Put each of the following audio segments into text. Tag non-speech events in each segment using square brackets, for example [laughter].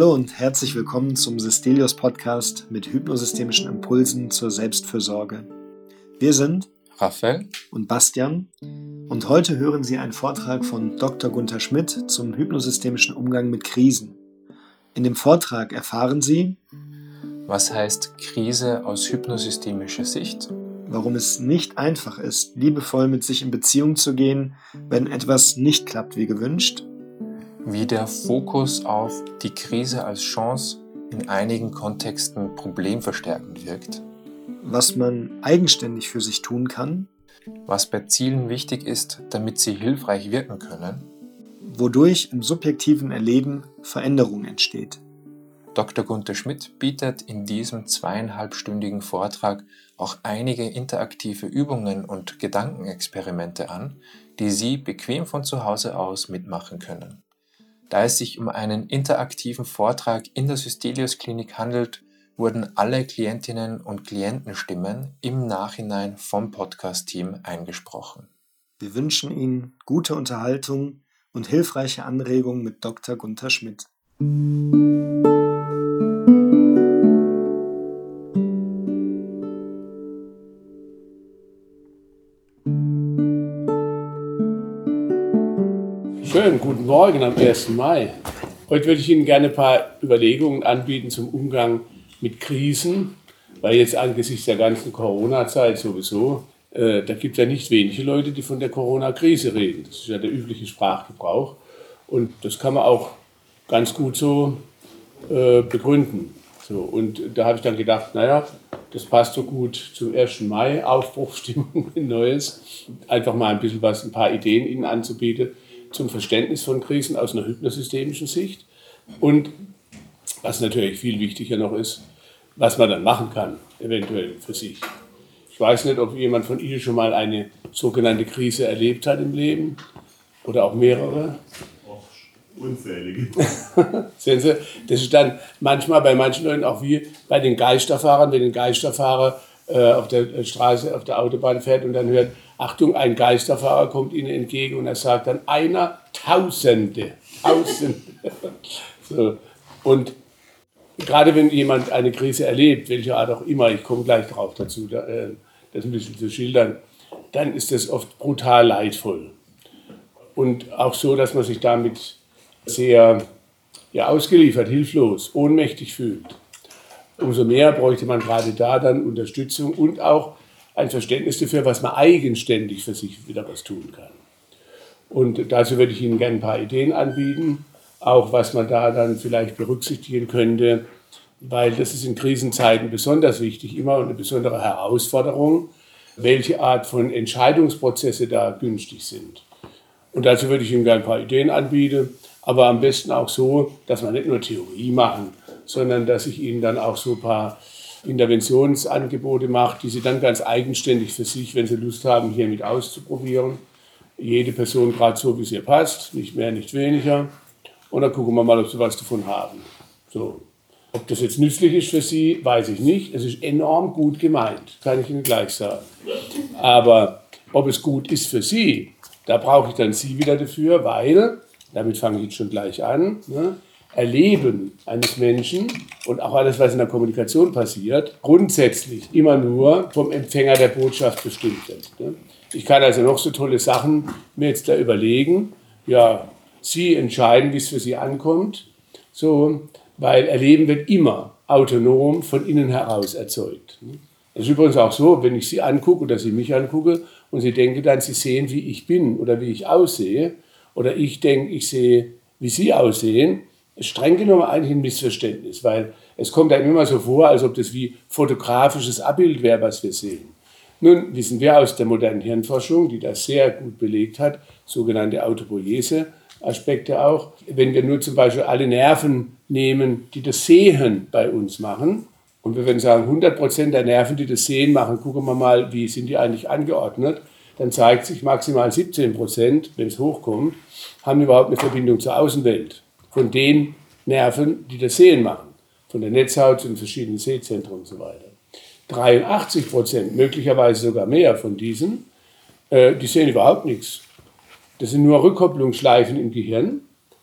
Hallo und herzlich willkommen zum Sistelius Podcast mit hypnosystemischen Impulsen zur Selbstfürsorge. Wir sind Raphael und Bastian und heute hören Sie einen Vortrag von Dr. Gunther Schmidt zum hypnosystemischen Umgang mit Krisen. In dem Vortrag erfahren Sie, was heißt Krise aus hypnosystemischer Sicht? Warum es nicht einfach ist, liebevoll mit sich in Beziehung zu gehen, wenn etwas nicht klappt wie gewünscht wie der Fokus auf die Krise als Chance in einigen Kontexten problemverstärkend wirkt. Was man eigenständig für sich tun kann. Was bei Zielen wichtig ist, damit sie hilfreich wirken können. Wodurch im subjektiven Erleben Veränderung entsteht. Dr. Gunther Schmidt bietet in diesem zweieinhalbstündigen Vortrag auch einige interaktive Übungen und Gedankenexperimente an, die Sie bequem von zu Hause aus mitmachen können. Da es sich um einen interaktiven Vortrag in der Systelius Klinik handelt, wurden alle Klientinnen und Klientenstimmen im Nachhinein vom Podcast-Team eingesprochen. Wir wünschen Ihnen gute Unterhaltung und hilfreiche Anregungen mit Dr. Gunther Schmidt. Schön, guten Morgen am 1. Mai. Heute würde ich Ihnen gerne ein paar Überlegungen anbieten zum Umgang mit Krisen, weil jetzt angesichts der ganzen Corona-Zeit sowieso, äh, da gibt es ja nicht wenige Leute, die von der Corona-Krise reden. Das ist ja der übliche Sprachgebrauch. Und das kann man auch ganz gut so äh, begründen. So, und da habe ich dann gedacht, naja, das passt so gut zum 1. Mai, Aufbruchstimmung, [laughs] Neues. Einfach mal ein bisschen was, ein paar Ideen Ihnen anzubieten zum Verständnis von Krisen aus einer hypnosystemischen Sicht und was natürlich viel wichtiger noch ist, was man dann machen kann, eventuell für sich. Ich weiß nicht, ob jemand von Ihnen schon mal eine sogenannte Krise erlebt hat im Leben oder auch mehrere. Unzählige. [laughs] Sehen Sie, das ist dann manchmal bei manchen Leuten auch wie bei den Geisterfahrern, wenn ein Geisterfahrer äh, auf der Straße, auf der Autobahn fährt und dann hört, Achtung, ein Geisterfahrer kommt ihnen entgegen und er sagt dann einer Tausende, Tausende. [laughs] so. Und gerade wenn jemand eine Krise erlebt, welche Art auch immer, ich komme gleich darauf dazu, äh, das ein bisschen zu schildern, dann ist das oft brutal leidvoll. Und auch so, dass man sich damit sehr ja, ausgeliefert, hilflos, ohnmächtig fühlt. Umso mehr bräuchte man gerade da dann Unterstützung und auch ein Verständnis dafür, was man eigenständig für sich wieder was tun kann. Und dazu würde ich Ihnen gerne ein paar Ideen anbieten, auch was man da dann vielleicht berücksichtigen könnte, weil das ist in Krisenzeiten besonders wichtig, immer eine besondere Herausforderung, welche Art von Entscheidungsprozesse da günstig sind. Und dazu würde ich Ihnen gerne ein paar Ideen anbieten, aber am besten auch so, dass man nicht nur Theorie machen, sondern dass ich Ihnen dann auch so ein paar Interventionsangebote macht, die sie dann ganz eigenständig für sich, wenn sie Lust haben, hier mit auszuprobieren. Jede Person gerade so, wie es ihr passt, nicht mehr, nicht weniger. Und dann gucken wir mal, ob sie was davon haben. So. Ob das jetzt nützlich ist für Sie, weiß ich nicht. Es ist enorm gut gemeint, kann ich Ihnen gleich sagen. Aber ob es gut ist für Sie, da brauche ich dann Sie wieder dafür, weil, damit fange ich jetzt schon gleich an, ne, Erleben eines Menschen und auch alles, was in der Kommunikation passiert, grundsätzlich immer nur vom Empfänger der Botschaft bestimmt ist. Ne? Ich kann also noch so tolle Sachen mir jetzt da überlegen. Ja, Sie entscheiden, wie es für Sie ankommt. So, weil Erleben wird immer autonom von innen heraus erzeugt. Ne? Es ist übrigens auch so, wenn ich Sie angucke oder Sie mich angucke und Sie denken dann, Sie sehen, wie ich bin oder wie ich aussehe, oder ich denke, ich sehe, wie Sie aussehen, streng genommen eigentlich ein Missverständnis, weil es kommt einem immer so vor, als ob das wie fotografisches Abbild wäre, was wir sehen. Nun wissen wir aus der modernen Hirnforschung, die das sehr gut belegt hat, sogenannte Autopoiese-Aspekte auch, wenn wir nur zum Beispiel alle Nerven nehmen, die das Sehen bei uns machen, und wir würden sagen, 100% der Nerven, die das Sehen machen, gucken wir mal, wie sind die eigentlich angeordnet, dann zeigt sich maximal 17%, wenn es hochkommt, haben überhaupt eine Verbindung zur Außenwelt von den Nerven, die das Sehen machen. Von der Netzhaut zu den verschiedenen Sehzentren und so weiter. 83 Prozent, möglicherweise sogar mehr von diesen, äh, die sehen überhaupt nichts. Das sind nur Rückkopplungsschleifen im Gehirn,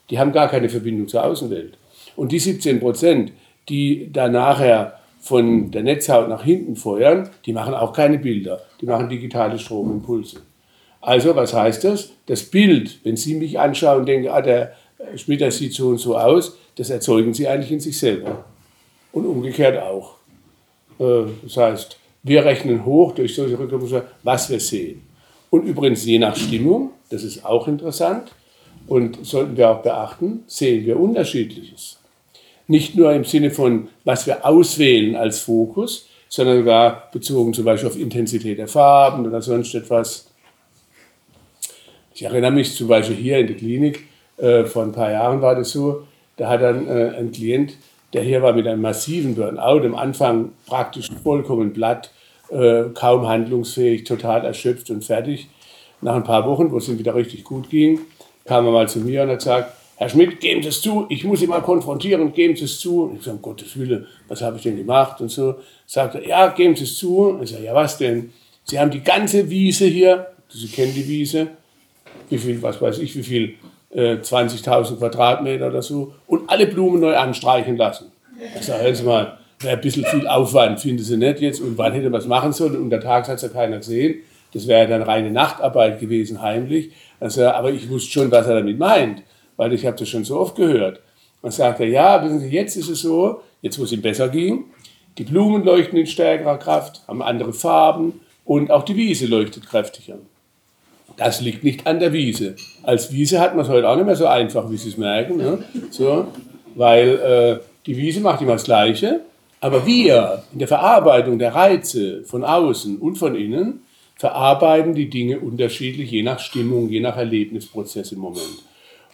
die haben gar keine Verbindung zur Außenwelt. Und die 17 Prozent, die da nachher von der Netzhaut nach hinten feuern, die machen auch keine Bilder, die machen digitale Stromimpulse. Also, was heißt das? Das Bild, wenn Sie mich anschauen und denken, ah, der Schmidt, sieht so und so aus, das erzeugen Sie eigentlich in sich selber. Und umgekehrt auch. Äh, das heißt, wir rechnen hoch durch solche Rückkopplungen, was wir sehen. Und übrigens je nach Stimmung, das ist auch interessant und sollten wir auch beachten, sehen wir unterschiedliches. Nicht nur im Sinne von, was wir auswählen als Fokus, sondern sogar bezogen zum Beispiel auf Intensität der Farben oder sonst etwas. Ich erinnere mich zum Beispiel hier in der Klinik, äh, vor ein paar Jahren war das so, da hat dann äh, ein Klient, der hier war mit einem massiven Burnout, am Anfang praktisch vollkommen platt, äh, kaum handlungsfähig, total erschöpft und fertig. Nach ein paar Wochen, wo es ihm wieder richtig gut ging, kam er mal zu mir und hat gesagt, Herr Schmidt, geben Sie es zu, ich muss Sie mal konfrontieren, geben Sie es zu. Ich sage, um Gottes Willen, was habe ich denn gemacht und so. Sagt er, ja, geben Sie es zu. Ich sage, ja, was denn? Sie haben die ganze Wiese hier, Sie kennen die Wiese, wie viel, was weiß ich, wie viel, äh, 20.000 Quadratmeter oder so, und alle Blumen neu anstreichen lassen. Ich sage, Sie mal, wäre ein bisschen viel Aufwand, finden Sie nicht jetzt, und wann hätte man es machen sollen? Und der Tag hat es ja keiner gesehen. Das wäre dann reine Nachtarbeit gewesen, heimlich. Also, aber ich wusste schon, was er damit meint weil ich habe das schon so oft gehört. Man sagt er, ja, wissen Sie, jetzt ist es so, jetzt wo es ihm besser ging, die Blumen leuchten in stärkerer Kraft, haben andere Farben und auch die Wiese leuchtet kräftiger. Das liegt nicht an der Wiese. Als Wiese hat man es heute auch nicht mehr so einfach, wie Sie es merken. Ne? So, weil äh, die Wiese macht immer das Gleiche, aber wir in der Verarbeitung der Reize von außen und von innen verarbeiten die Dinge unterschiedlich, je nach Stimmung, je nach Erlebnisprozess im Moment.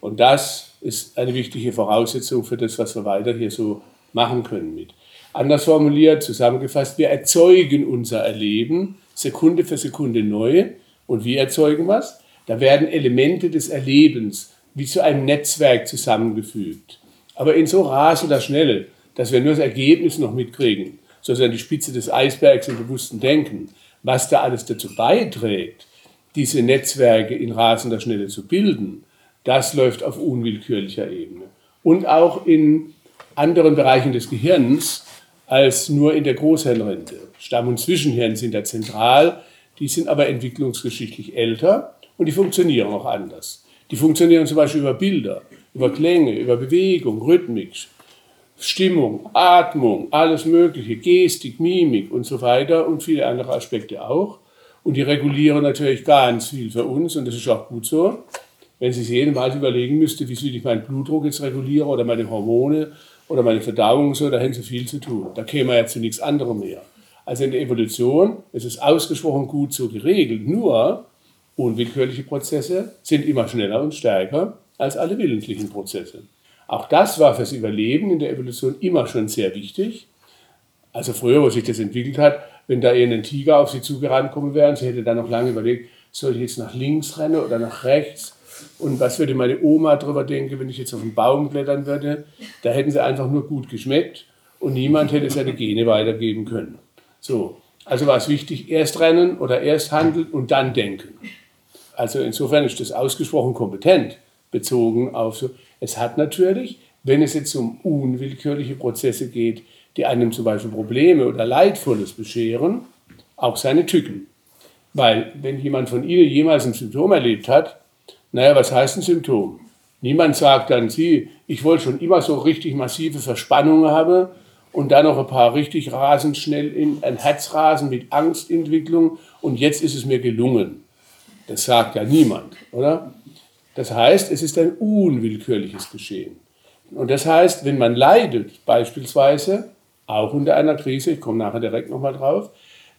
Und das ist eine wichtige Voraussetzung für das, was wir weiter hier so machen können mit. Anders formuliert, zusammengefasst, wir erzeugen unser Erleben Sekunde für Sekunde neu. Und wie erzeugen was? Da werden Elemente des Erlebens wie zu einem Netzwerk zusammengefügt. Aber in so rasender Schnelle, dass wir nur das Ergebnis noch mitkriegen, sozusagen die Spitze des Eisbergs im bewussten Denken, was da alles dazu beiträgt, diese Netzwerke in rasender Schnelle zu bilden, das läuft auf unwillkürlicher Ebene. Und auch in anderen Bereichen des Gehirns als nur in der Großhirnrente. Stamm- und Zwischenhirn sind da zentral, die sind aber entwicklungsgeschichtlich älter und die funktionieren auch anders. Die funktionieren zum Beispiel über Bilder, über Klänge, über Bewegung, Rhythmik, Stimmung, Atmung, alles Mögliche, Gestik, Mimik und so weiter und viele andere Aspekte auch. Und die regulieren natürlich ganz viel für uns und das ist auch gut so wenn sich jedem Mal überlegen müsste, wie viel ich meinen Blutdruck jetzt reguliere oder meine Hormone oder meine Verdauung so, da hätten sie viel zu tun. Da käme ja zu nichts anderem mehr. Also in der Evolution ist es ausgesprochen gut so geregelt. Nur unwillkürliche Prozesse sind immer schneller und stärker als alle willentlichen Prozesse. Auch das war fürs Überleben in der Evolution immer schon sehr wichtig. Also früher, wo sich das entwickelt hat, wenn da eher ein Tiger auf sie zugerannt kommen wäre, sie hätte dann noch lange überlegt, soll ich jetzt nach links rennen oder nach rechts? Und was würde meine Oma darüber denken, wenn ich jetzt auf einen Baum klettern würde? Da hätten sie einfach nur gut geschmeckt und niemand hätte seine Gene weitergeben können. So, also war es wichtig, erst rennen oder erst handeln und dann denken. Also insofern ist das ausgesprochen kompetent bezogen auf so. Es hat natürlich, wenn es jetzt um unwillkürliche Prozesse geht, die einem zum Beispiel Probleme oder Leidvolles bescheren, auch seine Tücken. Weil wenn jemand von Ihnen jemals ein Symptom erlebt hat, naja, was heißt ein Symptom? Niemand sagt dann, Sie, ich wollte schon immer so richtig massive Verspannungen haben und dann noch ein paar richtig rasend schnell in ein Herzrasen mit Angstentwicklung und jetzt ist es mir gelungen. Das sagt ja niemand, oder? Das heißt, es ist ein unwillkürliches Geschehen. Und das heißt, wenn man leidet, beispielsweise, auch unter einer Krise, ich komme nachher direkt nochmal drauf,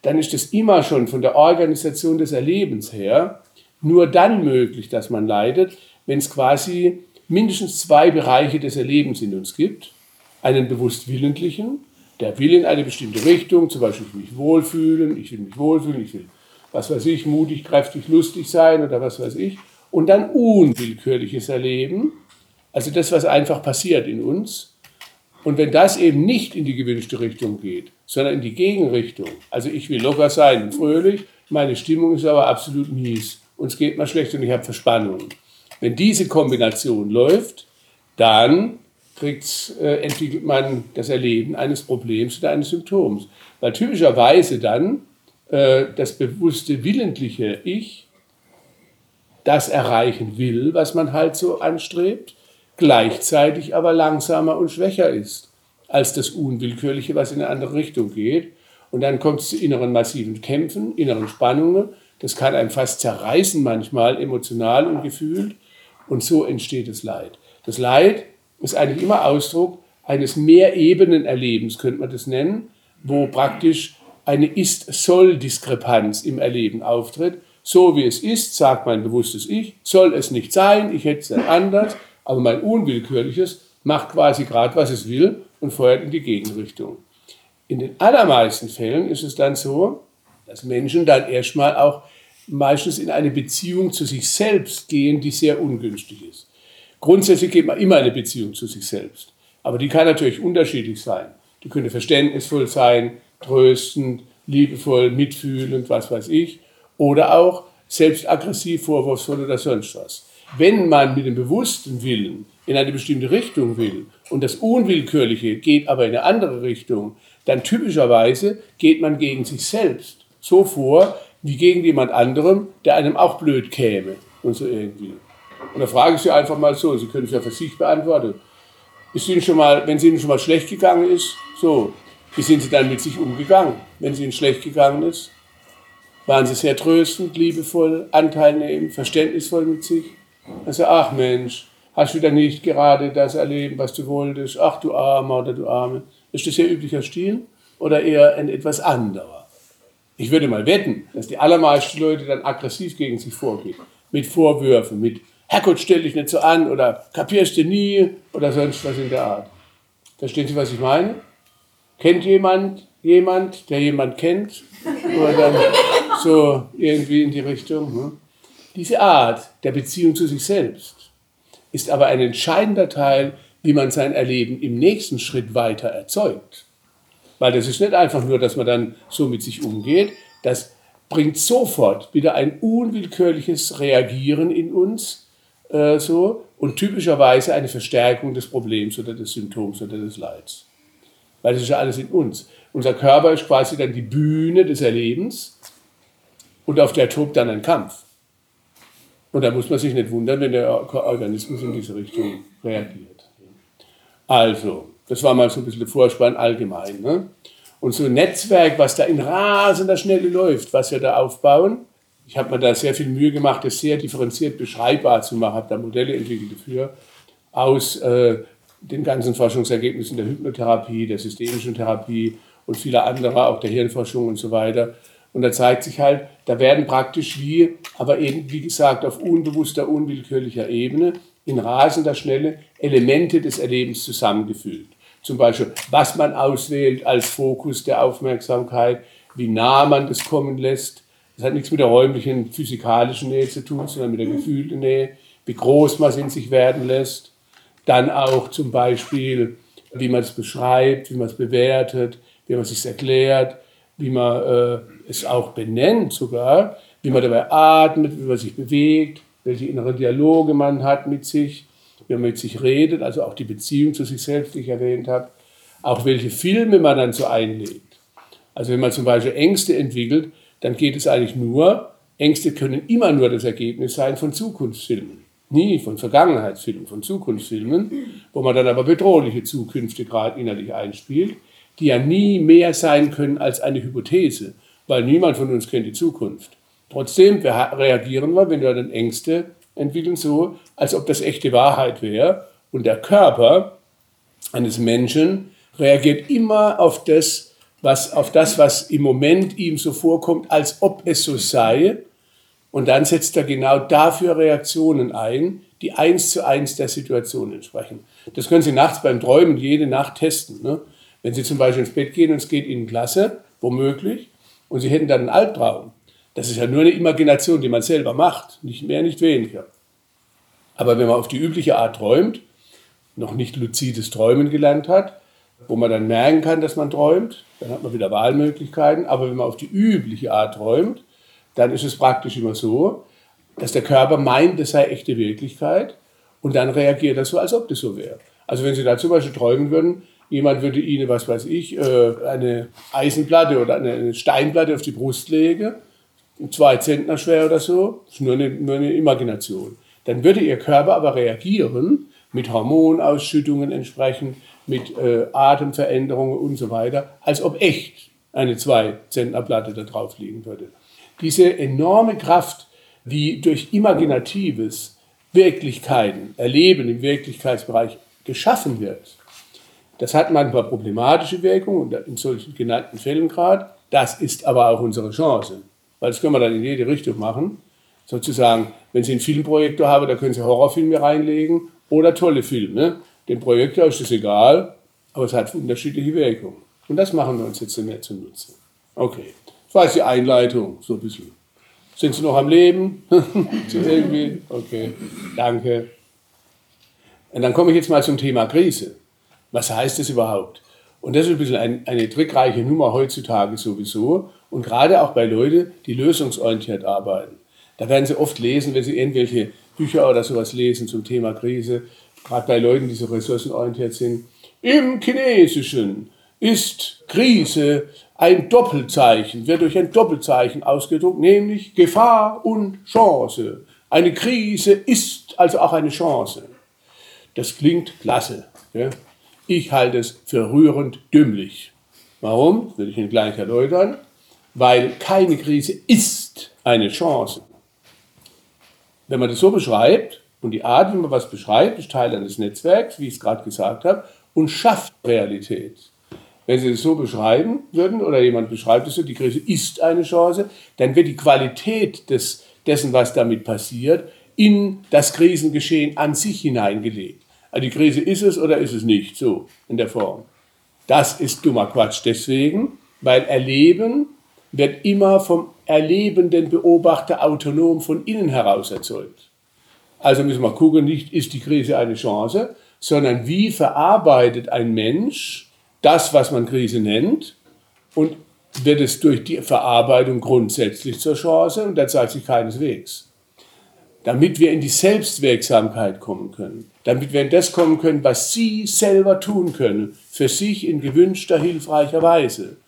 dann ist es immer schon von der Organisation des Erlebens her nur dann möglich, dass man leidet, wenn es quasi mindestens zwei Bereiche des Erlebens in uns gibt. Einen bewusst willentlichen, der will in eine bestimmte Richtung, zum Beispiel ich will mich wohlfühlen, ich will mich wohlfühlen, ich will, was weiß ich, mutig, kräftig, lustig sein oder was weiß ich. Und dann unwillkürliches Erleben, also das, was einfach passiert in uns. Und wenn das eben nicht in die gewünschte Richtung geht, sondern in die Gegenrichtung, also ich will locker sein und fröhlich, meine Stimmung ist aber absolut mies, uns geht mal schlecht und ich habe Verspannung. Wenn diese Kombination läuft, dann kriegt, äh, entwickelt man das Erleben eines Problems oder eines Symptoms. Weil typischerweise dann äh, das bewusste willentliche Ich das erreichen will, was man halt so anstrebt, gleichzeitig aber langsamer und schwächer ist als das Unwillkürliche, was in eine andere Richtung geht. Und dann kommt es zu inneren massiven Kämpfen, inneren Spannungen. Das kann einen fast zerreißen manchmal, emotional und gefühlt. Und so entsteht das Leid. Das Leid ist eigentlich immer Ausdruck eines Mehrebenen-Erlebens, könnte man das nennen, wo praktisch eine Ist-Soll-Diskrepanz im Erleben auftritt. So wie es ist, sagt mein bewusstes Ich, soll es nicht sein, ich hätte es dann anders, aber mein Unwillkürliches macht quasi gerade, was es will und feuert in die Gegenrichtung. In den allermeisten Fällen ist es dann so, dass Menschen dann erstmal auch meistens in eine Beziehung zu sich selbst gehen, die sehr ungünstig ist. Grundsätzlich geht man immer eine Beziehung zu sich selbst. Aber die kann natürlich unterschiedlich sein. Die könnte verständnisvoll sein, tröstend, liebevoll, mitfühlend, was weiß ich. Oder auch selbstaggressiv, vorwurfsvoll oder sonst was. Wenn man mit dem bewussten Willen in eine bestimmte Richtung will und das Unwillkürliche geht aber in eine andere Richtung, dann typischerweise geht man gegen sich selbst so vor, wie gegen jemand anderem, der einem auch blöd käme und so irgendwie. Und da frage ich Sie einfach mal so, Sie können es ja für sich beantworten. Ist Ihnen schon mal, wenn es Ihnen schon mal schlecht gegangen ist, so, wie sind Sie dann mit sich umgegangen, wenn es Ihnen schlecht gegangen ist? Waren Sie sehr tröstend, liebevoll, anteilnehmend, verständnisvoll mit sich? Also, ach Mensch, hast du wieder nicht gerade das erleben, was du wolltest? Ach du Armer oder du Arme. Ist das Ihr üblicher Stil oder eher ein etwas anderer? Ich würde mal wetten, dass die allermeisten Leute dann aggressiv gegen sich vorgehen. Mit Vorwürfen, mit Herrgott, stell dich nicht so an oder kapierst du nie oder sonst was in der Art. Verstehen Sie, was ich meine? Kennt jemand jemand, der jemand kennt? Oder dann so irgendwie in die Richtung. Ne? Diese Art der Beziehung zu sich selbst ist aber ein entscheidender Teil, wie man sein Erleben im nächsten Schritt weiter erzeugt. Weil das ist nicht einfach nur, dass man dann so mit sich umgeht, das bringt sofort wieder ein unwillkürliches Reagieren in uns äh, so und typischerweise eine Verstärkung des Problems oder des Symptoms oder des Leids. Weil das ist ja alles in uns. Unser Körper ist quasi dann die Bühne des Erlebens und auf der tobt dann ein Kampf. Und da muss man sich nicht wundern, wenn der Organismus in diese Richtung reagiert. Also, das war mal so ein bisschen der Vorspann allgemein. Ne? Und so ein Netzwerk, was da in rasender Schnelle läuft, was wir da aufbauen, ich habe mir da sehr viel Mühe gemacht, das sehr differenziert beschreibbar zu machen, habe da Modelle entwickelt dafür, aus äh, den ganzen Forschungsergebnissen der Hypnotherapie, der systemischen Therapie und vieler anderer, auch der Hirnforschung und so weiter. Und da zeigt sich halt, da werden praktisch wie, aber eben wie gesagt auf unbewusster, unwillkürlicher Ebene in rasender Schnelle Elemente des Erlebens zusammengefügt. Zum Beispiel, was man auswählt als Fokus der Aufmerksamkeit, wie nah man das kommen lässt, das hat nichts mit der räumlichen, physikalischen Nähe zu tun, sondern mit der gefühlten Nähe, wie groß man es in sich werden lässt. Dann auch zum Beispiel, wie man es beschreibt, wie man es bewertet, wie man es sich erklärt, wie man äh, es auch benennt sogar, wie man dabei atmet, wie man sich bewegt, welche inneren Dialoge man hat mit sich, wie man mit sich redet, also auch die Beziehung zu sich selbst, die ich erwähnt habe, auch welche Filme man dann so einlegt. Also wenn man zum Beispiel Ängste entwickelt, dann geht es eigentlich nur, Ängste können immer nur das Ergebnis sein von Zukunftsfilmen. Nie von Vergangenheitsfilmen, von Zukunftsfilmen, wo man dann aber bedrohliche Zukünfte gerade innerlich einspielt, die ja nie mehr sein können als eine Hypothese, weil niemand von uns kennt die Zukunft. Trotzdem reagieren wir, wenn wir dann Ängste entwickeln, so, als ob das echte Wahrheit wäre. Und der Körper eines Menschen reagiert immer auf das, was, auf das, was im Moment ihm so vorkommt, als ob es so sei. Und dann setzt er genau dafür Reaktionen ein, die eins zu eins der Situation entsprechen. Das können Sie nachts beim Träumen jede Nacht testen. Ne? Wenn Sie zum Beispiel ins Bett gehen und es geht Ihnen klasse, womöglich, und Sie hätten dann einen Albtraum. Das ist ja nur eine Imagination, die man selber macht, nicht mehr, nicht weniger. Aber wenn man auf die übliche Art träumt, noch nicht luzides Träumen gelernt hat, wo man dann merken kann, dass man träumt. Dann hat man wieder Wahlmöglichkeiten. Aber wenn man auf die übliche Art träumt, dann ist es praktisch immer so, dass der Körper meint, das sei echte Wirklichkeit und dann reagiert er so, als ob das so wäre. Also wenn Sie da zum Beispiel träumen würden, jemand würde Ihnen, was weiß ich, äh, eine Eisenplatte oder eine Steinplatte auf die Brust legen, zwei Zentner schwer oder so, das ist nur eine, nur eine Imagination. Dann würde Ihr Körper aber reagieren mit Hormonausschüttungen entsprechend, mit äh, Atemveränderungen und so weiter, als ob echt eine zwei Zentner Platte da drauf liegen würde. Diese enorme Kraft, die durch Imaginatives Wirklichkeiten, Erleben im Wirklichkeitsbereich geschaffen wird, das hat manchmal problematische Wirkungen, in solchen genannten Fällen gerade. Das ist aber auch unsere Chance, weil das können wir dann in jede Richtung machen. Sozusagen, wenn Sie einen Filmprojektor haben, da können Sie Horrorfilme reinlegen oder tolle Filme. Dem Projektor ist das egal, aber es hat unterschiedliche Wirkungen. Und das machen wir uns jetzt mehr zunutze. Okay, das war jetzt die Einleitung, so ein bisschen. Sind Sie noch am Leben? [laughs] irgendwie? Okay, danke. Und dann komme ich jetzt mal zum Thema Krise. Was heißt das überhaupt? Und das ist ein bisschen ein, eine trickreiche Nummer heutzutage sowieso. Und gerade auch bei Leuten, die lösungsorientiert arbeiten. Da werden Sie oft lesen, wenn Sie irgendwelche Bücher oder sowas lesen zum Thema Krise, gerade bei Leuten, die so ressourcenorientiert sind. Im Chinesischen ist Krise ein Doppelzeichen, wird durch ein Doppelzeichen ausgedruckt, nämlich Gefahr und Chance. Eine Krise ist also auch eine Chance. Das klingt klasse. Ja? Ich halte es für rührend dümmlich. Warum? Das will ich Ihnen gleich erläutern. Weil keine Krise ist eine Chance. Wenn man das so beschreibt, und die Art, wie man was beschreibt, ist Teil eines Netzwerks, wie ich es gerade gesagt habe, und schafft Realität. Wenn Sie das so beschreiben würden, oder jemand beschreibt es so, die Krise ist eine Chance, dann wird die Qualität des, dessen, was damit passiert, in das Krisengeschehen an sich hineingelegt. Also die Krise ist es oder ist es nicht, so in der Form. Das ist dummer Quatsch deswegen, weil Erleben wird immer vom erlebenden Beobachter autonom von innen heraus erzeugt. Also müssen wir gucken, nicht ist die Krise eine Chance, sondern wie verarbeitet ein Mensch das, was man Krise nennt, und wird es durch die Verarbeitung grundsätzlich zur Chance und da zeigt sich keineswegs damit wir in die Selbstwirksamkeit kommen können, damit wir in das kommen können, was Sie selber tun können, für sich in gewünschter, hilfreicher Weise,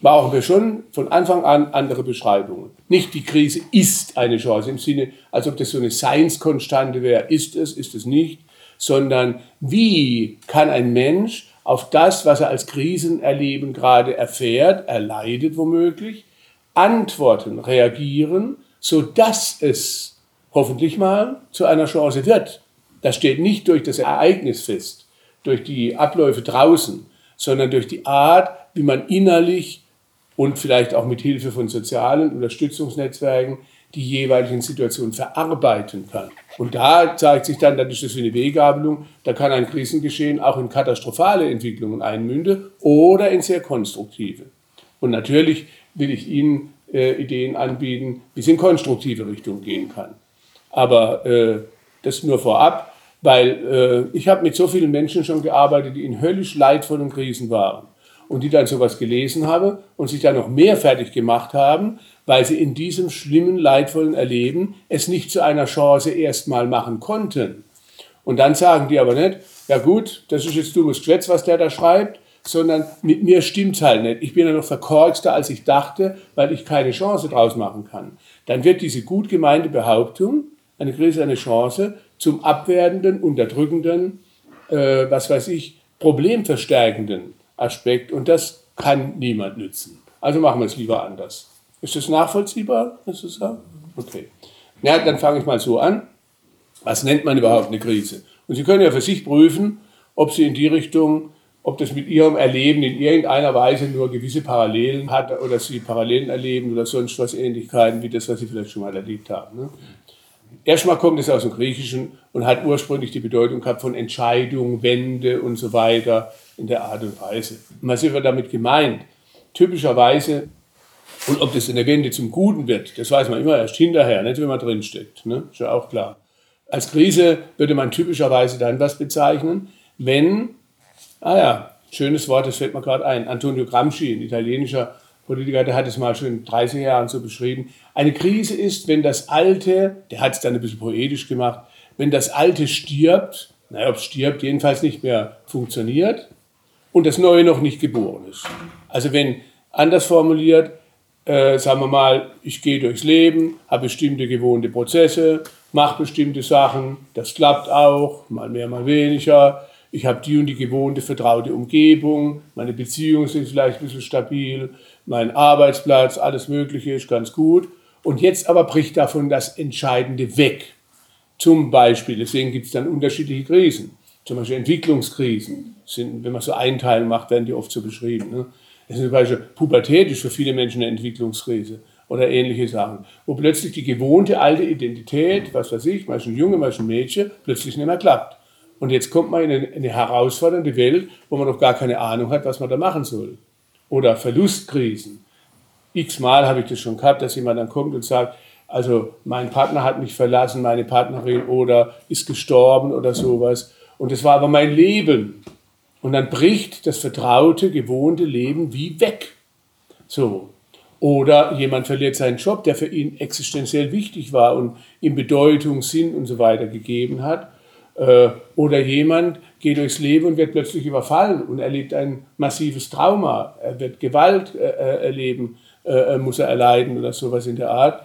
brauchen wir schon von Anfang an andere Beschreibungen. Nicht die Krise ist eine Chance im Sinne, als ob das so eine Seinskonstante wäre, ist es, ist es nicht, sondern wie kann ein Mensch auf das, was er als Krisenerleben gerade erfährt, erleidet womöglich, antworten, reagieren, so dass es hoffentlich mal zu einer Chance wird. Das steht nicht durch das Ereignis fest, durch die Abläufe draußen, sondern durch die Art, wie man innerlich und vielleicht auch mit Hilfe von sozialen Unterstützungsnetzwerken die jeweiligen Situationen verarbeiten kann. Und da zeigt sich dann, dann ist das wie eine Weggabelung, da kann ein Krisengeschehen auch in katastrophale Entwicklungen einmünden oder in sehr konstruktive. Und natürlich will ich Ihnen äh, Ideen anbieten, wie es in konstruktive Richtung gehen kann. Aber äh, das nur vorab, weil äh, ich habe mit so vielen Menschen schon gearbeitet, die in höllisch leidvollen Krisen waren und die dann sowas gelesen haben und sich dann noch mehr fertig gemacht haben, weil sie in diesem schlimmen, leidvollen Erleben es nicht zu einer Chance erstmal machen konnten. Und dann sagen die aber nicht, ja gut, das ist jetzt dummes Geschwätz, was der da schreibt, sondern mit mir stimmt's halt nicht. Ich bin ja noch verkorkster, als ich dachte, weil ich keine Chance draus machen kann. Dann wird diese gut gemeinte Behauptung, eine Krise eine Chance zum abwertenden, unterdrückenden, äh, was weiß ich, problemverstärkenden Aspekt. Und das kann niemand nützen. Also machen wir es lieber anders. Ist das nachvollziehbar, was du sagst? Okay. Ja, dann fange ich mal so an. Was nennt man überhaupt eine Krise? Und Sie können ja für sich prüfen, ob Sie in die Richtung, ob das mit Ihrem Erleben in irgendeiner Weise nur gewisse Parallelen hat oder Sie Parallelen erleben oder sonst was Ähnlichkeiten wie das, was Sie vielleicht schon mal erlebt haben. Ne? Erstmal kommt es aus dem Griechischen und hat ursprünglich die Bedeutung gehabt von Entscheidung, Wende und so weiter in der Art und Weise. Und was wird damit gemeint? Typischerweise, und ob das eine Wende zum Guten wird, das weiß man immer erst hinterher, nicht wenn man drinsteckt. Ne? Ist ja auch klar. Als Krise würde man typischerweise dann was bezeichnen, wenn, ah ja, schönes Wort, das fällt mir gerade ein, Antonio Gramsci, ein italienischer Politiker, der hat es mal schon in 30 Jahren so beschrieben. Eine Krise ist, wenn das Alte, der hat es dann ein bisschen poetisch gemacht, wenn das Alte stirbt naja, ob es stirbt, jedenfalls nicht mehr funktioniert und das Neue noch nicht geboren ist. Also wenn, anders formuliert, äh, sagen wir mal, ich gehe durchs Leben, habe bestimmte gewohnte Prozesse, mache bestimmte Sachen, das klappt auch, mal mehr, mal weniger. Ich habe die und die gewohnte, vertraute Umgebung, meine Beziehungen sind vielleicht ein bisschen stabil, mein Arbeitsplatz, alles Mögliche ist ganz gut. Und jetzt aber bricht davon das Entscheidende weg. Zum Beispiel, deswegen gibt es dann unterschiedliche Krisen. Zum Beispiel Entwicklungskrisen. Sind, wenn man so Einteilen macht, werden die oft so beschrieben. Ne? Ist zum Beispiel Pubertät ist für viele Menschen eine Entwicklungskrise oder ähnliche Sachen. Wo plötzlich die gewohnte alte Identität, was weiß ich, mal ein Junge, mal ein Mädchen, plötzlich nicht mehr klappt. Und jetzt kommt man in eine, eine herausfordernde Welt, wo man noch gar keine Ahnung hat, was man da machen soll. Oder Verlustkrisen. X-mal habe ich das schon gehabt, dass jemand dann kommt und sagt, also mein Partner hat mich verlassen, meine Partnerin oder ist gestorben oder sowas. Und das war aber mein Leben. Und dann bricht das vertraute, gewohnte Leben wie weg. So. Oder jemand verliert seinen Job, der für ihn existenziell wichtig war und ihm Bedeutung, Sinn und so weiter gegeben hat. Äh, oder jemand geht durchs Leben und wird plötzlich überfallen und erlebt ein massives Trauma. Er wird Gewalt äh, äh, erleben, muss er erleiden oder sowas in der Art.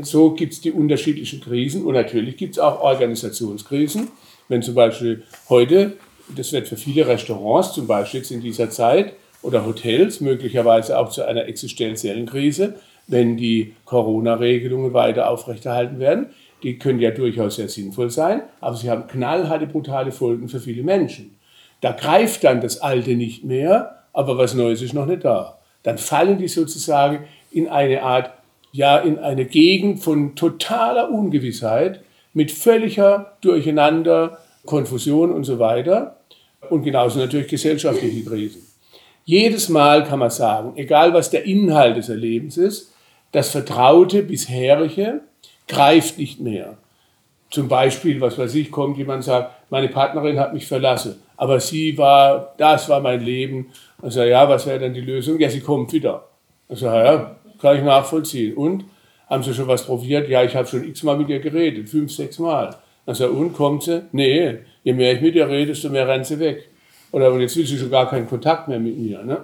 So gibt es die unterschiedlichen Krisen und natürlich gibt es auch Organisationskrisen. Wenn zum Beispiel heute, das wird für viele Restaurants zum Beispiel jetzt in dieser Zeit oder Hotels möglicherweise auch zu einer existenziellen Krise, wenn die Corona-Regelungen weiter aufrechterhalten werden. Die können ja durchaus sehr sinnvoll sein, aber sie haben knallharte, brutale Folgen für viele Menschen. Da greift dann das Alte nicht mehr, aber was Neues ist noch nicht da. Dann fallen die sozusagen in eine Art ja in eine Gegend von totaler Ungewissheit mit völliger Durcheinander, Konfusion und so weiter. Und genauso natürlich gesellschaftliche Krisen. Jedes Mal kann man sagen, egal was der Inhalt des Erlebens ist, das Vertraute, bisherige greift nicht mehr. Zum Beispiel, was weiß ich, kommt jemand und sagt, meine Partnerin hat mich verlassen, aber sie war, das war mein Leben. Sagt, ja, was wäre dann die Lösung? Ja, sie kommt wieder. Sage, ja, kann ich nachvollziehen. Und? Haben Sie schon was probiert? Ja, ich habe schon x-mal mit ihr geredet, fünf, sechs Mal. Also, und kommt sie? Nee, je mehr ich mit ihr rede, desto mehr rennt sie weg. Oder und jetzt will sie schon gar keinen Kontakt mehr mit mir. Ne?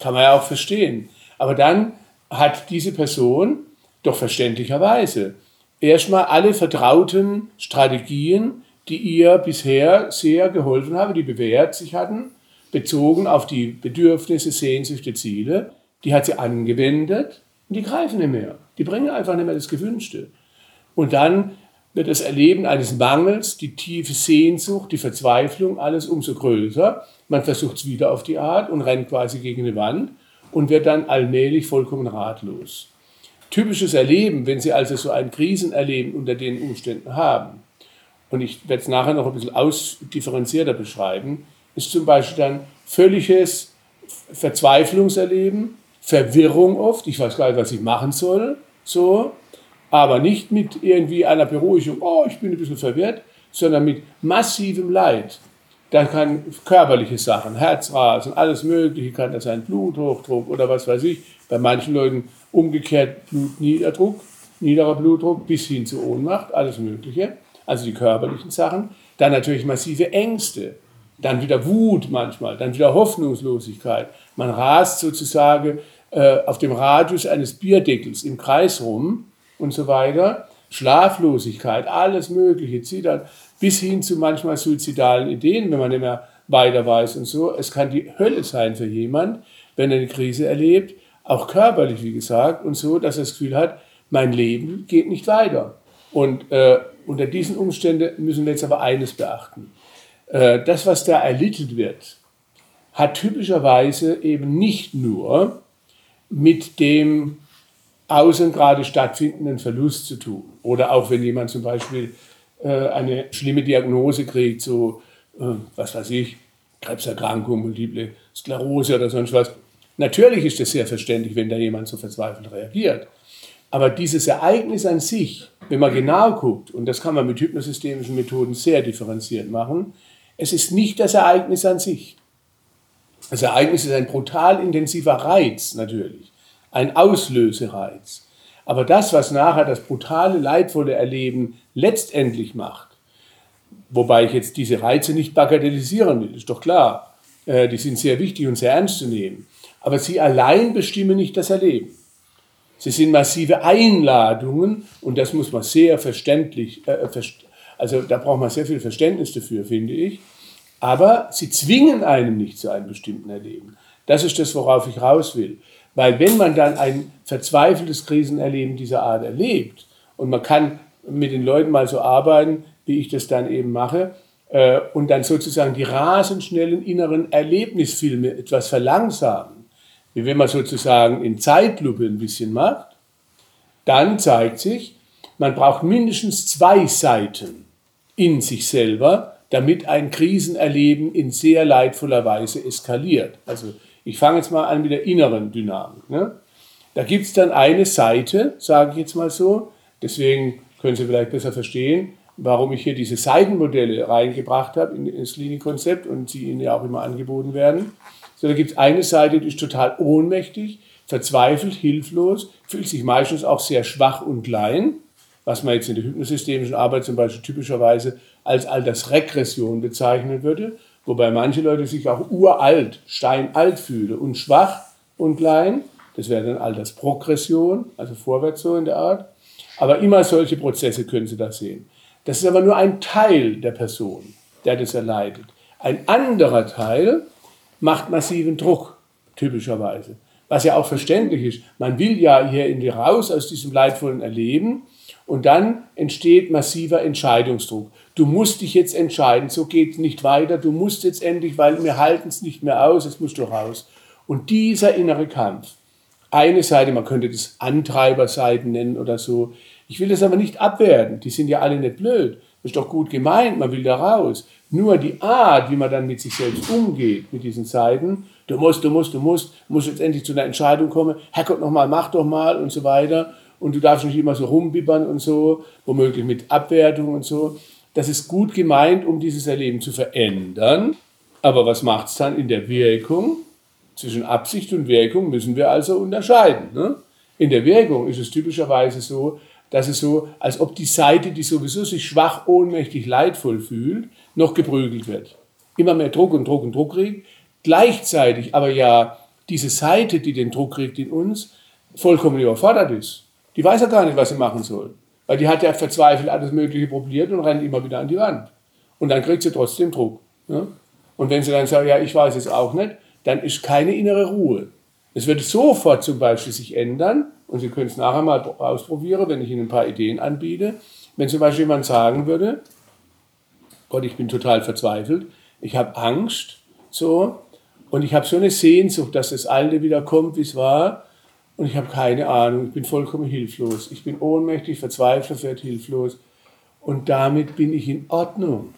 Kann man ja auch verstehen. Aber dann hat diese Person doch verständlicherweise erstmal alle vertrauten Strategien, die ihr bisher sehr geholfen haben, die bewährt sich hatten, bezogen auf die Bedürfnisse, Sehnsüchte, Ziele, die hat sie angewendet und die greifen nicht mehr. Die bringen einfach nicht mehr das Gewünschte. Und dann wird das Erleben eines Mangels, die tiefe Sehnsucht, die Verzweiflung, alles umso größer. Man versucht es wieder auf die Art und rennt quasi gegen eine Wand und wird dann allmählich vollkommen ratlos. Typisches Erleben, wenn Sie also so ein Krisenerleben unter den Umständen haben, und ich werde es nachher noch ein bisschen ausdifferenzierter beschreiben, ist zum Beispiel dann völliges Verzweiflungserleben, Verwirrung oft, ich weiß gar nicht, was ich machen soll, so, aber nicht mit irgendwie einer Beruhigung, oh, ich bin ein bisschen verwirrt, sondern mit massivem Leid. Dann kann körperliche Sachen, Herzrasen, alles Mögliche, kann das sein, Bluthochdruck oder was weiß ich, bei manchen Leuten umgekehrt Blutniederdruck, niederer Blutdruck bis hin zu Ohnmacht, alles Mögliche, also die körperlichen Sachen. Dann natürlich massive Ängste, dann wieder Wut manchmal, dann wieder Hoffnungslosigkeit. Man rast sozusagen äh, auf dem Radius eines Bierdeckels im Kreis rum und so weiter. Schlaflosigkeit, alles Mögliche, dann bis hin zu manchmal suizidalen Ideen, wenn man nicht mehr weiter weiß und so. Es kann die Hölle sein für jemand, wenn er eine Krise erlebt, auch körperlich, wie gesagt, und so, dass er das Gefühl hat, mein Leben geht nicht weiter. Und äh, unter diesen Umständen müssen wir jetzt aber eines beachten. Äh, das, was da erlittelt wird, hat typischerweise eben nicht nur mit dem außen gerade stattfindenden Verlust zu tun. Oder auch wenn jemand zum Beispiel äh, eine schlimme Diagnose kriegt, so, äh, was weiß ich, Krebserkrankung, multiple Sklerose oder sonst was. Natürlich ist das sehr verständlich, wenn da jemand so verzweifelt reagiert. Aber dieses Ereignis an sich, wenn man genau guckt, und das kann man mit hypnosystemischen Methoden sehr differenziert machen, es ist nicht das Ereignis an sich. Das Ereignis ist ein brutal intensiver Reiz natürlich, ein Auslösereiz. Aber das, was nachher das brutale, leidvolle Erleben letztendlich macht, Wobei ich jetzt diese Reize nicht bagatellisieren will, ist doch klar. Äh, die sind sehr wichtig und sehr ernst zu nehmen. Aber sie allein bestimmen nicht das Erleben. Sie sind massive Einladungen und das muss man sehr verständlich, äh, also da braucht man sehr viel Verständnis dafür, finde ich. Aber sie zwingen einem nicht zu einem bestimmten Erleben. Das ist das, worauf ich raus will. Weil wenn man dann ein verzweifeltes Krisenerleben dieser Art erlebt und man kann mit den Leuten mal so arbeiten, wie ich das dann eben mache, äh, und dann sozusagen die rasend schnellen inneren Erlebnisfilme etwas verlangsamen, wenn man sozusagen in Zeitlupe ein bisschen macht, dann zeigt sich, man braucht mindestens zwei Seiten in sich selber, damit ein Krisenerleben in sehr leidvoller Weise eskaliert. Also ich fange jetzt mal an mit der inneren Dynamik. Ne? Da gibt es dann eine Seite, sage ich jetzt mal so, deswegen können Sie vielleicht besser verstehen, warum ich hier diese Seitenmodelle reingebracht habe in das Linienkonzept und sie Ihnen ja auch immer angeboten werden. So, da gibt es eine Seite, die ist total ohnmächtig, verzweifelt, hilflos, fühlt sich meistens auch sehr schwach und klein, was man jetzt in der hypnosystemischen Arbeit zum Beispiel typischerweise als Altersregression bezeichnen würde. Wobei manche Leute sich auch uralt, steinalt fühlen und schwach und klein. Das wäre dann Altersprogression, also vorwärts so in der Art. Aber immer solche Prozesse können Sie da sehen. Das ist aber nur ein Teil der Person, der das erleidet. Ein anderer Teil macht massiven Druck, typischerweise. Was ja auch verständlich ist. Man will ja hier in die raus aus diesem leidvollen Erleben und dann entsteht massiver Entscheidungsdruck. Du musst dich jetzt entscheiden, so geht es nicht weiter, du musst jetzt endlich, weil wir halten es nicht mehr aus, jetzt musst du raus. Und dieser innere Kampf, eine Seite, man könnte das Antreiberseiten nennen oder so, ich will das aber nicht abwerten, die sind ja alle nicht blöd, das ist doch gut gemeint, man will da raus. Nur die Art, wie man dann mit sich selbst umgeht, mit diesen Seiten, du musst, du musst, du musst, musst jetzt endlich zu einer Entscheidung kommen, Herrgott nochmal, mach doch mal und so weiter und du darfst nicht immer so rumbibbern und so, womöglich mit Abwertung und so. Das ist gut gemeint, um dieses Erleben zu verändern. Aber was macht es dann in der Wirkung? Zwischen Absicht und Wirkung müssen wir also unterscheiden. Ne? In der Wirkung ist es typischerweise so, dass es so, als ob die Seite, die sowieso sich schwach, ohnmächtig, leidvoll fühlt, noch geprügelt wird. Immer mehr Druck und Druck und Druck kriegt. Gleichzeitig aber ja diese Seite, die den Druck kriegt in uns, vollkommen überfordert ist. Die weiß ja gar nicht, was sie machen soll. Weil die hat ja verzweifelt alles Mögliche probiert und rennt immer wieder an die Wand. Und dann kriegt sie trotzdem Druck. Ja? Und wenn sie dann sagt, ja, ich weiß es auch nicht, dann ist keine innere Ruhe. Es wird sofort zum Beispiel sich ändern, und Sie können es nachher mal ausprobieren, wenn ich Ihnen ein paar Ideen anbiete. Wenn zum Beispiel jemand sagen würde, Gott, ich bin total verzweifelt, ich habe Angst, so, und ich habe so eine Sehnsucht, dass das Alte wieder kommt, wie es war, und ich habe keine Ahnung, ich bin vollkommen hilflos. Ich bin ohnmächtig, verzweifelt, werde hilflos. Und damit bin ich in Ordnung.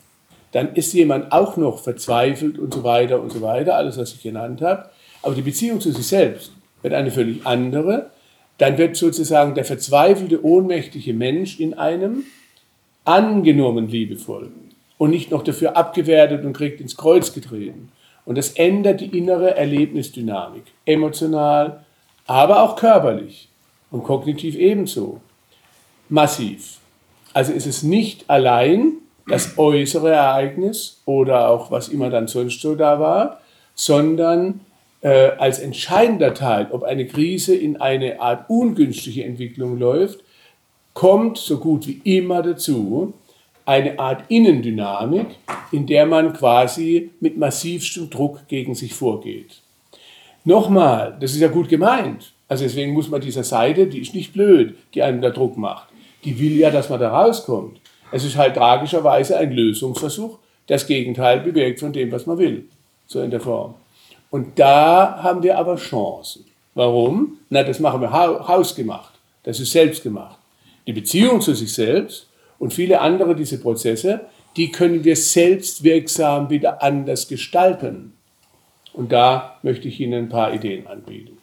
Dann ist jemand auch noch verzweifelt und so weiter und so weiter, alles, was ich genannt habe. Aber die Beziehung zu sich selbst wird eine völlig andere. Dann wird sozusagen der verzweifelte, ohnmächtige Mensch in einem angenommen liebevoll und nicht noch dafür abgewertet und kriegt ins Kreuz getreten. Und das ändert die innere Erlebnisdynamik, emotional, aber auch körperlich und kognitiv ebenso. Massiv. Also ist es nicht allein das äußere Ereignis oder auch was immer dann sonst so da war, sondern äh, als entscheidender Teil, ob eine Krise in eine Art ungünstige Entwicklung läuft, kommt so gut wie immer dazu eine Art Innendynamik, in der man quasi mit massivstem Druck gegen sich vorgeht. Nochmal, das ist ja gut gemeint. Also deswegen muss man dieser Seite, die ist nicht blöd, die einem da Druck macht. Die will ja, dass man da rauskommt. Es ist halt tragischerweise ein Lösungsversuch, das Gegenteil bewirkt von dem, was man will. So in der Form. Und da haben wir aber Chancen. Warum? Na, das machen wir hausgemacht. Das ist selbstgemacht. Die Beziehung zu sich selbst und viele andere diese Prozesse, die können wir selbstwirksam wieder anders gestalten. Und da möchte ich Ihnen ein paar Ideen anbieten.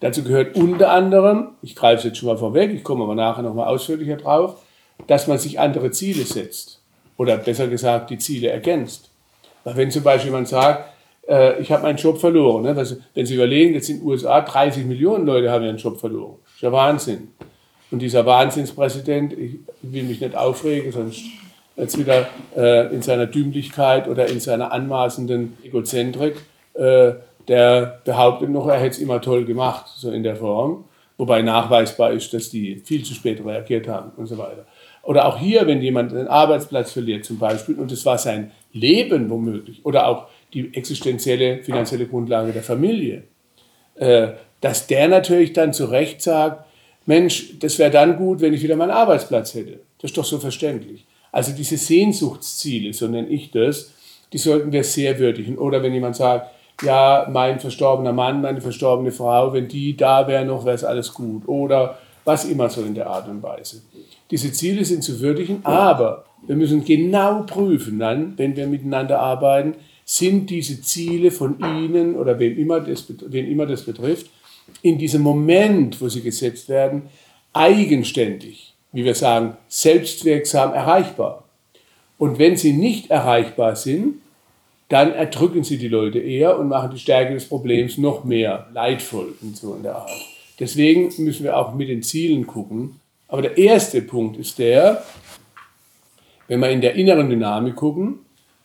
Dazu gehört unter anderem, ich greife es jetzt schon mal vorweg, ich komme aber nachher nochmal ausführlicher drauf, dass man sich andere Ziele setzt. Oder besser gesagt, die Ziele ergänzt. Weil wenn zum Beispiel jemand sagt, äh, ich habe meinen Job verloren. Ne? Wenn Sie überlegen, jetzt in den USA 30 Millionen Leute haben ihren Job verloren. Das ist ja Wahnsinn. Und dieser Wahnsinnspräsident, ich will mich nicht aufregen, sonst jetzt wieder äh, in seiner Dümmlichkeit oder in seiner anmaßenden Egozentrik, äh, der behauptet noch, er hätte es immer toll gemacht, so in der Form, wobei nachweisbar ist, dass die viel zu spät reagiert haben und so weiter. Oder auch hier, wenn jemand einen Arbeitsplatz verliert zum Beispiel, und das war sein Leben womöglich, oder auch die existenzielle, finanzielle Grundlage der Familie, äh, dass der natürlich dann zu Recht sagt, Mensch, das wäre dann gut, wenn ich wieder meinen Arbeitsplatz hätte. Das ist doch so verständlich. Also diese Sehnsuchtsziele, so nenne ich das, die sollten wir sehr würdigen. Oder wenn jemand sagt, ja, mein verstorbener Mann, meine verstorbene Frau, wenn die da wäre noch, wäre es alles gut. Oder was immer so in der Art und Weise. Diese Ziele sind zu würdigen, aber wir müssen genau prüfen dann, wenn wir miteinander arbeiten, sind diese Ziele von Ihnen oder wem immer das, wen immer das betrifft, in diesem Moment, wo sie gesetzt werden, eigenständig, wie wir sagen, selbstwirksam erreichbar. Und wenn sie nicht erreichbar sind, dann erdrücken sie die Leute eher und machen die Stärke des Problems noch mehr leidvoll und so in der Art. Deswegen müssen wir auch mit den Zielen gucken. Aber der erste Punkt ist der, wenn wir in der inneren Dynamik gucken,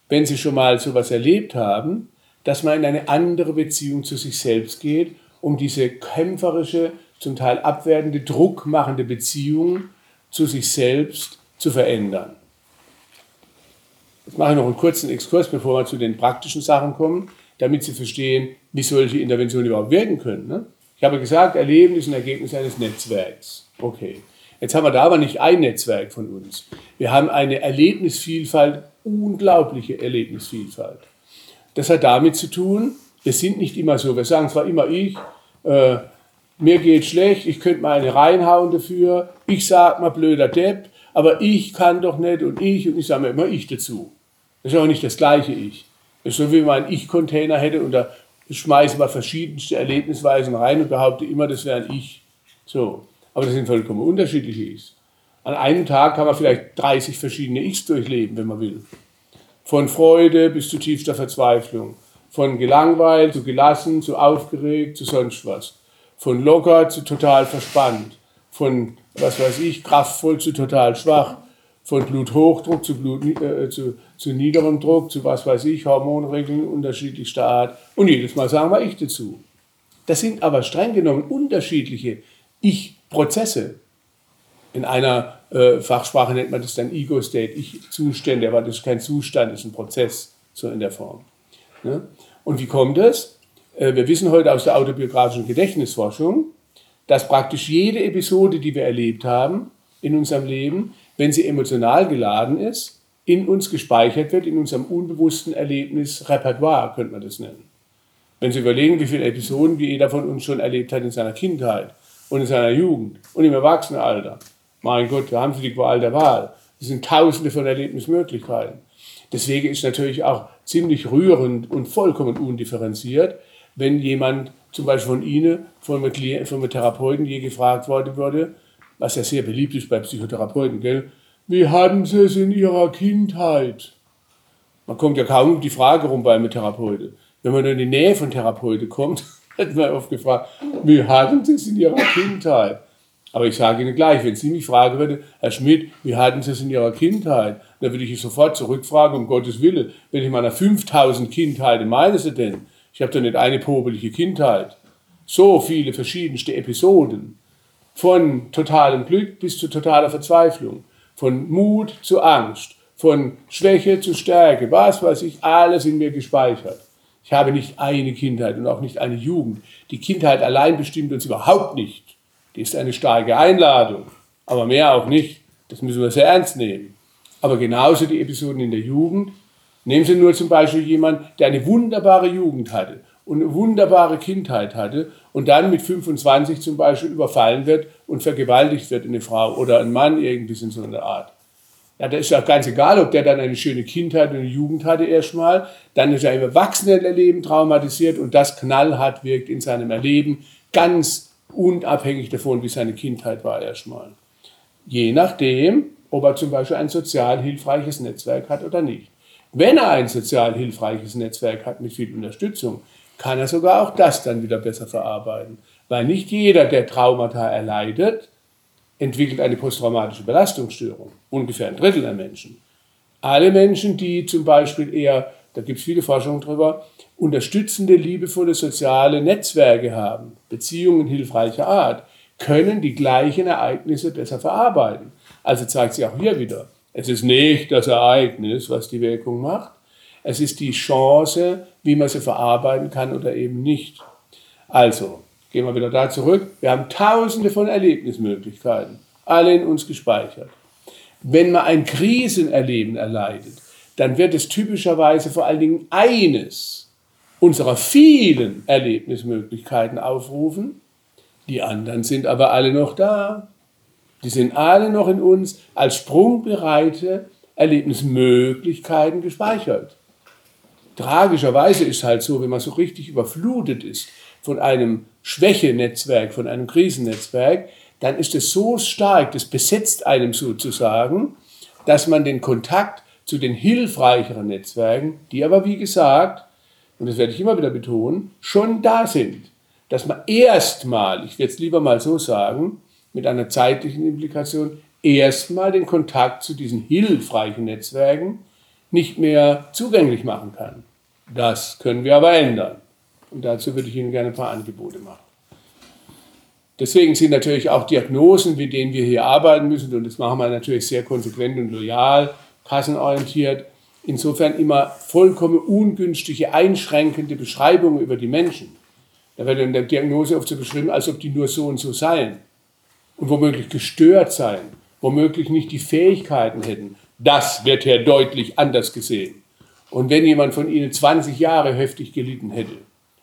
wenn Sie schon mal sowas erlebt haben, dass man in eine andere Beziehung zu sich selbst geht, um diese kämpferische, zum Teil abwertende, druckmachende Beziehung zu sich selbst zu verändern. Jetzt mache ich noch einen kurzen Exkurs, bevor wir zu den praktischen Sachen kommen, damit Sie verstehen, wie solche Interventionen überhaupt wirken können. Ne? Ich habe gesagt, Erleben ist ein Ergebnis eines Netzwerks. Okay. Jetzt haben wir da aber nicht ein Netzwerk von uns. Wir haben eine Erlebnisvielfalt, unglaubliche Erlebnisvielfalt. Das hat damit zu tun, wir sind nicht immer so. Wir sagen zwar immer ich, äh, mir geht schlecht, ich könnte mal eine reinhauen dafür, ich sag mal blöder Depp, aber ich kann doch nicht und ich und ich sage mir immer ich dazu. Das ist auch nicht das gleiche Ich. Das ist so, wie man einen Ich-Container hätte und da schmeiße man verschiedenste Erlebnisweisen rein und behaupte immer, das wäre ein Ich. So. Aber das sind vollkommen unterschiedliche Ichs. An einem Tag kann man vielleicht 30 verschiedene Ichs durchleben, wenn man will. Von Freude bis zu tiefster Verzweiflung. Von gelangweilt zu gelassen, zu aufgeregt, zu sonst was. Von locker zu total verspannt. Von, was weiß ich, kraftvoll zu total schwach. Von Bluthochdruck zu, Blut, äh, zu, zu niederem Druck, zu was weiß ich, Hormonregeln unterschiedlichster Art. Und jedes Mal sagen wir ich dazu. Das sind aber streng genommen unterschiedliche Ich-Prozesse. In einer äh, Fachsprache nennt man das dann Ego-State, Ich-Zustände, aber das ist kein Zustand, das ist ein Prozess, so in der Form. Ne? Und wie kommt es? Äh, wir wissen heute aus der autobiografischen Gedächtnisforschung, dass praktisch jede Episode, die wir erlebt haben in unserem Leben, wenn sie emotional geladen ist, in uns gespeichert wird, in unserem unbewussten Erlebnisrepertoire, könnte man das nennen. Wenn Sie überlegen, wie viele Episoden wie jeder von uns schon erlebt hat in seiner Kindheit und in seiner Jugend und im Erwachsenenalter. Mein Gott, da haben Sie die Qual der Wahl. Es sind tausende von Erlebnismöglichkeiten. Deswegen ist natürlich auch ziemlich rührend und vollkommen undifferenziert, wenn jemand zum Beispiel von Ihnen, von einem, von Therapeuten je gefragt worden würde, was ja sehr beliebt ist bei Psychotherapeuten, gell? Wie hatten Sie es in Ihrer Kindheit? Man kommt ja kaum um die Frage rum bei einem Therapeuten. Wenn man in die Nähe von Therapeuten kommt, [laughs] wird man oft gefragt, wie hatten Sie es in Ihrer Kindheit? Aber ich sage Ihnen gleich, wenn Sie mich fragen würden, Herr Schmidt, wie hatten Sie es in Ihrer Kindheit? Dann würde ich sofort zurückfragen, um Gottes Willen, wenn ich meiner 5000 Kindheiten meine Sie denn? Ich habe doch nicht eine pobelige Kindheit. So viele verschiedenste Episoden. Von totalem Glück bis zu totaler Verzweiflung. Von Mut zu Angst. Von Schwäche zu Stärke. Was weiß ich, alles in mir gespeichert. Ich habe nicht eine Kindheit und auch nicht eine Jugend. Die Kindheit allein bestimmt uns überhaupt nicht. Die ist eine starke Einladung, aber mehr auch nicht. Das müssen wir sehr ernst nehmen. Aber genauso die Episoden in der Jugend. Nehmen Sie nur zum Beispiel jemanden, der eine wunderbare Jugend hatte und eine wunderbare Kindheit hatte und dann mit 25 zum Beispiel überfallen wird und vergewaltigt wird, eine Frau oder ein Mann irgendwie in so einer Art. Ja, da ist ja ganz egal, ob der dann eine schöne Kindheit und eine Jugend hatte erstmal, dann ist er im Erwachsenenleben traumatisiert und das knallhart wirkt in seinem Erleben ganz unabhängig davon, wie seine Kindheit war erstmal. Je nachdem, ob er zum Beispiel ein sozial hilfreiches Netzwerk hat oder nicht. Wenn er ein sozial hilfreiches Netzwerk hat mit viel Unterstützung, kann er sogar auch das dann wieder besser verarbeiten. Weil nicht jeder, der Traumata erleidet, entwickelt eine posttraumatische Belastungsstörung. Ungefähr ein Drittel der Menschen. Alle Menschen, die zum Beispiel eher, da gibt es viele Forschungen drüber, unterstützende, liebevolle soziale Netzwerke haben, Beziehungen hilfreicher Art, können die gleichen Ereignisse besser verarbeiten. Also zeigt sich auch hier wieder, es ist nicht das Ereignis, was die Wirkung macht, es ist die Chance, wie man sie verarbeiten kann oder eben nicht. Also, gehen wir wieder da zurück. Wir haben tausende von Erlebnismöglichkeiten, alle in uns gespeichert. Wenn man ein Krisenerleben erleidet, dann wird es typischerweise vor allen Dingen eines unserer vielen Erlebnismöglichkeiten aufrufen. Die anderen sind aber alle noch da. Die sind alle noch in uns als sprungbereite Erlebnismöglichkeiten gespeichert. Tragischerweise ist halt so, wenn man so richtig überflutet ist von einem Schwächenetzwerk, von einem Krisennetzwerk, dann ist es so stark, das besetzt einem sozusagen, dass man den Kontakt zu den hilfreicheren Netzwerken, die aber wie gesagt, und das werde ich immer wieder betonen, schon da sind, dass man erstmal, ich werde es lieber mal so sagen, mit einer zeitlichen Implikation, erstmal den Kontakt zu diesen hilfreichen Netzwerken nicht mehr zugänglich machen kann. Das können wir aber ändern. Und dazu würde ich Ihnen gerne ein paar Angebote machen. Deswegen sind natürlich auch Diagnosen, mit denen wir hier arbeiten müssen, und das machen wir natürlich sehr konsequent und loyal, kassenorientiert, insofern immer vollkommen ungünstige, einschränkende Beschreibungen über die Menschen. Da wird in der Diagnose oft so beschrieben, als ob die nur so und so seien und womöglich gestört seien, womöglich nicht die Fähigkeiten hätten. Das wird hier deutlich anders gesehen. Und wenn jemand von Ihnen 20 Jahre heftig gelitten hätte,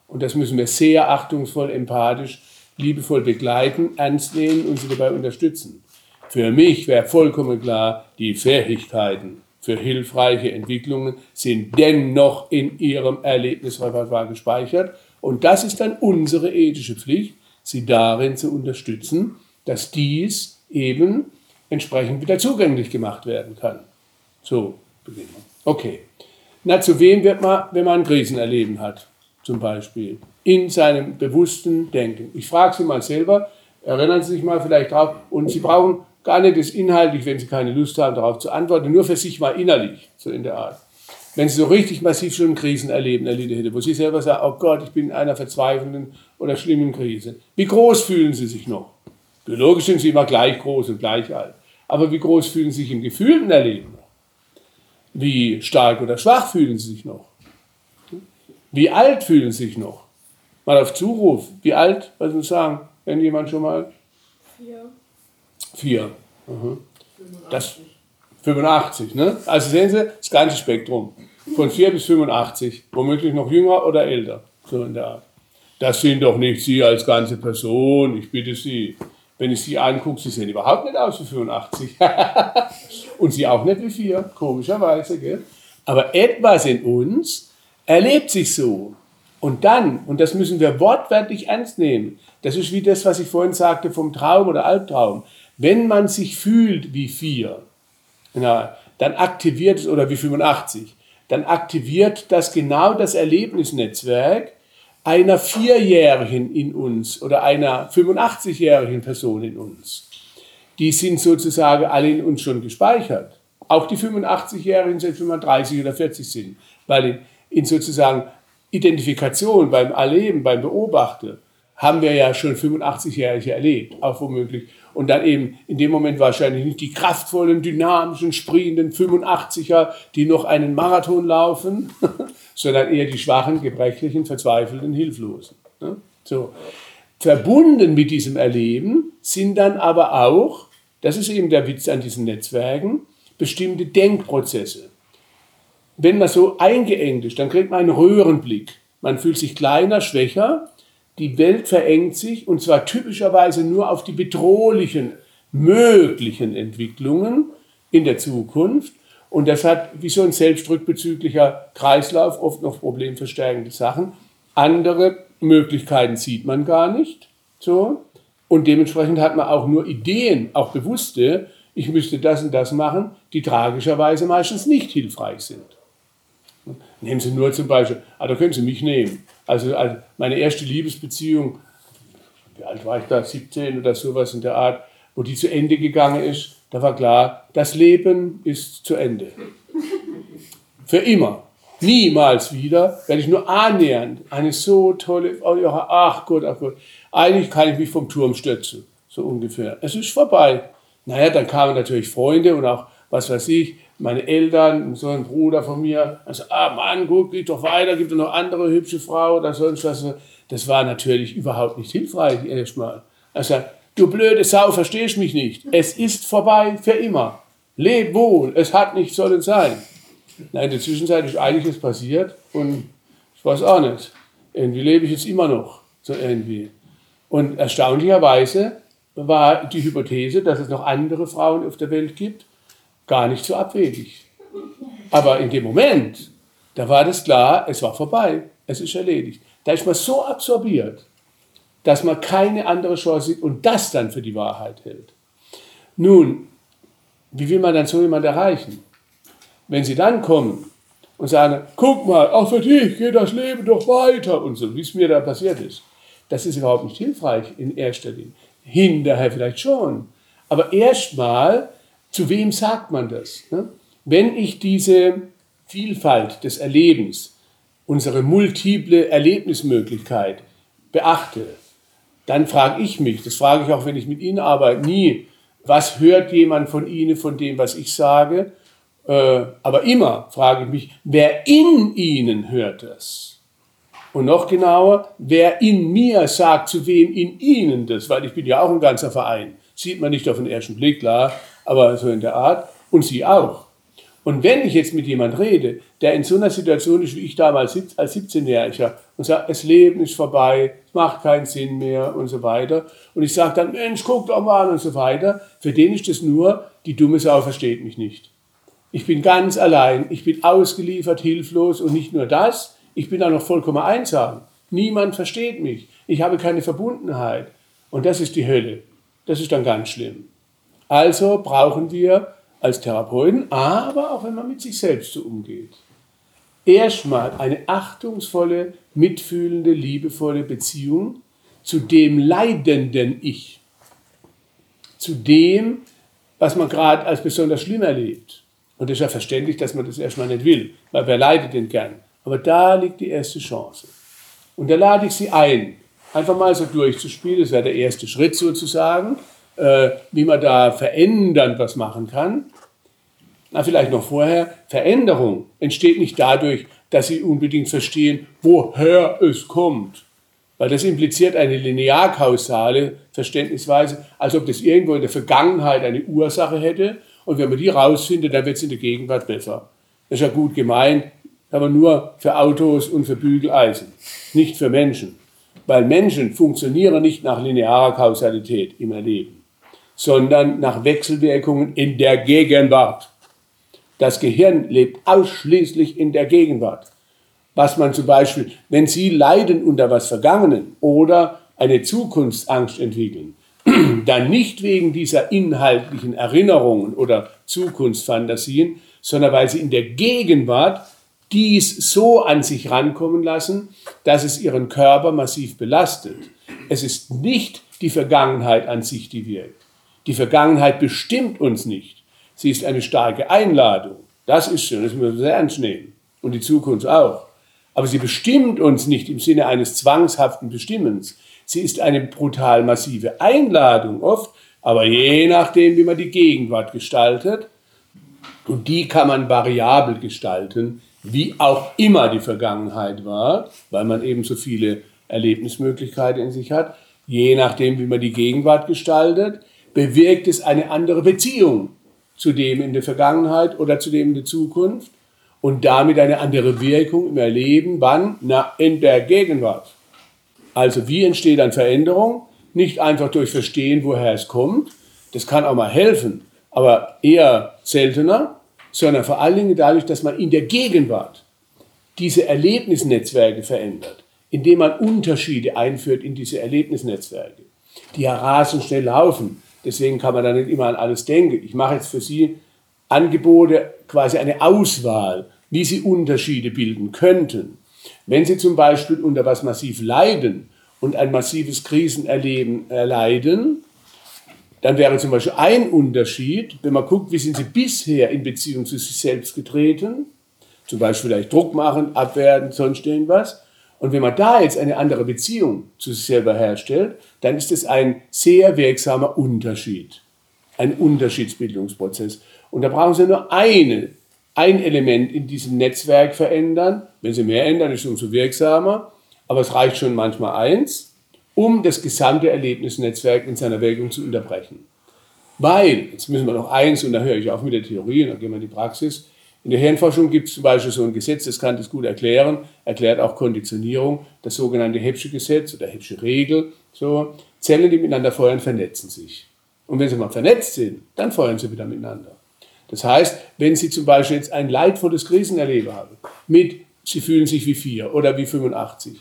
und das müssen wir sehr achtungsvoll, empathisch, liebevoll begleiten, ernst nehmen und Sie dabei unterstützen. Für mich wäre vollkommen klar, die Fähigkeiten für hilfreiche Entwicklungen sind dennoch in Ihrem Erlebnisrepertoire gespeichert. Und das ist dann unsere ethische Pflicht, Sie darin zu unterstützen, dass dies eben entsprechend wieder zugänglich gemacht werden kann. So. Okay. Na, zu wem wird man, wenn man ein Krisenerleben hat, zum Beispiel? In seinem bewussten Denken. Ich frage Sie mal selber, erinnern Sie sich mal vielleicht drauf, und Sie brauchen gar nicht das inhaltlich, wenn Sie keine Lust haben, darauf zu antworten, nur für sich mal innerlich, so in der Art. Wenn Sie so richtig massiv schon ein Krisenerleben erlebt hätten, wo Sie selber sagen, oh Gott, ich bin in einer verzweifelnden oder schlimmen Krise. Wie groß fühlen Sie sich noch? Biologisch sind Sie immer gleich groß und gleich alt. Aber wie groß fühlen Sie sich im gefühlten Erleben? Wie stark oder schwach fühlen Sie sich noch? Wie alt fühlen Sie sich noch? Mal auf Zuruf. Wie alt, was Sie sagen, wenn jemand schon mal? Vier. Vier. Mhm. Das 85, ne? Also sehen Sie, das ganze Spektrum. Von 4 bis 85, womöglich noch jünger oder älter. So in der Art. Das sind doch nicht Sie als ganze Person, ich bitte Sie. Wenn ich Sie angucke, Sie sehen überhaupt nicht aus wie 85. [laughs] und Sie auch nicht wie 4, komischerweise. Gell? Aber etwas in uns erlebt sich so. Und dann, und das müssen wir wortwörtlich ernst nehmen, das ist wie das, was ich vorhin sagte vom Traum oder Albtraum. Wenn man sich fühlt wie 4, dann aktiviert es, oder wie 85, dann aktiviert das genau das Erlebnisnetzwerk, einer Vierjährigen in uns oder einer 85-jährigen Person in uns. Die sind sozusagen alle in uns schon gespeichert. Auch die 85-Jährigen, selbst wenn wir 30 oder 40 sind. Weil in sozusagen Identifikation, beim Erleben, beim Beobachten, haben wir ja schon 85-Jährige erlebt, auch womöglich. Und dann eben in dem Moment wahrscheinlich nicht die kraftvollen, dynamischen, sprienden 85er, die noch einen Marathon laufen, [laughs] sondern eher die schwachen, gebrechlichen, verzweifelten, hilflosen. Ne? So. Verbunden mit diesem Erleben sind dann aber auch, das ist eben der Witz an diesen Netzwerken, bestimmte Denkprozesse. Wenn man so eingeengt ist, dann kriegt man einen Röhrenblick. Man fühlt sich kleiner, schwächer, die Welt verengt sich und zwar typischerweise nur auf die bedrohlichen, möglichen Entwicklungen in der Zukunft und das hat wie so ein selbstrückbezüglicher Kreislauf oft noch problemverstärkende Sachen. Andere Möglichkeiten sieht man gar nicht. So. Und dementsprechend hat man auch nur Ideen, auch bewusste, ich müsste das und das machen, die tragischerweise meistens nicht hilfreich sind. Nehmen Sie nur zum Beispiel, ah, da können Sie mich nehmen. Also, also meine erste Liebesbeziehung, wie alt war ich da, 17 oder sowas in der Art, wo die zu Ende gegangen ist, da war klar, das Leben ist zu Ende. Für immer. Niemals wieder werde ich nur annähernd eine so tolle, ach Gott, ach Gott, eigentlich kann ich mich vom Turm stürzen, so ungefähr. Es ist vorbei. Naja, dann kamen natürlich Freunde und auch, was weiß ich, meine Eltern, so ein Bruder von mir, also, ah Mann, guck, geht doch weiter, gibt es noch andere hübsche Frau oder sonst was. Das war natürlich überhaupt nicht hilfreich erstmal. Also, du blöde Sau, verstehst mich nicht. Es ist vorbei für immer. Leb wohl, es hat nicht sollen sein. Nein, in der Zwischenzeit ist einiges passiert und ich weiß auch nicht. Irgendwie lebe ich jetzt immer noch, so irgendwie. Und erstaunlicherweise war die Hypothese, dass es noch andere Frauen auf der Welt gibt, gar nicht so abwegig. Aber in dem Moment, da war das klar, es war vorbei, es ist erledigt. Da ist man so absorbiert, dass man keine andere Chance sieht und das dann für die Wahrheit hält. Nun, wie will man dann so jemand erreichen? Wenn sie dann kommen und sagen, guck mal, auch für dich geht das Leben doch weiter und so, wie es mir da passiert ist, das ist überhaupt nicht hilfreich in erster Linie. Hinterher vielleicht schon. Aber erstmal, zu wem sagt man das? Ne? Wenn ich diese Vielfalt des Erlebens, unsere multiple Erlebnismöglichkeit beachte, dann frage ich mich, das frage ich auch, wenn ich mit Ihnen arbeite, nie, was hört jemand von Ihnen von dem, was ich sage, äh, aber immer frage ich mich, wer in ihnen hört das? Und noch genauer, wer in mir sagt, zu wem in ihnen das, weil ich bin ja auch ein ganzer Verein. Sieht man nicht auf den ersten Blick, klar, aber so in der Art. Und sie auch. Und wenn ich jetzt mit jemand rede, der in so einer Situation ist, wie ich damals als 17-Jähriger, und sagt, das Leben ist vorbei, es macht keinen Sinn mehr und so weiter, und ich sage dann, Mensch, guck doch mal und so weiter, für den ist das nur, die dumme Sau versteht mich nicht. Ich bin ganz allein, ich bin ausgeliefert, hilflos und nicht nur das, ich bin auch noch vollkommen einsam. Niemand versteht mich. Ich habe keine Verbundenheit. Und das ist die Hölle. Das ist dann ganz schlimm. Also brauchen wir als Therapeuten, aber auch wenn man mit sich selbst so umgeht, erstmal eine achtungsvolle, mitfühlende, liebevolle Beziehung zu dem leidenden Ich. Zu dem, was man gerade als besonders schlimm erlebt. Und es ist ja verständlich, dass man das erstmal nicht will, weil wer leidet denn gern? Aber da liegt die erste Chance. Und da lade ich Sie ein, einfach mal so durchzuspielen. Das wäre der erste Schritt sozusagen, äh, wie man da verändernd was machen kann. Na, vielleicht noch vorher. Veränderung entsteht nicht dadurch, dass Sie unbedingt verstehen, woher es kommt. Weil das impliziert eine linearkausale Verständnisweise, als ob das irgendwo in der Vergangenheit eine Ursache hätte und wenn man die rausfindet, dann wird es in der Gegenwart besser. Das ist ja gut gemeint, aber nur für Autos und für Bügeleisen, nicht für Menschen. Weil Menschen funktionieren nicht nach linearer Kausalität im Erleben, sondern nach Wechselwirkungen in der Gegenwart. Das Gehirn lebt ausschließlich in der Gegenwart. Was man zum Beispiel, wenn Sie leiden unter was Vergangenen oder eine Zukunftsangst entwickeln, [clears throat] dann nicht wegen dieser inhaltlichen Erinnerungen oder Zukunftsfantasien, sondern weil sie in der Gegenwart dies so an sich rankommen lassen, dass es ihren Körper massiv belastet. Es ist nicht die Vergangenheit an sich, die wirkt. Die Vergangenheit bestimmt uns nicht. Sie ist eine starke Einladung. Das ist schön, das müssen wir sehr ernst nehmen. Und die Zukunft auch. Aber sie bestimmt uns nicht im Sinne eines zwangshaften Bestimmens. Sie ist eine brutal massive Einladung oft, aber je nachdem, wie man die Gegenwart gestaltet, und die kann man variabel gestalten, wie auch immer die Vergangenheit war, weil man eben so viele Erlebnismöglichkeiten in sich hat, je nachdem, wie man die Gegenwart gestaltet, bewirkt es eine andere Beziehung zu dem in der Vergangenheit oder zu dem in der Zukunft und damit eine andere Wirkung im Erleben, wann? Na, in der Gegenwart. Also wie entsteht dann Veränderung? Nicht einfach durch Verstehen, woher es kommt. Das kann auch mal helfen, aber eher seltener, sondern vor allen Dingen dadurch, dass man in der Gegenwart diese Erlebnisnetzwerke verändert, indem man Unterschiede einführt in diese Erlebnisnetzwerke, die ja rasend schnell laufen. Deswegen kann man da nicht immer an alles denken. Ich mache jetzt für Sie Angebote, quasi eine Auswahl, wie Sie Unterschiede bilden könnten. Wenn Sie zum Beispiel unter was massiv leiden und ein massives Krisenerleben erleiden, dann wäre zum Beispiel ein Unterschied, wenn man guckt, wie sind Sie bisher in Beziehung zu sich selbst getreten, Zum Beispiel vielleicht Druck machen, abwerten, sonst irgendwas. Und wenn man da jetzt eine andere Beziehung zu sich selber herstellt, dann ist es ein sehr wirksamer Unterschied. Ein Unterschiedsbildungsprozess. Und da brauchen Sie nur eine, ein Element in diesem Netzwerk verändern. Wenn Sie mehr ändern, ist es umso wirksamer. Aber es reicht schon manchmal eins, um das gesamte Erlebnisnetzwerk in seiner Wirkung zu unterbrechen. Weil, jetzt müssen wir noch eins, und da höre ich auf mit der Theorie, und dann gehen wir in die Praxis. In der Hirnforschung gibt es zum Beispiel so ein Gesetz, das kann das gut erklären, erklärt auch Konditionierung, das sogenannte Hebsche Gesetz oder Hebsche Regel. So, Zellen, die miteinander feuern, vernetzen sich. Und wenn sie mal vernetzt sind, dann feuern sie wieder miteinander. Das heißt, wenn Sie zum Beispiel jetzt ein leidvolles Krisenerleben haben, mit Sie fühlen sich wie vier oder wie 85,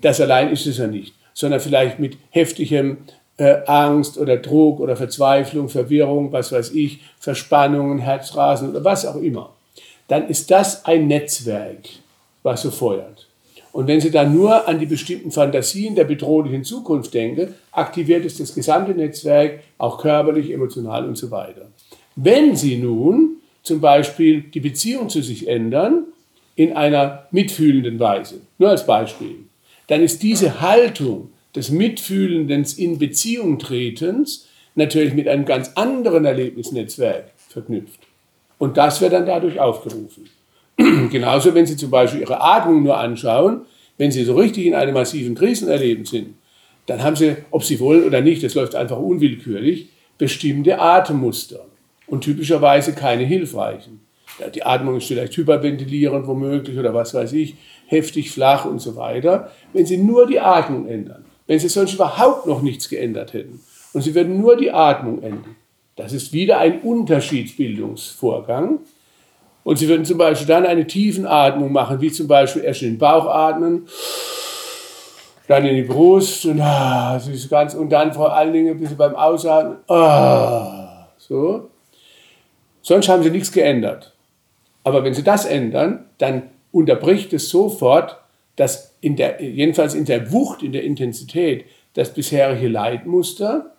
das allein ist es ja nicht, sondern vielleicht mit heftigem äh, Angst oder Druck oder Verzweiflung, Verwirrung, was weiß ich, Verspannungen, Herzrasen oder was auch immer, dann ist das ein Netzwerk, was so feuert. Und wenn Sie dann nur an die bestimmten Fantasien der bedrohlichen Zukunft denken, aktiviert es das gesamte Netzwerk, auch körperlich, emotional und so weiter. Wenn Sie nun zum Beispiel die Beziehung zu sich ändern, in einer mitfühlenden Weise, nur als Beispiel, dann ist diese Haltung des Mitfühlendens in Beziehung tretens natürlich mit einem ganz anderen Erlebnisnetzwerk verknüpft. Und das wird dann dadurch aufgerufen. [clears throat] Genauso, wenn Sie zum Beispiel Ihre Atmung nur anschauen, wenn Sie so richtig in einem massiven Krisenerleben sind, dann haben Sie, ob Sie wollen oder nicht, das läuft einfach unwillkürlich, bestimmte Atemmuster und typischerweise keine hilfreichen. Die Atmung ist vielleicht hyperventilierend womöglich oder was weiß ich, heftig flach und so weiter. Wenn Sie nur die Atmung ändern, wenn Sie sonst überhaupt noch nichts geändert hätten und Sie würden nur die Atmung ändern. Das ist wieder ein Unterschiedsbildungsvorgang. Und Sie würden zum Beispiel dann eine Tiefenatmung machen, wie zum Beispiel erst in den Bauch atmen, dann in die Brust und, ah, ganz, und dann vor allen Dingen ein bisschen beim Ausatmen. Ah, so. Sonst haben Sie nichts geändert. Aber wenn Sie das ändern, dann unterbricht es sofort das in der, jedenfalls in der Wucht, in der Intensität, das bisherige Leitmuster.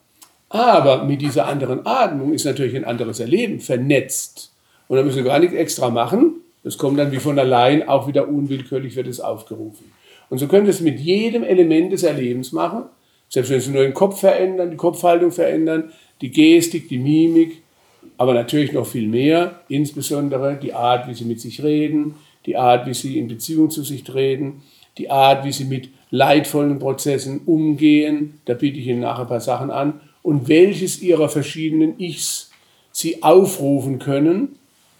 Aber mit dieser anderen Atmung ist natürlich ein anderes Erleben vernetzt. Und da müssen wir gar nichts extra machen. Das kommt dann wie von allein, auch wieder unwillkürlich wird es aufgerufen. Und so können wir es mit jedem Element des Erlebens machen. Selbst wenn Sie nur den Kopf verändern, die Kopfhaltung verändern, die Gestik, die Mimik, aber natürlich noch viel mehr, insbesondere die Art, wie Sie mit sich reden, die Art, wie Sie in Beziehung zu sich treten, die Art, wie sie mit leidvollen Prozessen umgehen. Da biete ich Ihnen nachher ein paar Sachen an. Und welches Ihrer verschiedenen Ichs Sie aufrufen können.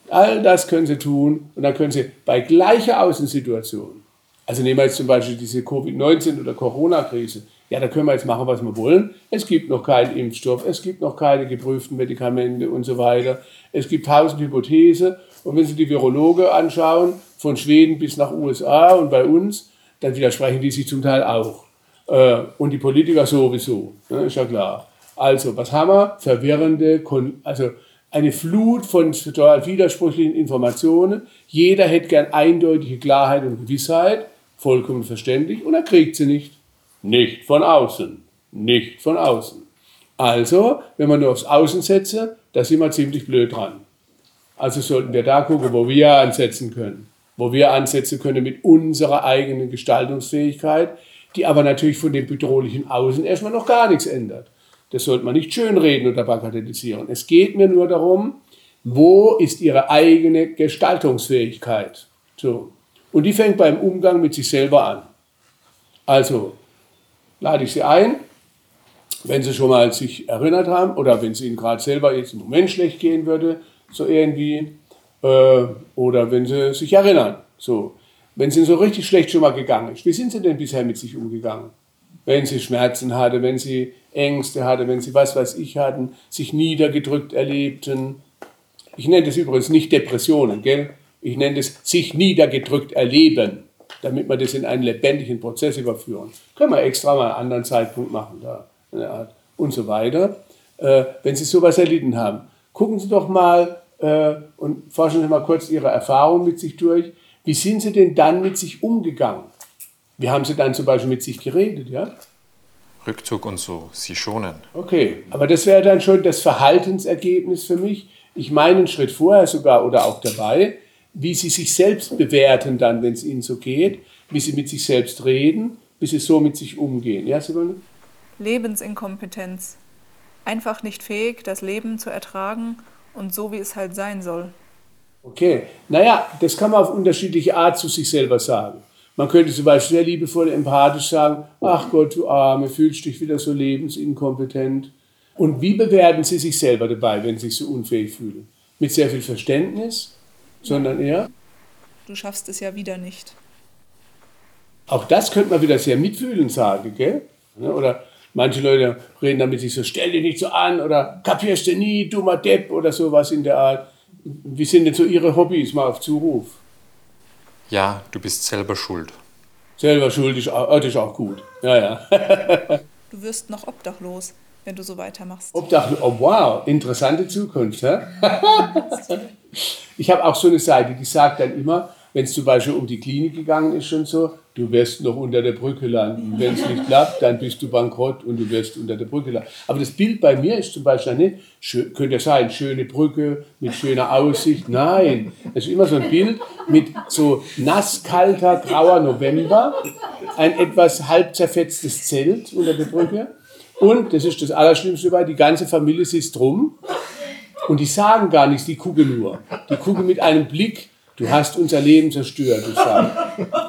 All das können Sie tun. Und dann können Sie bei gleicher Außensituation, also nehmen wir jetzt zum Beispiel diese Covid-19 oder Corona-Krise, ja, da können wir jetzt machen, was wir wollen. Es gibt noch keinen Impfstoff, es gibt noch keine geprüften Medikamente und so weiter. Es gibt tausend Hypothesen. Und wenn Sie die Virologe anschauen, von Schweden bis nach USA und bei uns, dann widersprechen die sich zum Teil auch. Äh, und die Politiker sowieso, ne, ist ja klar. Also, was haben wir? Verwirrende, also eine Flut von total widersprüchlichen Informationen. Jeder hätte gern eindeutige Klarheit und Gewissheit, vollkommen verständlich, und er kriegt sie nicht. Nicht von außen. Nicht von außen. Also, wenn man nur aufs Außen setze, da sind wir ziemlich blöd dran. Also sollten wir da gucken, wo wir ansetzen können wo wir ansetzen können mit unserer eigenen Gestaltungsfähigkeit, die aber natürlich von dem bedrohlichen Außen erstmal noch gar nichts ändert. Das sollte man nicht schönreden oder bagatellisieren. Es geht mir nur darum, wo ist ihre eigene Gestaltungsfähigkeit? So. Und die fängt beim Umgang mit sich selber an. Also lade ich Sie ein, wenn Sie schon mal sich erinnert haben oder wenn es Ihnen gerade selber jetzt im Moment schlecht gehen würde, so irgendwie, äh, oder wenn sie sich erinnern. So. Wenn es ihnen so richtig schlecht schon mal gegangen ist, wie sind sie denn bisher mit sich umgegangen? Wenn sie Schmerzen hatte, wenn sie Ängste hatte, wenn sie was weiß ich hatten, sich niedergedrückt erlebten. Ich nenne das übrigens nicht Depressionen, gell? Ich nenne das sich niedergedrückt erleben, damit wir das in einen lebendigen Prozess überführen. Können wir extra mal einen anderen Zeitpunkt machen, da, eine Art und so weiter. Äh, wenn Sie sowas erlitten haben, gucken Sie doch mal, äh, und forschen Sie mal kurz Ihre Erfahrung mit sich durch. Wie sind Sie denn dann mit sich umgegangen? Wie haben Sie dann zum Beispiel mit sich geredet? Ja? Rückzug und so, Sie schonen. Okay, aber das wäre dann schon das Verhaltensergebnis für mich. Ich meine einen Schritt vorher sogar oder auch dabei, wie sie sich selbst bewerten dann, wenn es ihnen so geht, wie sie mit sich selbst reden, wie sie so mit sich umgehen. Ja, Simone? Lebensinkompetenz. Einfach nicht fähig, das Leben zu ertragen und so, wie es halt sein soll. Okay, naja, das kann man auf unterschiedliche Art zu sich selber sagen. Man könnte zum Beispiel sehr liebevoll, empathisch sagen, ach Gott, du Arme, fühlst dich wieder so lebensinkompetent. Und wie bewerten Sie sich selber dabei, wenn Sie sich so unfähig fühlen? Mit sehr viel Verständnis, sondern eher? Du schaffst es ja wieder nicht. Auch das könnte man wieder sehr mitfühlend sagen, gell? Oder manche Leute reden damit sich so, stell dich nicht so an oder kapierst du nie, dummer Depp oder sowas in der Art. Wie sind denn so Ihre Hobbys mal auf Zuruf? Ja, du bist selber schuld. Selber schuld ist auch, das ist auch gut. Ja, ja. [laughs] du wirst noch obdachlos, wenn du so weitermachst. Obdachlos, oh wow, interessante Zukunft. Hä? [laughs] ich habe auch so eine Seite, die sagt dann immer, wenn es zum Beispiel um die Klinik gegangen ist und so, du wirst noch unter der Brücke landen. Wenn es nicht klappt, dann bist du bankrott und du wirst unter der Brücke landen. Aber das Bild bei mir ist zum Beispiel nicht, könnte ja sein, schöne Brücke mit schöner Aussicht. Nein, es ist immer so ein Bild mit so nasskalter, grauer November, ein etwas halb zerfetztes Zelt unter der Brücke. Und, das ist das Allerschlimmste dabei, die ganze Familie sitzt drum und die sagen gar nichts, die gucken nur. Die gucken mit einem Blick, Du hast unser Leben zerstört.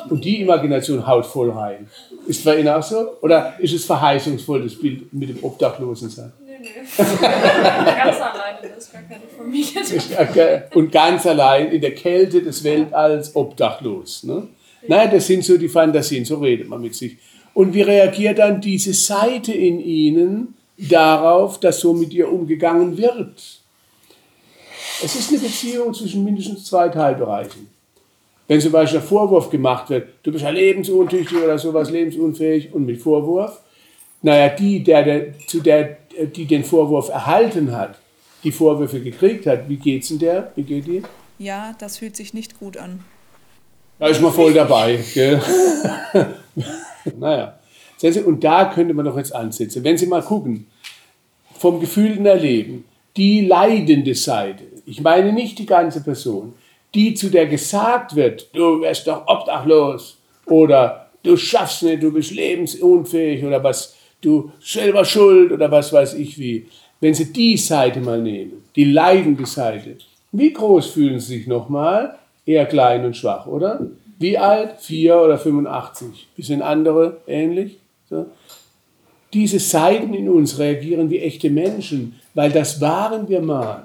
Und die Imagination haut voll rein. Ist bei Ihnen auch so? Oder ist es verheißungsvoll, das Bild mit dem Obdachlosen sein? Nö, nö. [laughs] ganz alleine, das ist gar keine Familie. Und ganz allein in der Kälte des Weltalls obdachlos. Ne? Nein, das sind so die Fantasien, so redet man mit sich. Und wie reagiert dann diese Seite in Ihnen darauf, dass so mit ihr umgegangen wird? Es ist eine Beziehung zwischen mindestens zwei Teilbereichen. Wenn zum Beispiel ein Vorwurf gemacht wird, du bist ja lebensuntüchtig oder sowas, lebensunfähig und mit Vorwurf, naja, die, der, der, zu der, die den Vorwurf erhalten hat, die Vorwürfe gekriegt hat, wie geht's denn der? Wie geht die? Ja, das fühlt sich nicht gut an. Da ist man voll dabei, gell? [laughs] naja. Und da könnte man doch jetzt ansetzen. Wenn Sie mal gucken, vom gefühlten Erleben, die leidende Seite, ich meine nicht die ganze Person, die zu der gesagt wird, du wärst doch obdachlos oder du schaffst nicht, du bist lebensunfähig oder was, du selber schuld oder was weiß ich wie. Wenn Sie die Seite mal nehmen, die leidende Seite, wie groß fühlen Sie sich nochmal? Eher klein und schwach, oder? Wie alt? 4 oder 85? Bisschen andere ähnlich? So. Diese Seiten in uns reagieren wie echte Menschen, weil das waren wir mal.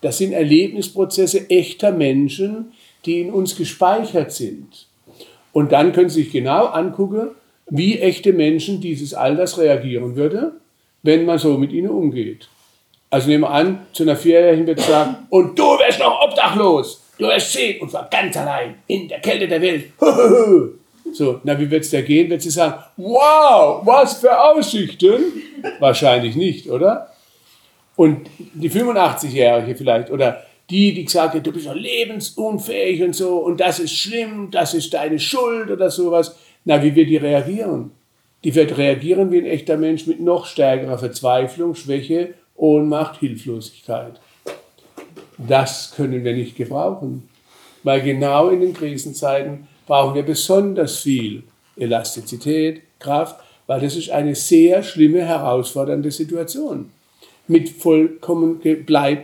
Das sind Erlebnisprozesse echter Menschen, die in uns gespeichert sind. Und dann können Sie sich genau angucken, wie echte Menschen dieses Alters reagieren würde, wenn man so mit ihnen umgeht. Also nehmen wir an, zu einer Vierjährigen wird gesagt, und du wärst noch obdachlos, du wärst zehn und zwar ganz allein in der Kälte der Welt. [laughs] So, na, wie wird es da gehen? Wird sie sagen, wow, was für Aussichten? Wahrscheinlich nicht, oder? Und die 85-Jährige vielleicht oder die, die gesagt hat, du bist doch lebensunfähig und so und das ist schlimm, das ist deine Schuld oder sowas. Na, wie wird die reagieren? Die wird reagieren wie ein echter Mensch mit noch stärkerer Verzweiflung, Schwäche, Ohnmacht, Hilflosigkeit. Das können wir nicht gebrauchen, weil genau in den Krisenzeiten brauchen wir besonders viel Elastizität, Kraft, weil das ist eine sehr schlimme, herausfordernde Situation mit vollkommen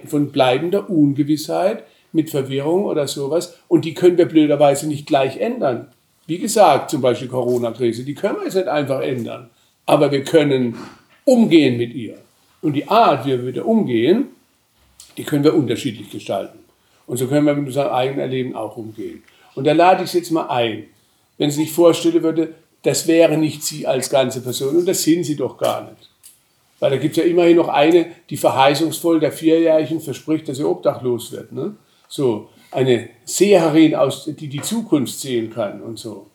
von bleibender Ungewissheit, mit Verwirrung oder sowas. Und die können wir blöderweise nicht gleich ändern. Wie gesagt, zum Beispiel Corona-Krise, die können wir jetzt nicht einfach ändern. Aber wir können umgehen mit ihr. Und die Art, wie wir ihr umgehen, die können wir unterschiedlich gestalten. Und so können wir mit unserem eigenen Erleben auch umgehen. Und da lade ich es jetzt mal ein. Wenn Sie sich vorstellen würde, das wäre nicht Sie als ganze Person und das sind Sie doch gar nicht. Weil da gibt es ja immerhin noch eine, die verheißungsvoll der Vierjährigen verspricht, dass sie obdachlos wird. Ne? So, eine Seherin, aus, die die Zukunft sehen kann und so.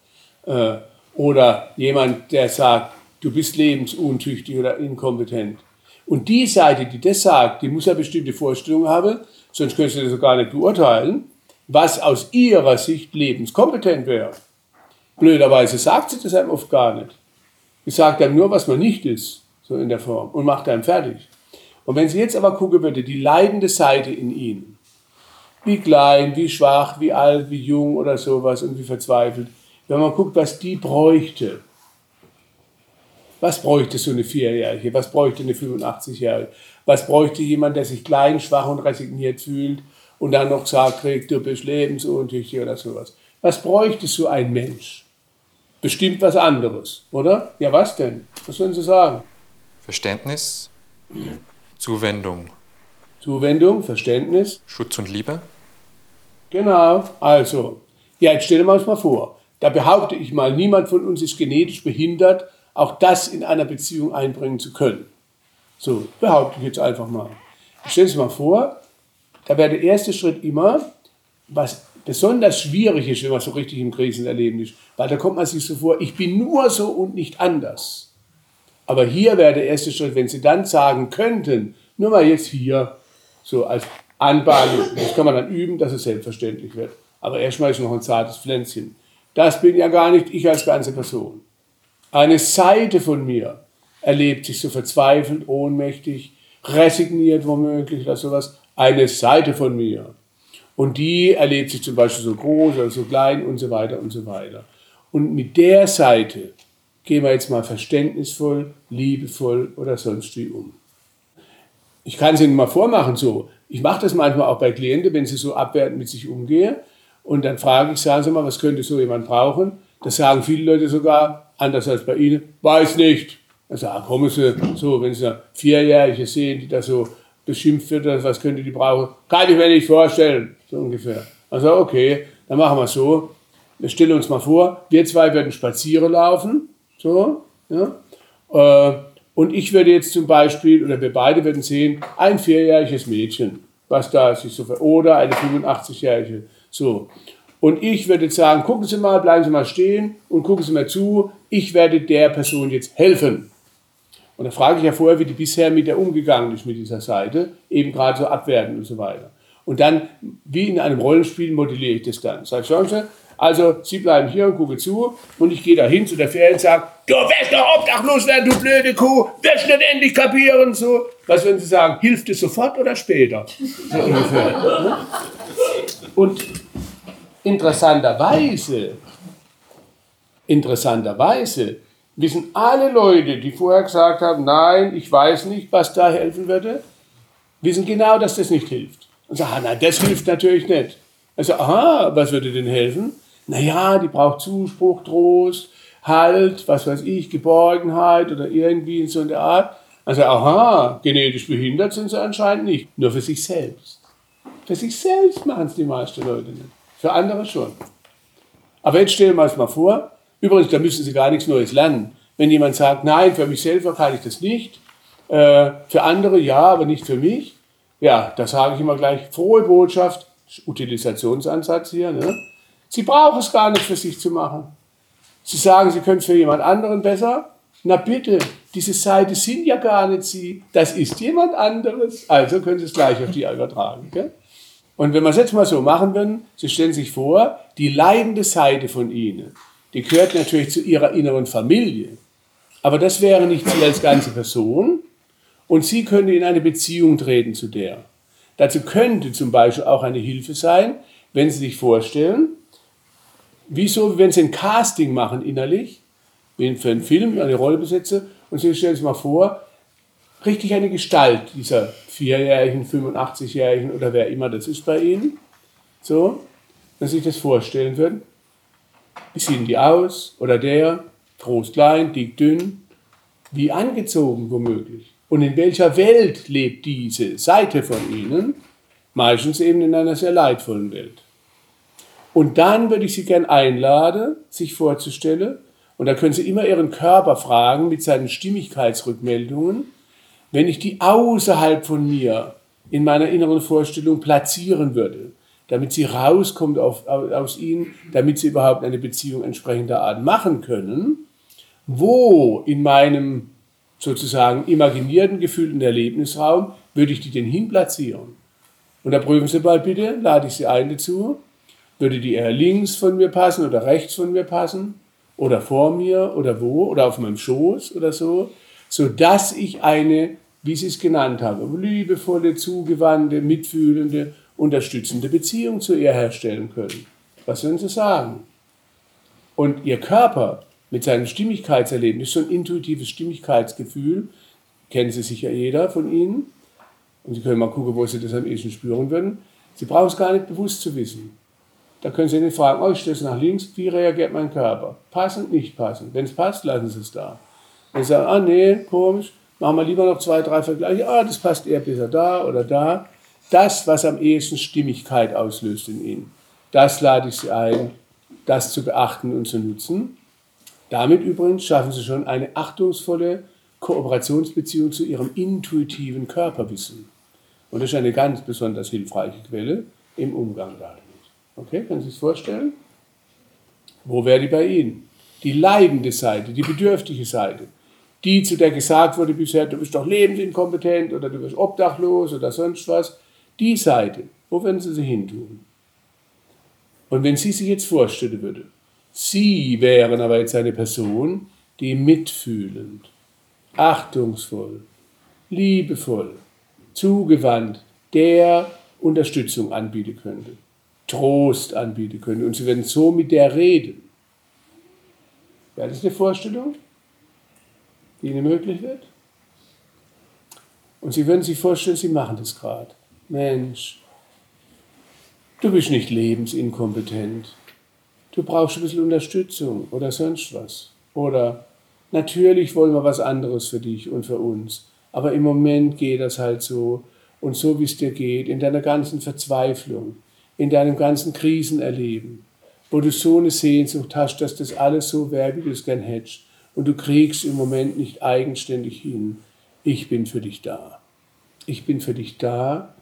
Äh, oder jemand, der sagt, du bist lebensuntüchtig oder inkompetent. Und die Seite, die das sagt, die muss ja bestimmte Vorstellungen haben, sonst könntest du das gar nicht beurteilen, was aus ihrer Sicht lebenskompetent wäre. Blöderweise sagt sie das einem oft gar nicht. Sie sagt einem nur, was man nicht ist so in der Form, und macht einen fertig. Und wenn Sie jetzt aber gucken würde, die leidende Seite in Ihnen, wie klein, wie schwach, wie alt, wie jung oder sowas und wie verzweifelt. Wenn man guckt, was die bräuchte, was bräuchte so eine Vierjährige? Was bräuchte eine 85-Jährige? Was bräuchte jemand, der sich klein, schwach und resigniert fühlt und dann noch sagt, kriegt, du bist lebensuntüchtig oder sowas? Was bräuchte so ein Mensch? Bestimmt was anderes, oder? Ja, was denn? Was würden Sie sagen? Verständnis, Zuwendung, Zuwendung, Verständnis. Schutz und Liebe. Genau, also, ja, jetzt stellen wir uns mal vor. Da behaupte ich mal, niemand von uns ist genetisch behindert, auch das in einer Beziehung einbringen zu können. So, behaupte ich jetzt einfach mal. Stellen Sie mal vor, da wäre der erste Schritt immer, was besonders schwierig ist, wenn man so richtig im Krisenerleben ist, weil da kommt man sich so vor, ich bin nur so und nicht anders. Aber hier wäre der erste Schritt, wenn Sie dann sagen könnten, nur mal jetzt hier, so als Anbahnung, das kann man dann üben, dass es selbstverständlich wird. Aber erstmal ist noch ein zartes Pflänzchen. Das bin ja gar nicht ich als ganze Person. Eine Seite von mir erlebt sich so verzweifelt, ohnmächtig, resigniert womöglich oder sowas. Eine Seite von mir. Und die erlebt sich zum Beispiel so groß oder so klein und so weiter und so weiter. Und mit der Seite gehen wir jetzt mal verständnisvoll, liebevoll oder sonst wie um. Ich kann es Ihnen mal vormachen so. Ich mache das manchmal auch bei Klienten, wenn sie so abwertend mit sich umgehen. Und dann frage ich, sagen Sie mal, was könnte so jemand brauchen? Das sagen viele Leute sogar, anders als bei Ihnen, weiß nicht. Dann sagen, kommen Sie so, wenn Sie Vierjährige sehen, die da so beschimpft wird, was könnte die brauchen? Kann ich mir nicht vorstellen, so ungefähr. Also okay, dann machen wir so. Wir stellen uns mal vor, wir zwei würden spazieren laufen, so, ja. Äh, und ich würde jetzt zum Beispiel, oder wir beide würden sehen, ein vierjähriges Mädchen, was da sich so, oder eine 85-jährige, so. Und ich würde sagen, gucken Sie mal, bleiben Sie mal stehen und gucken Sie mal zu, ich werde der Person jetzt helfen. Und da frage ich ja vorher, wie die bisher mit der umgegangen ist, mit dieser Seite, eben gerade so abwerten und so weiter. Und dann, wie in einem Rollenspiel, modelliere ich das dann. Sag, schauen Sie, also Sie bleiben hier und gucken zu und ich gehe da hin zu der Fähre und sage, du wirst doch obdachlos werden, du blöde Kuh, wirst nicht endlich kapieren, so. Was würden Sie sagen, hilft es sofort oder später? So ungefähr. Und interessanterweise, interessanterweise wissen alle Leute, die vorher gesagt haben, nein, ich weiß nicht, was da helfen würde, wissen genau, dass das nicht hilft. Und sagen, nein, das hilft natürlich nicht. Also, aha, was würde denn helfen? Naja, die braucht Zuspruch, Trost, Halt, was weiß ich, Geborgenheit oder irgendwie in so einer Art. Also, aha, genetisch behindert sind sie anscheinend nicht. Nur für sich selbst. Für sich selbst machen es die meisten Leute nicht. Für andere schon. Aber jetzt stellen wir uns mal vor, übrigens, da müssen Sie gar nichts Neues lernen. Wenn jemand sagt, nein, für mich selber kann ich das nicht, äh, für andere ja, aber nicht für mich, ja, da sage ich immer gleich, frohe Botschaft, Utilisationsansatz hier, ne? Sie brauchen es gar nicht für sich zu machen. Sie sagen, Sie können es für jemand anderen besser. Na bitte, diese Seite sind ja gar nicht Sie, das ist jemand anderes. Also können Sie es gleich auf die übertragen. Gell? Und wenn wir es jetzt mal so machen würden, Sie stellen sich vor, die leidende Seite von Ihnen, die gehört natürlich zu Ihrer inneren Familie. Aber das wäre nicht Sie als ganze Person und Sie können in eine Beziehung treten zu der. Dazu könnte zum Beispiel auch eine Hilfe sein, wenn Sie sich vorstellen, wieso, wenn Sie ein Casting machen innerlich, für einen Film, eine Rolle besetze, und Sie stellen sich mal vor, richtig eine Gestalt dieser Vierjährigen, 85-Jährigen oder wer immer das ist bei Ihnen. So, wenn Sie sich das vorstellen würden. Wie sehen die aus? Oder der, groß, klein, dick, dünn. Wie angezogen womöglich. Und in welcher Welt lebt diese Seite von Ihnen? Meistens eben in einer sehr leidvollen Welt. Und dann würde ich Sie gern einladen, sich vorzustellen. Und da können Sie immer Ihren Körper fragen mit seinen Stimmigkeitsrückmeldungen wenn ich die außerhalb von mir in meiner inneren Vorstellung platzieren würde, damit sie rauskommt auf, aus ihnen, damit sie überhaupt eine Beziehung entsprechender Art machen können, wo in meinem sozusagen imaginierten gefühlten Erlebnisraum würde ich die denn hin platzieren? Und da prüfen Sie mal bitte, lade ich Sie ein dazu. Würde die eher links von mir passen oder rechts von mir passen? Oder vor mir oder wo? Oder auf meinem Schoß oder so? sodass ich eine, wie Sie es genannt haben, liebevolle, zugewandte, mitfühlende unterstützende Beziehung zu ihr herstellen können. Was würden Sie sagen? Und Ihr Körper mit seinem Stimmigkeitserlebnis, so ein intuitives Stimmigkeitsgefühl, kennen Sie sicher jeder von Ihnen. Und Sie können mal gucken, wo Sie das am ehesten spüren würden. Sie brauchen es gar nicht bewusst zu wissen. Da können Sie nicht fragen, oh, ich stehe nach links, wie reagiert mein Körper? Passend, nicht passend. Wenn es passt, lassen Sie es da. Wenn Sie sagen, ah nee, komisch, machen wir lieber noch zwei, drei Vergleiche, ah, das passt eher besser da oder da. Das, was am ehesten Stimmigkeit auslöst in Ihnen, das lade ich Sie ein, das zu beachten und zu nutzen. Damit übrigens schaffen Sie schon eine achtungsvolle Kooperationsbeziehung zu Ihrem intuitiven Körperwissen. Und das ist eine ganz besonders hilfreiche Quelle im Umgang damit. Okay, können Sie sich vorstellen? Wo wäre die bei Ihnen? Die leidende Seite, die bedürftige Seite. Die, zu der gesagt wurde bisher, du bist doch lebensinkompetent oder du bist obdachlos oder sonst was. Die Seite, wo würden Sie sie hin tun? Und wenn Sie sich jetzt vorstellen würde, Sie wären aber jetzt eine Person, die mitfühlend, achtungsvoll, liebevoll, zugewandt der Unterstützung anbieten könnte, Trost anbieten könnte und Sie würden so mit der reden. Wäre das eine Vorstellung, die Ihnen möglich wird? Und Sie würden sich vorstellen, Sie machen das gerade. Mensch, du bist nicht lebensinkompetent. Du brauchst ein bisschen Unterstützung oder sonst was. Oder natürlich wollen wir was anderes für dich und für uns. Aber im Moment geht das halt so. Und so wie es dir geht, in deiner ganzen Verzweiflung, in deinem ganzen Krisenerleben, wo du so eine Sehnsucht hast, dass das alles so wäre, wie du es gern hättest. Und du kriegst im Moment nicht eigenständig hin. Ich bin für dich da. Ich bin für dich da.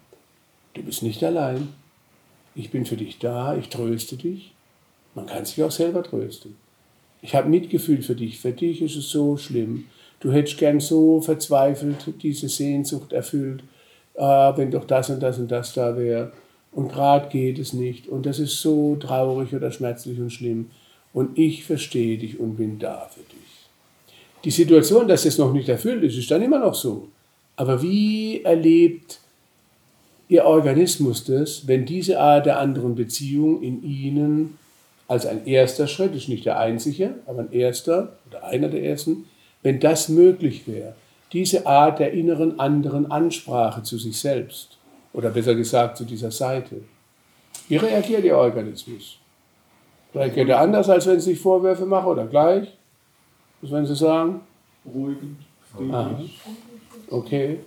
Du bist nicht allein. Ich bin für dich da. Ich tröste dich. Man kann sich auch selber trösten. Ich habe Mitgefühl für dich. Für dich ist es so schlimm. Du hättest gern so verzweifelt diese Sehnsucht erfüllt, ah, wenn doch das und das und das da wäre. Und gerade geht es nicht. Und das ist so traurig oder schmerzlich und schlimm. Und ich verstehe dich und bin da für dich. Die Situation, dass es noch nicht erfüllt ist, ist dann immer noch so. Aber wie erlebt Ihr Organismus das, wenn diese Art der anderen Beziehung in Ihnen als ein erster Schritt, ist nicht der einzige, aber ein erster oder einer der ersten, wenn das möglich wäre, diese Art der inneren anderen Ansprache zu sich selbst oder besser gesagt zu dieser Seite. Wie reagiert Ihr Organismus? Reagiert er anders, als wenn Sie sich Vorwürfe machen oder gleich? Was wollen Sie sagen? Beruhigend, friedlich. Okay.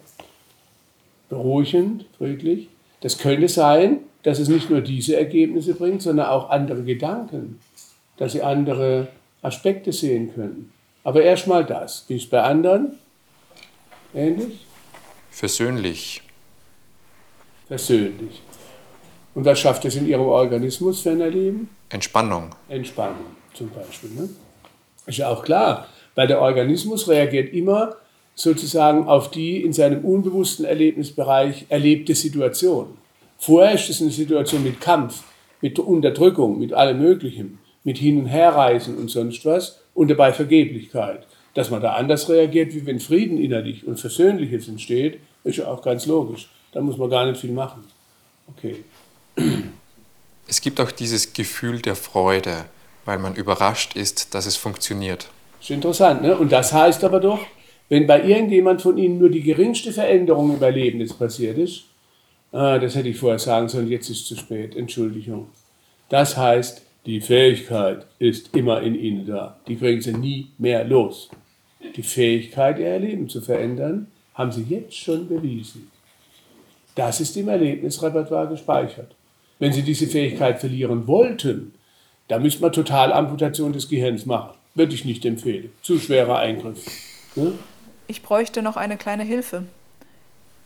Beruhigend, friedlich. Das könnte sein, dass es nicht nur diese Ergebnisse bringt, sondern auch andere Gedanken, dass Sie andere Aspekte sehen können. Aber erstmal das. Wie ist es bei anderen? Ähnlich? Versöhnlich. Versöhnlich. Und was schafft es in Ihrem Organismus für ein Erleben? Entspannung. Entspannung zum Beispiel. Ne? Ist ja auch klar, weil der Organismus reagiert immer sozusagen auf die in seinem unbewussten Erlebnisbereich erlebte Situation. Vorher ist es eine Situation mit Kampf, mit Unterdrückung, mit allem Möglichen, mit Hin- und Herreisen und sonst was und dabei Vergeblichkeit. Dass man da anders reagiert, wie wenn Frieden innerlich und Versöhnliches entsteht, ist ja auch ganz logisch. Da muss man gar nicht viel machen. Okay. Es gibt auch dieses Gefühl der Freude, weil man überrascht ist, dass es funktioniert. Ist interessant, ne? Und das heißt aber doch, wenn bei irgendjemand von Ihnen nur die geringste Veränderung im Erlebnis passiert ist, ah, das hätte ich vorher sagen sollen, jetzt ist es zu spät, Entschuldigung. Das heißt, die Fähigkeit ist immer in Ihnen da. Die kriegen Sie nie mehr los. Die Fähigkeit, Ihr Erleben zu verändern, haben Sie jetzt schon bewiesen. Das ist im Erlebnisrepertoire gespeichert. Wenn Sie diese Fähigkeit verlieren wollten, dann müsste man Totalamputation des Gehirns machen. Würde ich nicht empfehlen. Zu schwerer Eingriff. Ne? Ich bräuchte noch eine kleine Hilfe.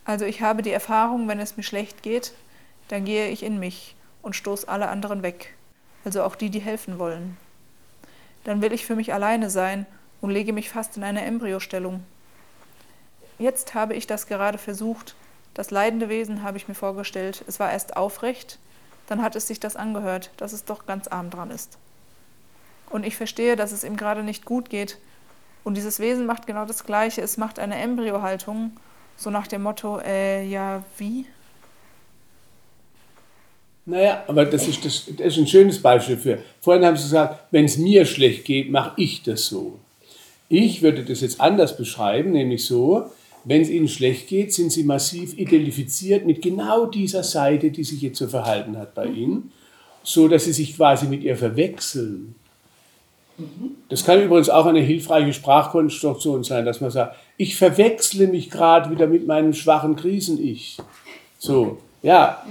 Also ich habe die Erfahrung, wenn es mir schlecht geht, dann gehe ich in mich und stoße alle anderen weg, also auch die, die helfen wollen. Dann will ich für mich alleine sein und lege mich fast in eine Embryostellung. Jetzt habe ich das gerade versucht. Das leidende Wesen habe ich mir vorgestellt. Es war erst aufrecht, dann hat es sich das angehört, dass es doch ganz arm dran ist. Und ich verstehe, dass es ihm gerade nicht gut geht. Und dieses Wesen macht genau das Gleiche. Es macht eine Embryohaltung, so nach dem Motto, äh, ja, wie? Naja, aber das ist, das, das ist ein schönes Beispiel für. Vorhin haben Sie gesagt, wenn es mir schlecht geht, mache ich das so. Ich würde das jetzt anders beschreiben, nämlich so, wenn es Ihnen schlecht geht, sind Sie massiv identifiziert mit genau dieser Seite, die sich jetzt so verhalten hat bei Ihnen, so dass Sie sich quasi mit ihr verwechseln. Das kann übrigens auch eine hilfreiche Sprachkonstruktion sein, dass man sagt, ich verwechsle mich gerade wieder mit meinem schwachen Krisen-Ich. So, ja,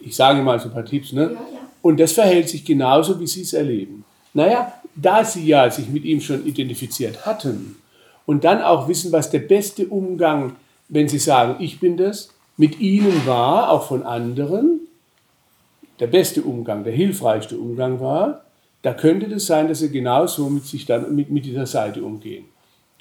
ich sage mal so ein paar Tipps, ne? Und das verhält sich genauso, wie Sie es erleben. Naja, da Sie ja sich mit ihm schon identifiziert hatten und dann auch wissen, was der beste Umgang, wenn Sie sagen, ich bin das, mit Ihnen war, auch von anderen, der beste Umgang, der hilfreichste Umgang war, da könnte es sein, dass Sie genauso mit sich dann mit, mit dieser Seite umgehen.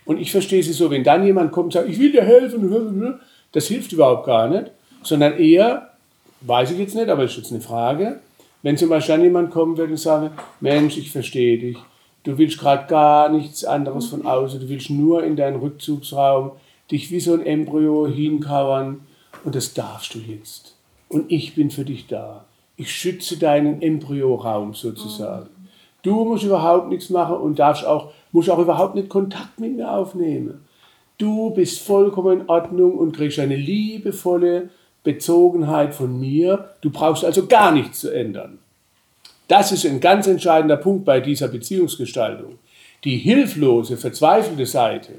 Und ich verstehe Sie so, wenn dann jemand kommt und sagt, ich will dir helfen, das hilft überhaupt gar nicht, sondern eher, weiß ich jetzt nicht, aber das ist jetzt eine Frage, wenn zum Beispiel jemand kommen würde und sagen, Mensch, ich verstehe dich, du willst gerade gar nichts anderes von außen, du willst nur in deinen Rückzugsraum dich wie so ein Embryo hinkauern und das darfst du jetzt. Und ich bin für dich da. Ich schütze deinen Embryoraum sozusagen. Du musst überhaupt nichts machen und darfst auch, musst auch überhaupt nicht Kontakt mit mir aufnehmen. Du bist vollkommen in Ordnung und kriegst eine liebevolle Bezogenheit von mir. Du brauchst also gar nichts zu ändern. Das ist ein ganz entscheidender Punkt bei dieser Beziehungsgestaltung. Die hilflose, verzweifelte Seite,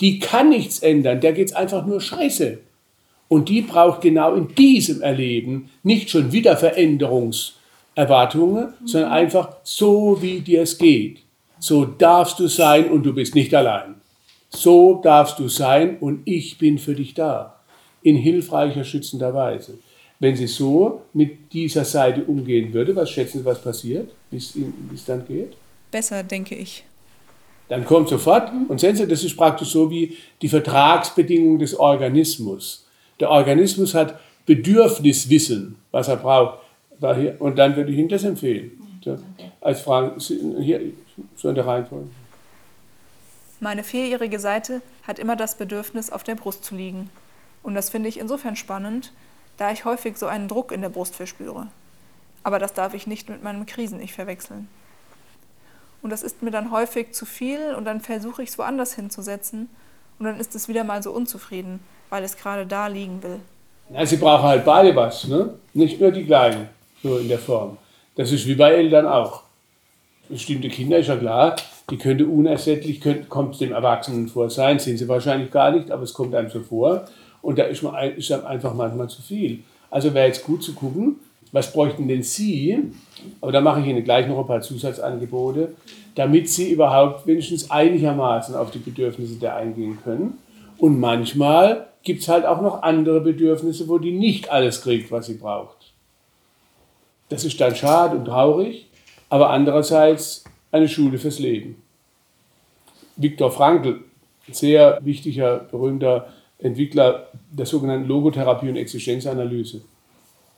die kann nichts ändern, der geht es einfach nur scheiße. Und die braucht genau in diesem Erleben nicht schon wieder Veränderungs- Erwartungen, sondern einfach so, wie dir es geht. So darfst du sein und du bist nicht allein. So darfst du sein und ich bin für dich da. In hilfreicher, schützender Weise. Wenn sie so mit dieser Seite umgehen würde, was schätzen Sie, was passiert, wie es dann geht? Besser, denke ich. Dann kommt sofort, und sehen Sie, das ist praktisch so wie die Vertragsbedingungen des Organismus. Der Organismus hat Bedürfniswissen, was er braucht. Und dann würde ich Ihnen das empfehlen. So, als Fragen, hier, so in der Reihenfolge. Meine vierjährige Seite hat immer das Bedürfnis, auf der Brust zu liegen. Und das finde ich insofern spannend, da ich häufig so einen Druck in der Brust verspüre. Aber das darf ich nicht mit meinem Krisen-Ich verwechseln. Und das ist mir dann häufig zu viel und dann versuche ich es woanders hinzusetzen und dann ist es wieder mal so unzufrieden, weil es gerade da liegen will. Ja, sie brauchen halt beide was, ne? nicht nur die Kleinen so in der Form. Das ist wie bei Eltern auch. Bestimmte Kinder ist ja klar, die könnte unersättlich, könnte, kommt dem Erwachsenen vor sein, sind sie wahrscheinlich gar nicht, aber es kommt einem so vor. Und da ist, man, ist dann einfach manchmal zu viel. Also wäre jetzt gut zu gucken, was bräuchten denn Sie, aber da mache ich Ihnen gleich noch ein paar Zusatzangebote, damit Sie überhaupt wenigstens einigermaßen auf die Bedürfnisse der eingehen können. Und manchmal gibt es halt auch noch andere Bedürfnisse, wo die nicht alles kriegt, was sie braucht. Das ist dann schade und traurig, aber andererseits eine Schule fürs Leben. Viktor Frankl, sehr wichtiger, berühmter Entwickler der sogenannten Logotherapie und Existenzanalyse.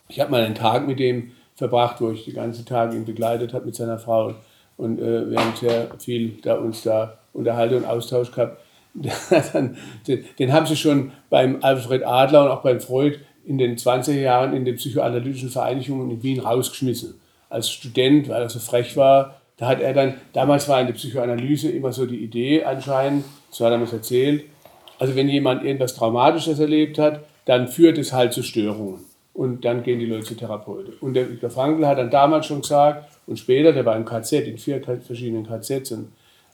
Ich habe mal einen Tag mit dem verbracht, wo ich die ganze Tage ihn begleitet habe mit seiner Frau und äh, wir haben sehr viel da uns da unterhalten und Austausch gehabt. [laughs] den, den haben sie schon beim Alfred Adler und auch beim Freud in den 20er Jahren in den psychoanalytischen Vereinigungen in Wien rausgeschmissen. Als Student, weil er so frech war, da hat er dann, damals war in der Psychoanalyse immer so die Idee anscheinend, so hat er mir erzählt, also wenn jemand irgendwas Traumatisches erlebt hat, dann führt es halt zu Störungen. Und dann gehen die Leute zu Therapeuten. Und der Viktor Frankl hat dann damals schon gesagt, und später, der war im KZ, in vier verschiedenen KZs.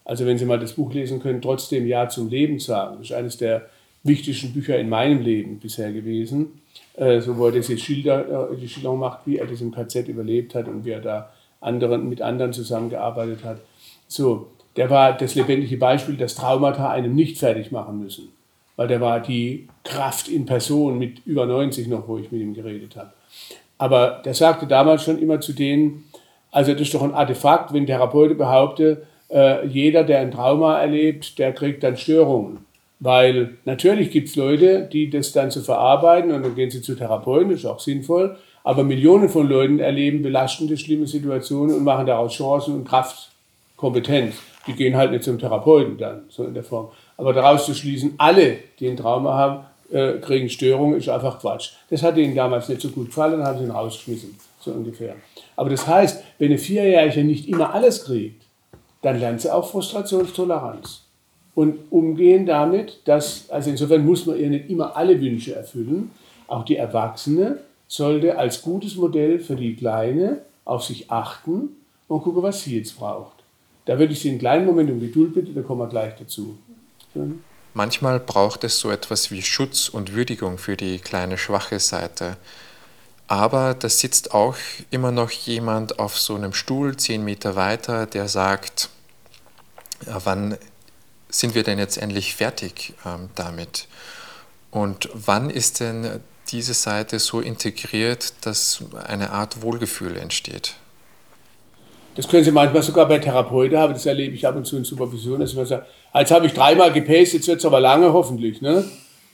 Also wenn Sie mal das Buch lesen können, trotzdem Ja zum Leben sagen. Das ist eines der wichtigsten Bücher in meinem Leben bisher gewesen äh, so wo er diese Schilder, äh, die Schilderung macht, wie er das im KZ überlebt hat und wie er da anderen, mit anderen zusammengearbeitet hat. So, der war das lebendige Beispiel, dass Traumata einem nicht fertig machen müssen. Weil der war die Kraft in Person mit über 90 noch, wo ich mit ihm geredet habe. Aber der sagte damals schon immer zu denen, also das ist doch ein Artefakt, wenn Therapeute behaupte, äh, jeder, der ein Trauma erlebt, der kriegt dann Störungen. Weil natürlich gibt es Leute, die das dann zu verarbeiten und dann gehen sie zu Therapeuten, ist auch sinnvoll. Aber Millionen von Leuten erleben belastende, schlimme Situationen und machen daraus Chancen und Kraft, Kompetenz. Die gehen halt nicht zum Therapeuten dann, so in der Form. Aber daraus zu schließen, alle, die ein Trauma haben, äh, kriegen Störungen, ist einfach Quatsch. Das hat ihnen damals nicht so gut gefallen, dann haben sie ihn rausgeschmissen. so ungefähr. Aber das heißt, wenn eine Vierjährige nicht immer alles kriegt, dann lernt sie auch Frustrationstoleranz. Und umgehen damit, dass, also insofern muss man ihr nicht immer alle Wünsche erfüllen. Auch die Erwachsene sollte als gutes Modell für die Kleine auf sich achten und gucken, was sie jetzt braucht. Da würde ich Sie einen kleinen Moment um Geduld bitten, da kommen wir gleich dazu. Manchmal braucht es so etwas wie Schutz und Würdigung für die kleine schwache Seite. Aber da sitzt auch immer noch jemand auf so einem Stuhl zehn Meter weiter, der sagt, wann sind wir denn jetzt endlich fertig ähm, damit? Und wann ist denn diese Seite so integriert, dass eine Art Wohlgefühl entsteht? Das können Sie manchmal sogar bei Therapeuten haben, das erlebe ich ab und zu in Supervision, dass man sagt, jetzt habe ich dreimal gepaced, jetzt wird es aber lange hoffentlich. Ne?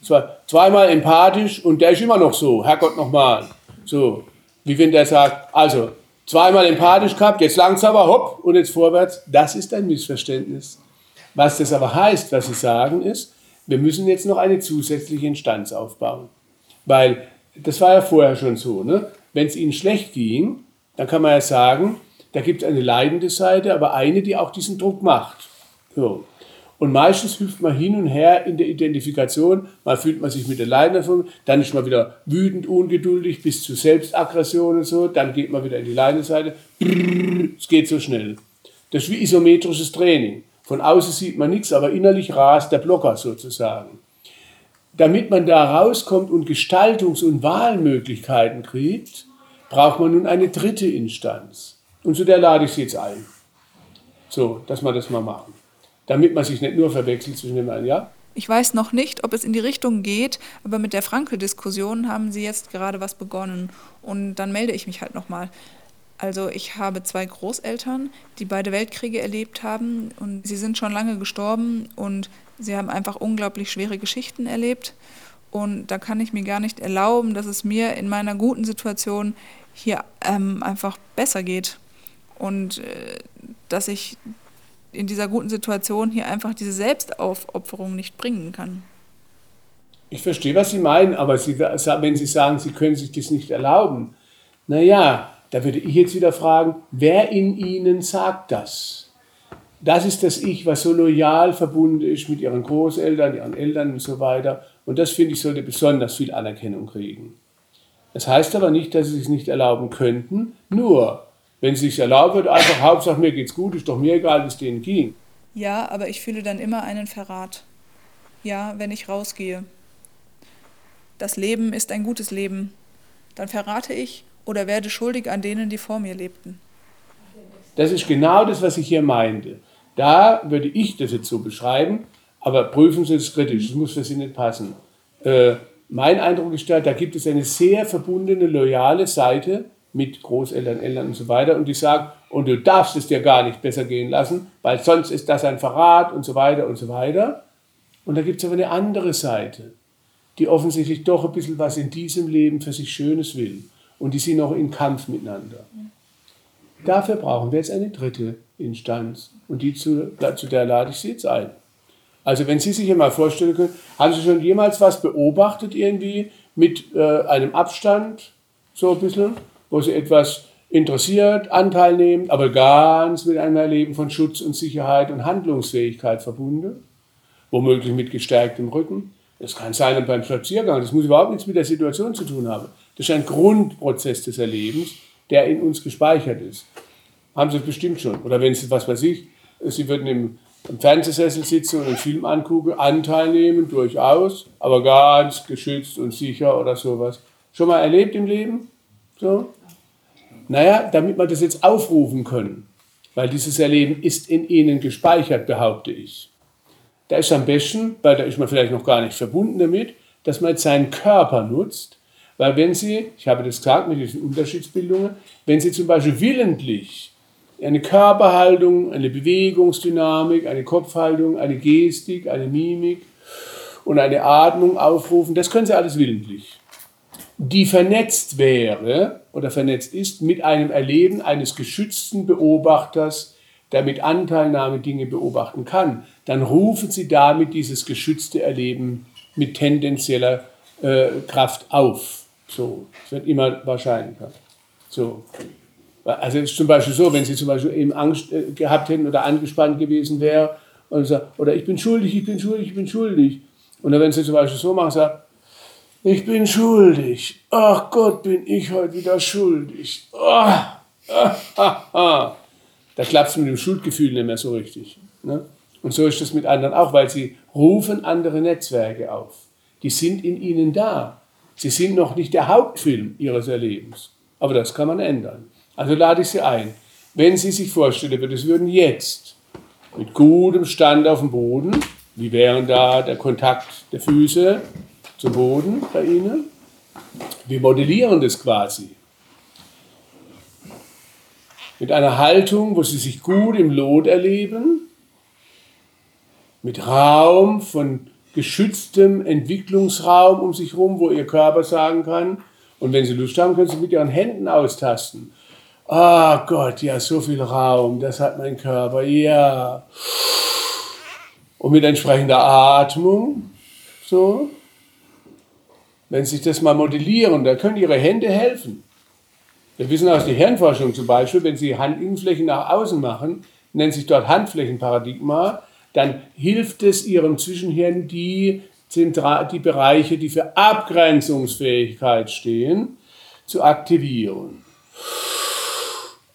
Zwar zweimal empathisch und der ist immer noch so, Herrgott nochmal. So, wie wenn der sagt, also zweimal empathisch gehabt, jetzt langsamer, hopp und jetzt vorwärts. Das ist ein Missverständnis. Was das aber heißt, was Sie sagen, ist, wir müssen jetzt noch eine zusätzliche Instanz aufbauen. Weil das war ja vorher schon so. Ne? Wenn es Ihnen schlecht ging, dann kann man ja sagen, da gibt es eine leidende Seite, aber eine, die auch diesen Druck macht. So. Und meistens hüpft man hin und her in der Identifikation. Mal fühlt man sich mit der Leidenden, dann ist man wieder wütend, ungeduldig, bis zu Selbstaggression und so. Dann geht man wieder in die leidende Seite. Es geht so schnell. Das ist wie isometrisches Training. Von außen sieht man nichts, aber innerlich rast der Blocker sozusagen. Damit man da rauskommt und Gestaltungs- und Wahlmöglichkeiten kriegt, braucht man nun eine dritte Instanz. Und zu der lade ich Sie jetzt ein. So, dass wir das mal machen. Damit man sich nicht nur verwechselt zwischen den beiden, ja? Ich weiß noch nicht, ob es in die Richtung geht, aber mit der Frankel-Diskussion haben Sie jetzt gerade was begonnen. Und dann melde ich mich halt nochmal. Also ich habe zwei Großeltern, die beide Weltkriege erlebt haben und sie sind schon lange gestorben und sie haben einfach unglaublich schwere Geschichten erlebt. Und da kann ich mir gar nicht erlauben, dass es mir in meiner guten Situation hier ähm, einfach besser geht. Und äh, dass ich in dieser guten Situation hier einfach diese Selbstaufopferung nicht bringen kann. Ich verstehe, was Sie meinen, aber Sie, wenn Sie sagen, Sie können sich das nicht erlauben, naja, da würde ich jetzt wieder fragen, wer in Ihnen sagt das? Das ist das Ich, was so loyal verbunden ist mit Ihren Großeltern, Ihren Eltern und so weiter. Und das, finde ich, sollte besonders viel Anerkennung kriegen. Das heißt aber nicht, dass Sie es nicht erlauben könnten, nur wenn es erlauben wird, einfach Hauptsache mir geht's gut, ist doch mir egal, wie es denen ging. Ja, aber ich fühle dann immer einen Verrat. Ja, wenn ich rausgehe. Das Leben ist ein gutes Leben. Dann verrate ich oder werde schuldig an denen, die vor mir lebten. Das ist genau das, was ich hier meinte. Da würde ich das jetzt so beschreiben, aber prüfen Sie es kritisch, das muss für Sie nicht passen. Äh, mein Eindruck ist da, da gibt es eine sehr verbundene, loyale Seite mit Großeltern, Eltern und so weiter und die sagen, und du darfst es dir gar nicht besser gehen lassen, weil sonst ist das ein Verrat und so weiter und so weiter. Und da gibt es aber eine andere Seite, die offensichtlich doch ein bisschen was in diesem Leben für sich Schönes will und die sind noch in Kampf miteinander. Dafür brauchen wir jetzt eine dritte Instanz und die zu, zu der lade ich Sie jetzt ein. Also wenn Sie sich hier mal vorstellen können, haben Sie schon jemals was beobachtet irgendwie mit äh, einem Abstand, so ein bisschen, wo Sie etwas interessiert, Anteil nehmen, aber ganz mit einem Erleben von Schutz und Sicherheit und Handlungsfähigkeit verbunden, womöglich mit gestärktem Rücken. Das kann sein beim Spaziergang, das muss überhaupt nichts mit der Situation zu tun haben. Das ist ein Grundprozess des Erlebens, der in uns gespeichert ist. Haben Sie bestimmt schon. Oder wenn Sie, was weiß ich, Sie würden im, im Fernsehsessel sitzen und einen Film angucken, Anteil nehmen, durchaus, aber ganz geschützt und sicher oder sowas. Schon mal erlebt im Leben? So? Naja, damit wir das jetzt aufrufen können, weil dieses Erleben ist in Ihnen gespeichert, behaupte ich. Da ist am besten, weil da ist man vielleicht noch gar nicht verbunden damit, dass man jetzt seinen Körper nutzt, weil wenn Sie, ich habe das gesagt mit diesen Unterschiedsbildungen, wenn Sie zum Beispiel willentlich eine Körperhaltung, eine Bewegungsdynamik, eine Kopfhaltung, eine Gestik, eine Mimik und eine Atmung aufrufen, das können Sie alles willentlich, die vernetzt wäre oder vernetzt ist mit einem Erleben eines geschützten Beobachters, der mit Anteilnahme Dinge beobachten kann, dann rufen Sie damit dieses geschützte Erleben mit tendenzieller äh, Kraft auf. So, es wird immer wahrscheinlicher. So. Also es ist zum Beispiel so, wenn Sie zum Beispiel eben Angst äh, gehabt hätten oder angespannt gewesen wäre und sagt, oder ich bin schuldig, ich bin schuldig, ich bin schuldig. Und dann, wenn Sie zum Beispiel so machen, sagt, ich bin schuldig. Ach Gott, bin ich heute wieder schuldig. Oh. Da klappt es mit dem Schuldgefühl nicht mehr so richtig. Ne? Und so ist das mit anderen auch, weil sie rufen andere Netzwerke auf. Die sind in ihnen da. Sie sind noch nicht der Hauptfilm ihres Erlebens. Aber das kann man ändern. Also lade ich Sie ein. Wenn Sie sich vorstellen würden, es würden jetzt mit gutem Stand auf dem Boden, wie wären da der Kontakt der Füße zum Boden bei Ihnen? Wir modellieren das quasi. Mit einer Haltung, wo Sie sich gut im Lot erleben, mit Raum von geschütztem Entwicklungsraum um sich herum, wo Ihr Körper sagen kann, und wenn Sie Lust haben, können Sie mit Ihren Händen austasten. Ah oh Gott, ja, so viel Raum, das hat mein Körper, ja. Und mit entsprechender Atmung, so. Wenn Sie sich das mal modellieren, da können Ihre Hände helfen. Wir wissen aus der Hirnforschung zum Beispiel, wenn Sie Handinnenflächen nach außen machen, nennt sich dort Handflächenparadigma, dann hilft es Ihrem Zwischenhirn, die, die Bereiche, die für Abgrenzungsfähigkeit stehen, zu aktivieren.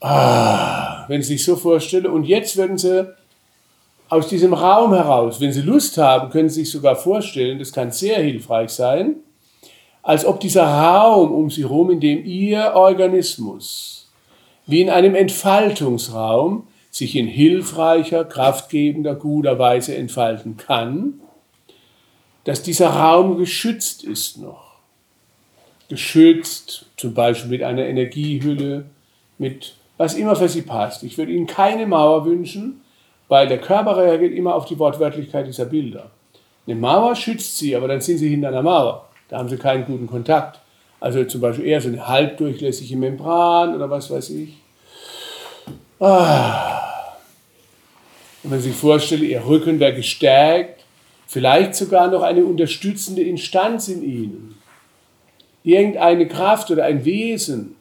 Ah, wenn Sie sich so vorstellen, und jetzt werden Sie aus diesem Raum heraus, wenn Sie Lust haben, können Sie sich sogar vorstellen, das kann sehr hilfreich sein, als ob dieser Raum um Sie herum, in dem Ihr Organismus wie in einem Entfaltungsraum sich in hilfreicher, kraftgebender, guter Weise entfalten kann, dass dieser Raum geschützt ist noch. Geschützt, zum Beispiel mit einer Energiehülle, mit was immer für Sie passt. Ich würde Ihnen keine Mauer wünschen, weil der Körper reagiert immer auf die Wortwörtlichkeit dieser Bilder. Eine Mauer schützt Sie, aber dann sind Sie hinter einer Mauer. Da haben sie keinen guten Kontakt. Also zum Beispiel eher so eine halbdurchlässige Membran oder was weiß ich. Ah. Und wenn Sie sich vorstellen, Ihr Rücken wäre gestärkt, vielleicht sogar noch eine unterstützende Instanz in Ihnen. Irgendeine Kraft oder ein Wesen,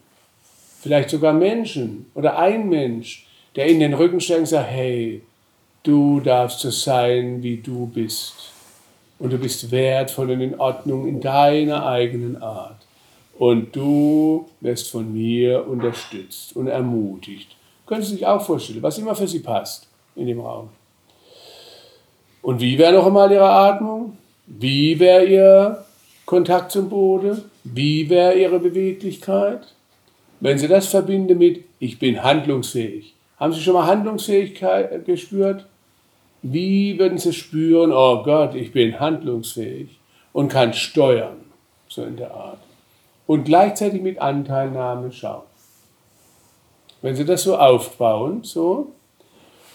vielleicht sogar Menschen oder ein Mensch, der in den Rücken stärkt und sagt, hey, du darfst so sein, wie du bist und du bist wertvoll und in Ordnung in deiner eigenen Art. Und du wirst von mir unterstützt und ermutigt. Können Sie sich auch vorstellen, was immer für Sie passt in dem Raum. Und wie wäre noch einmal Ihre Atmung? Wie wäre Ihr Kontakt zum Boden? Wie wäre Ihre Beweglichkeit? Wenn Sie das verbinden mit, ich bin handlungsfähig. Haben Sie schon mal Handlungsfähigkeit gespürt? Wie würden sie spüren, oh Gott, ich bin handlungsfähig und kann steuern, so in der Art. Und gleichzeitig mit Anteilnahme schauen. Wenn sie das so aufbauen, so,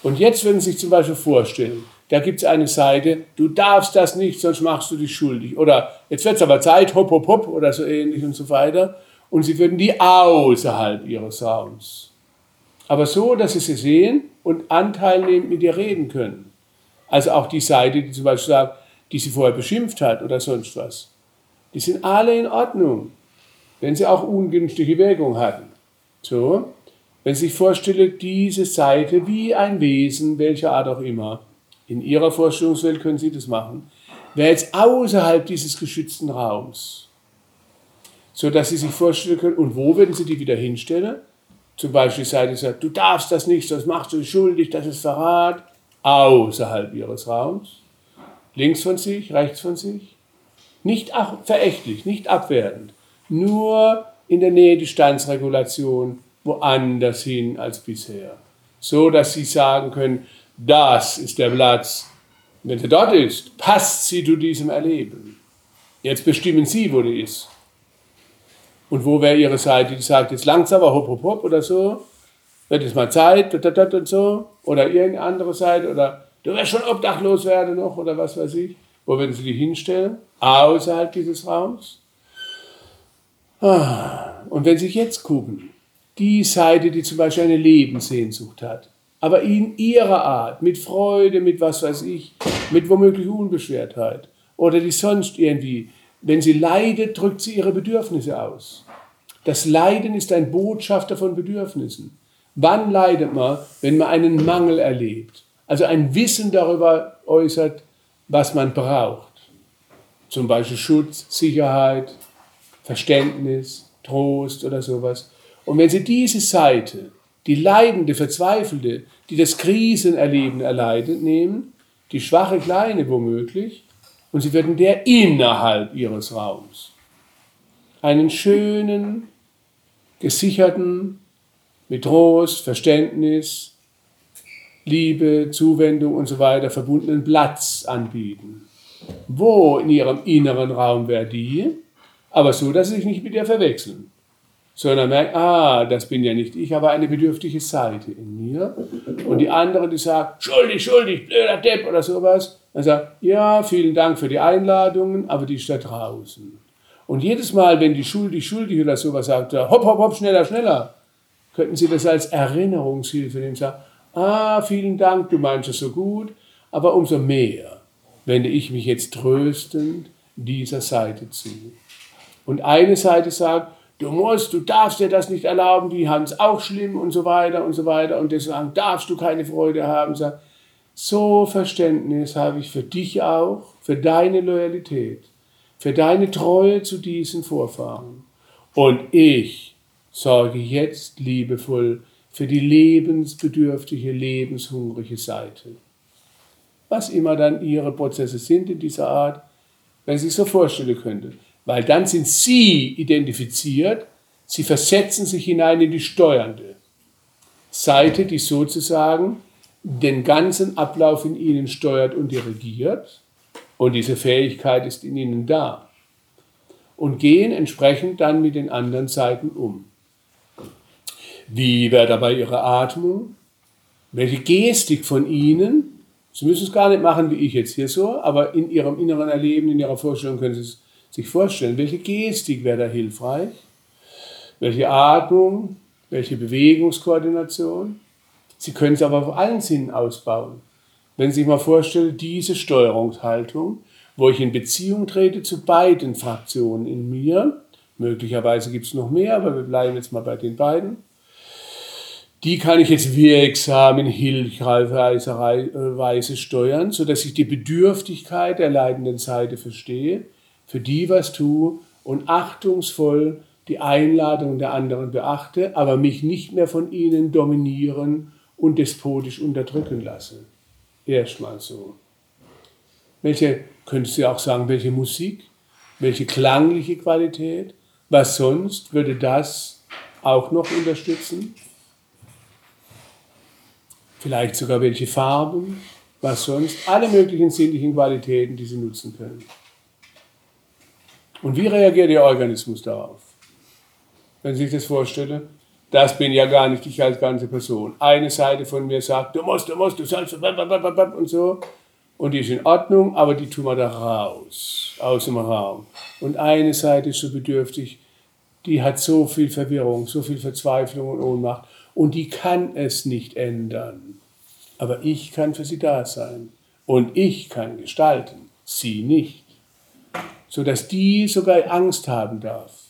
und jetzt würden sie sich zum Beispiel vorstellen, da gibt es eine Seite, du darfst das nicht, sonst machst du dich schuldig. Oder jetzt wird es aber Zeit, hopp, hopp, hopp, oder so ähnlich und so weiter. Und sie würden die außerhalb ihres Raums. Aber so, dass sie sie sehen und anteilnehmend mit ihr reden können. Also auch die Seite, die zum Beispiel sagt, die sie vorher beschimpft hat oder sonst was. Die sind alle in Ordnung, wenn sie auch ungünstige Wirkung hatten. So, wenn Sie sich vorstellen, diese Seite wie ein Wesen, welcher Art auch immer, in Ihrer Vorstellungswelt können Sie das machen, wäre jetzt außerhalb dieses geschützten Raums. So dass Sie sich vorstellen können, und wo würden Sie die wieder hinstellen? Zum Beispiel die Seite sagt, du darfst das nicht, das machst du schuldig, das ist Verrat außerhalb ihres Raums, links von sich, rechts von sich, nicht verächtlich, nicht abwertend, nur in der Nähe Distanzregulation woanders hin als bisher, so dass sie sagen können, das ist der Platz. Wenn sie dort ist, passt sie zu diesem Erleben. Jetzt bestimmen sie, wo die ist. Und wo wäre ihre Seite, die sagt jetzt langsamer, hopp, hopp, hopp oder so, wird es mal Zeit, und so, oder irgendeine andere Seite, oder du wirst schon obdachlos werden noch, oder was weiß ich. Wo würden sie die hinstellen? Außerhalb dieses Raums. Ah, und wenn Sie jetzt gucken, die Seite, die zum Beispiel eine Lebenssehnsucht hat, aber in ihrer Art, mit Freude, mit was weiß ich, mit womöglich Unbeschwertheit, oder die sonst irgendwie, wenn sie leidet, drückt sie ihre Bedürfnisse aus. Das Leiden ist ein Botschafter von Bedürfnissen. Wann leidet man, wenn man einen Mangel erlebt? Also ein Wissen darüber äußert, was man braucht. Zum Beispiel Schutz, Sicherheit, Verständnis, Trost oder sowas. Und wenn Sie diese Seite, die leidende, verzweifelte, die das Krisenerleben erleidet, nehmen, die schwache Kleine womöglich, und Sie werden der innerhalb Ihres Raums einen schönen, gesicherten, mit Trost, Verständnis, Liebe, Zuwendung und so weiter verbundenen Platz anbieten. Wo in ihrem inneren Raum wäre die? Aber so, dass sie sich nicht mit ihr verwechseln. Sondern merkt, ah, das bin ja nicht ich, aber eine bedürftige Seite in mir. Und die andere, die sagt, schuldig, schuldig, blöder Depp oder sowas. Dann sagt, ja, vielen Dank für die Einladungen, aber die ist da draußen. Und jedes Mal, wenn die schuldig, schuldig oder sowas sagt, hopp, hopp, hopp, schneller, schneller, könnten Sie das als Erinnerungshilfe nehmen. Sagen, ah, vielen Dank, du meinst es so gut, aber umso mehr wende ich mich jetzt tröstend dieser Seite zu. Und eine Seite sagt, du musst, du darfst dir das nicht erlauben, die haben es auch schlimm und so weiter und so weiter und deswegen darfst du keine Freude haben. Sag, so Verständnis habe ich für dich auch, für deine Loyalität, für deine Treue zu diesen Vorfahren. Und ich sorge jetzt liebevoll für die lebensbedürftige, lebenshungrige Seite. Was immer dann Ihre Prozesse sind in dieser Art, wenn Sie sich so vorstellen könnten. Weil dann sind Sie identifiziert, Sie versetzen sich hinein in die steuernde Seite, die sozusagen den ganzen Ablauf in Ihnen steuert und dirigiert. Und diese Fähigkeit ist in Ihnen da. Und gehen entsprechend dann mit den anderen Seiten um. Wie wäre dabei Ihre Atmung? Welche Gestik von Ihnen? Sie müssen es gar nicht machen wie ich jetzt hier so, aber in Ihrem inneren Erleben, in Ihrer Vorstellung können Sie es sich vorstellen. Welche Gestik wäre da hilfreich? Welche Atmung? Welche Bewegungskoordination? Sie können es aber auf allen Sinnen ausbauen. Wenn Sie sich mal vorstellen, diese Steuerungshaltung, wo ich in Beziehung trete zu beiden Fraktionen in mir, möglicherweise gibt es noch mehr, aber wir bleiben jetzt mal bei den beiden, die kann ich jetzt wirksam in hilfreicher Weise steuern, sodass ich die Bedürftigkeit der leidenden Seite verstehe, für die was tue und achtungsvoll die Einladung der anderen beachte, aber mich nicht mehr von ihnen dominieren und despotisch unterdrücken lasse. Erstmal so. Welche, könntest du auch sagen, welche Musik, welche klangliche Qualität, was sonst würde das auch noch unterstützen? Vielleicht sogar welche Farben, was sonst, alle möglichen sinnlichen Qualitäten, die Sie nutzen können. Und wie reagiert Ihr Organismus darauf? Wenn Sie sich das vorstellen, das bin ja gar nicht ich als ganze Person. Eine Seite von mir sagt, du musst, du musst, du sollst, und so. Und die ist in Ordnung, aber die tun wir da raus, aus dem Raum. Und eine Seite ist so bedürftig, die hat so viel Verwirrung, so viel Verzweiflung und Ohnmacht und die kann es nicht ändern. Aber ich kann für sie da sein und ich kann gestalten, sie nicht. Sodass die sogar Angst haben darf,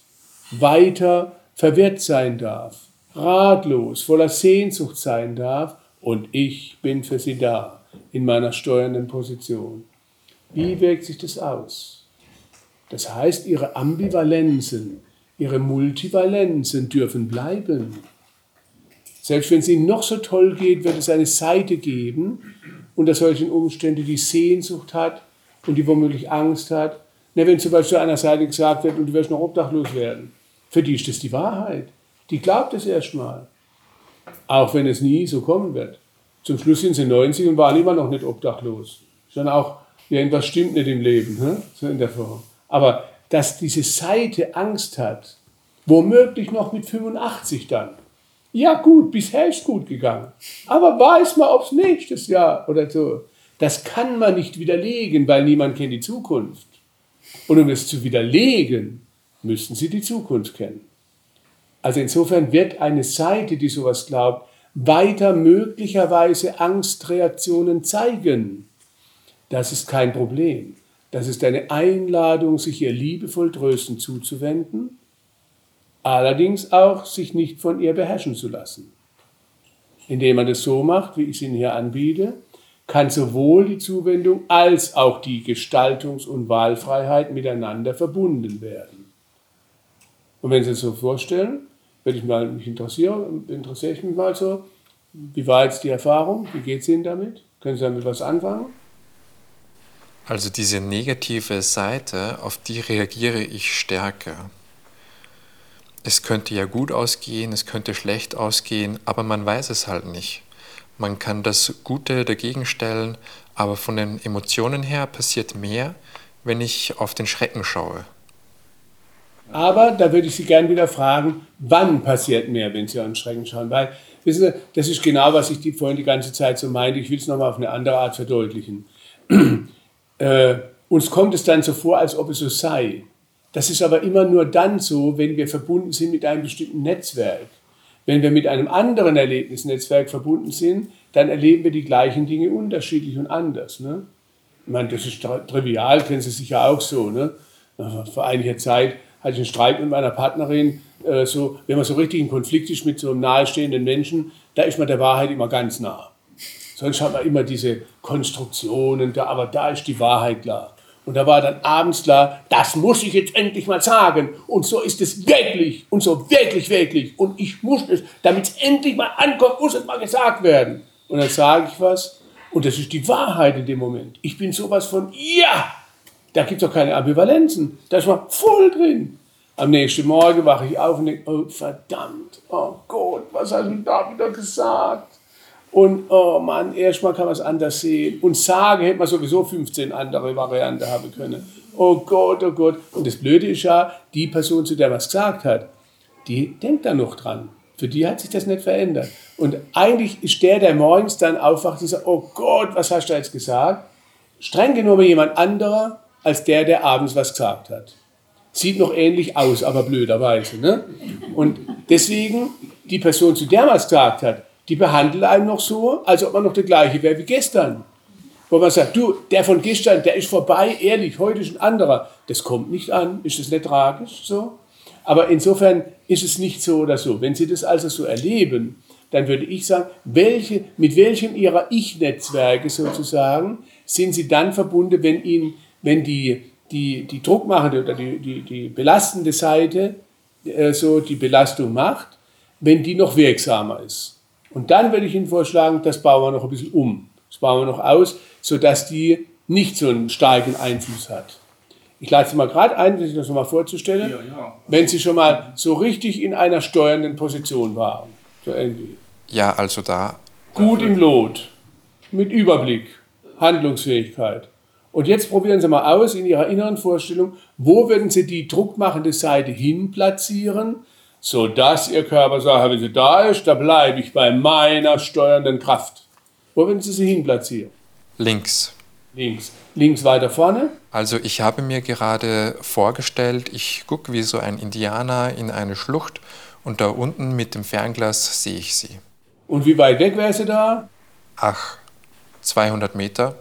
weiter verwirrt sein darf, ratlos, voller Sehnsucht sein darf und ich bin für sie da in meiner steuernden Position. Wie wirkt sich das aus? Das heißt, ihre Ambivalenzen, ihre Multivalenzen dürfen bleiben. Selbst wenn es ihnen noch so toll geht, wird es eine Seite geben unter solchen Umständen, die Sehnsucht hat und die womöglich Angst hat. Na, wenn zum Beispiel einer Seite gesagt wird, und du wirst noch obdachlos werden, für die ist das die Wahrheit. Die glaubt es erstmal. Auch wenn es nie so kommen wird. Zum Schluss sind sie 90 und waren immer noch nicht obdachlos. Schon auch, irgendwas stimmt nicht im Leben, hm? so in der Form. Aber dass diese Seite Angst hat, womöglich noch mit 85 dann, ja gut, bisher ist gut gegangen. Aber weiß mal, ob es nächstes Jahr oder so. Das kann man nicht widerlegen, weil niemand kennt die Zukunft. Und um es zu widerlegen, müssen Sie die Zukunft kennen. Also insofern wird eine Seite, die sowas glaubt, weiter möglicherweise Angstreaktionen zeigen. Das ist kein Problem. Das ist eine Einladung, sich ihr liebevoll tröstend zuzuwenden allerdings auch sich nicht von ihr beherrschen zu lassen. Indem man das so macht, wie ich es Ihnen hier anbiete, kann sowohl die Zuwendung als auch die Gestaltungs- und Wahlfreiheit miteinander verbunden werden. Und wenn Sie es so vorstellen, würde ich mal mich interessieren, interessiere ich mich mal so, wie war jetzt die Erfahrung? Wie geht es Ihnen damit? Können Sie damit was anfangen? Also diese negative Seite, auf die reagiere ich stärker. Es könnte ja gut ausgehen, es könnte schlecht ausgehen, aber man weiß es halt nicht. Man kann das Gute dagegen stellen, aber von den Emotionen her passiert mehr, wenn ich auf den Schrecken schaue. Aber da würde ich Sie gerne wieder fragen, wann passiert mehr, wenn Sie auf den Schrecken schauen? Weil, wissen Sie, das ist genau, was ich die, vorhin die ganze Zeit so meinte. Ich will es nochmal auf eine andere Art verdeutlichen. [clears throat] äh, uns kommt es dann so vor, als ob es so sei. Das ist aber immer nur dann so, wenn wir verbunden sind mit einem bestimmten Netzwerk. Wenn wir mit einem anderen Erlebnisnetzwerk verbunden sind, dann erleben wir die gleichen Dinge unterschiedlich und anders. Ne? Ich meine, das ist trivial, kennen Sie sicher auch so. Ne? Vor einiger Zeit hatte ich einen Streit mit meiner Partnerin. Äh, so, wenn man so richtig in Konflikt ist mit so einem nahestehenden Menschen, da ist man der Wahrheit immer ganz nah. Sonst hat man immer diese Konstruktionen, da, aber da ist die Wahrheit klar. Und da war dann abends klar, das muss ich jetzt endlich mal sagen. Und so ist es wirklich. Und so wirklich, wirklich. Und ich muss es, damit es endlich mal ankommt, muss es mal gesagt werden. Und dann sage ich was. Und das ist die Wahrheit in dem Moment. Ich bin sowas von, ja, da gibt es doch keine Ambivalenzen. Da ist man voll drin. Am nächsten Morgen wache ich auf und denke, oh verdammt, oh Gott, was hast du da wieder gesagt? Und oh Mann, erstmal kann man es anders sehen. Und sagen hätte man sowieso 15 andere Varianten haben können. Oh Gott, oh Gott. Und das Blöde ist ja, die Person, zu der man es gesagt hat, die denkt da noch dran. Für die hat sich das nicht verändert. Und eigentlich ist der, der morgens dann aufwacht und sagt, oh Gott, was hast du jetzt gesagt? Streng genommen jemand anderer als der, der abends was gesagt hat. Sieht noch ähnlich aus, aber blöderweise. Ne? Und deswegen, die Person, zu der man es gesagt hat, die behandeln einen noch so, als ob man noch der gleiche wäre wie gestern. Wo man sagt, du, der von gestern, der ist vorbei, ehrlich, heute ist ein anderer. Das kommt nicht an, ist das nicht tragisch so? Aber insofern ist es nicht so oder so. Wenn Sie das also so erleben, dann würde ich sagen, welche, mit welchem Ihrer Ich-Netzwerke sozusagen sind Sie dann verbunden, wenn Ihnen, wenn die, die, die druckmachende oder die, die, die belastende Seite äh, so die Belastung macht, wenn die noch wirksamer ist. Und dann würde ich Ihnen vorschlagen, das bauen wir noch ein bisschen um. Das bauen wir noch aus, sodass die nicht so einen starken Einfluss hat. Ich lade Sie mal gerade ein, sich das nochmal vorzustellen, ja, ja. wenn Sie schon mal so richtig in einer steuernden Position waren. So irgendwie. Ja, also da. Gut im Lot, mit Überblick, Handlungsfähigkeit. Und jetzt probieren Sie mal aus in Ihrer inneren Vorstellung, wo würden Sie die druckmachende Seite hin platzieren, so dass ihr Körper sagt, wenn sie da ist, da bleibe ich bei meiner steuernden Kraft. Wo würden Sie sie hin platzieren? Links. Links. Links weiter vorne? Also ich habe mir gerade vorgestellt, ich gucke wie so ein Indianer in eine Schlucht und da unten mit dem Fernglas sehe ich sie. Und wie weit weg wäre sie da? Ach, 200 Meter.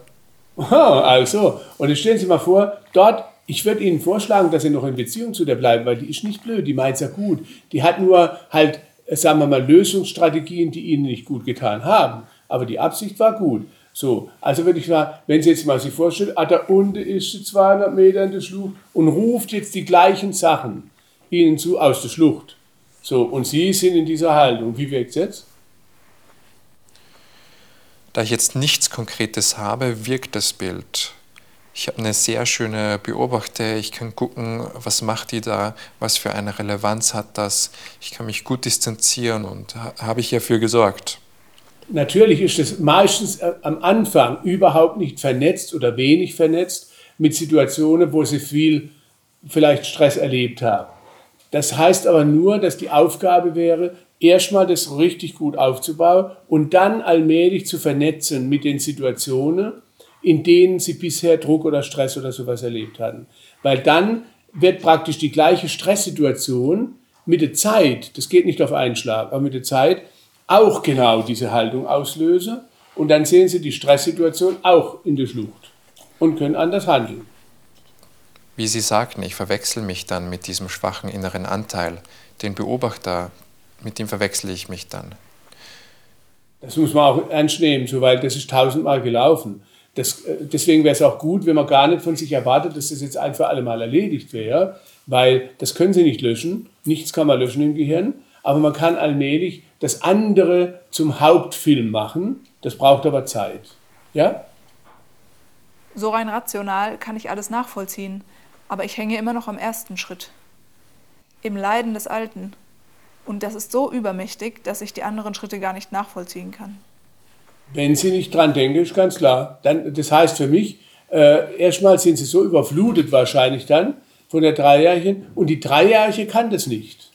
Aha, also, und jetzt stellen Sie mal vor, dort ich würde Ihnen vorschlagen, dass Sie noch in Beziehung zu der bleiben, weil die ist nicht blöd, die meint es ja gut. Die hat nur halt, äh, sagen wir mal, Lösungsstrategien, die Ihnen nicht gut getan haben. Aber die Absicht war gut. So, also würde ich sagen, wenn Sie jetzt mal sich vorstellen, ah, da unten ist sie 200 Meter in der Schlucht und ruft jetzt die gleichen Sachen Ihnen zu aus der Schlucht. So, und Sie sind in dieser Haltung. Wie wirkt es jetzt? Da ich jetzt nichts Konkretes habe, wirkt das Bild ich habe eine sehr schöne Beobachter. Ich kann gucken, was macht die da, was für eine Relevanz hat das. Ich kann mich gut distanzieren und habe ich hierfür gesorgt. Natürlich ist es meistens äh, am Anfang überhaupt nicht vernetzt oder wenig vernetzt mit Situationen, wo sie viel vielleicht Stress erlebt haben. Das heißt aber nur, dass die Aufgabe wäre, erstmal das richtig gut aufzubauen und dann allmählich zu vernetzen mit den Situationen, in denen sie bisher Druck oder Stress oder sowas erlebt hatten. Weil dann wird praktisch die gleiche Stresssituation mit der Zeit, das geht nicht auf einen Schlag, aber mit der Zeit auch genau diese Haltung auslösen und dann sehen sie die Stresssituation auch in der Schlucht und können anders handeln. Wie Sie sagten, ich verwechsel mich dann mit diesem schwachen inneren Anteil. Den Beobachter, mit dem verwechsel ich mich dann. Das muss man auch ernst nehmen, so, weil das ist tausendmal gelaufen. Das, äh, deswegen wäre es auch gut, wenn man gar nicht von sich erwartet, dass das jetzt ein für alle Mal erledigt wäre, weil das können Sie nicht löschen. Nichts kann man löschen im Gehirn, aber man kann allmählich das andere zum Hauptfilm machen. Das braucht aber Zeit. Ja? So rein rational kann ich alles nachvollziehen, aber ich hänge immer noch am ersten Schritt. Im Leiden des Alten. Und das ist so übermächtig, dass ich die anderen Schritte gar nicht nachvollziehen kann. Wenn Sie nicht dran denken, ist ganz klar. Dann, das heißt für mich, äh, erstmal sind Sie so überflutet wahrscheinlich dann von der Dreijährigen und die Dreijährige kann das nicht.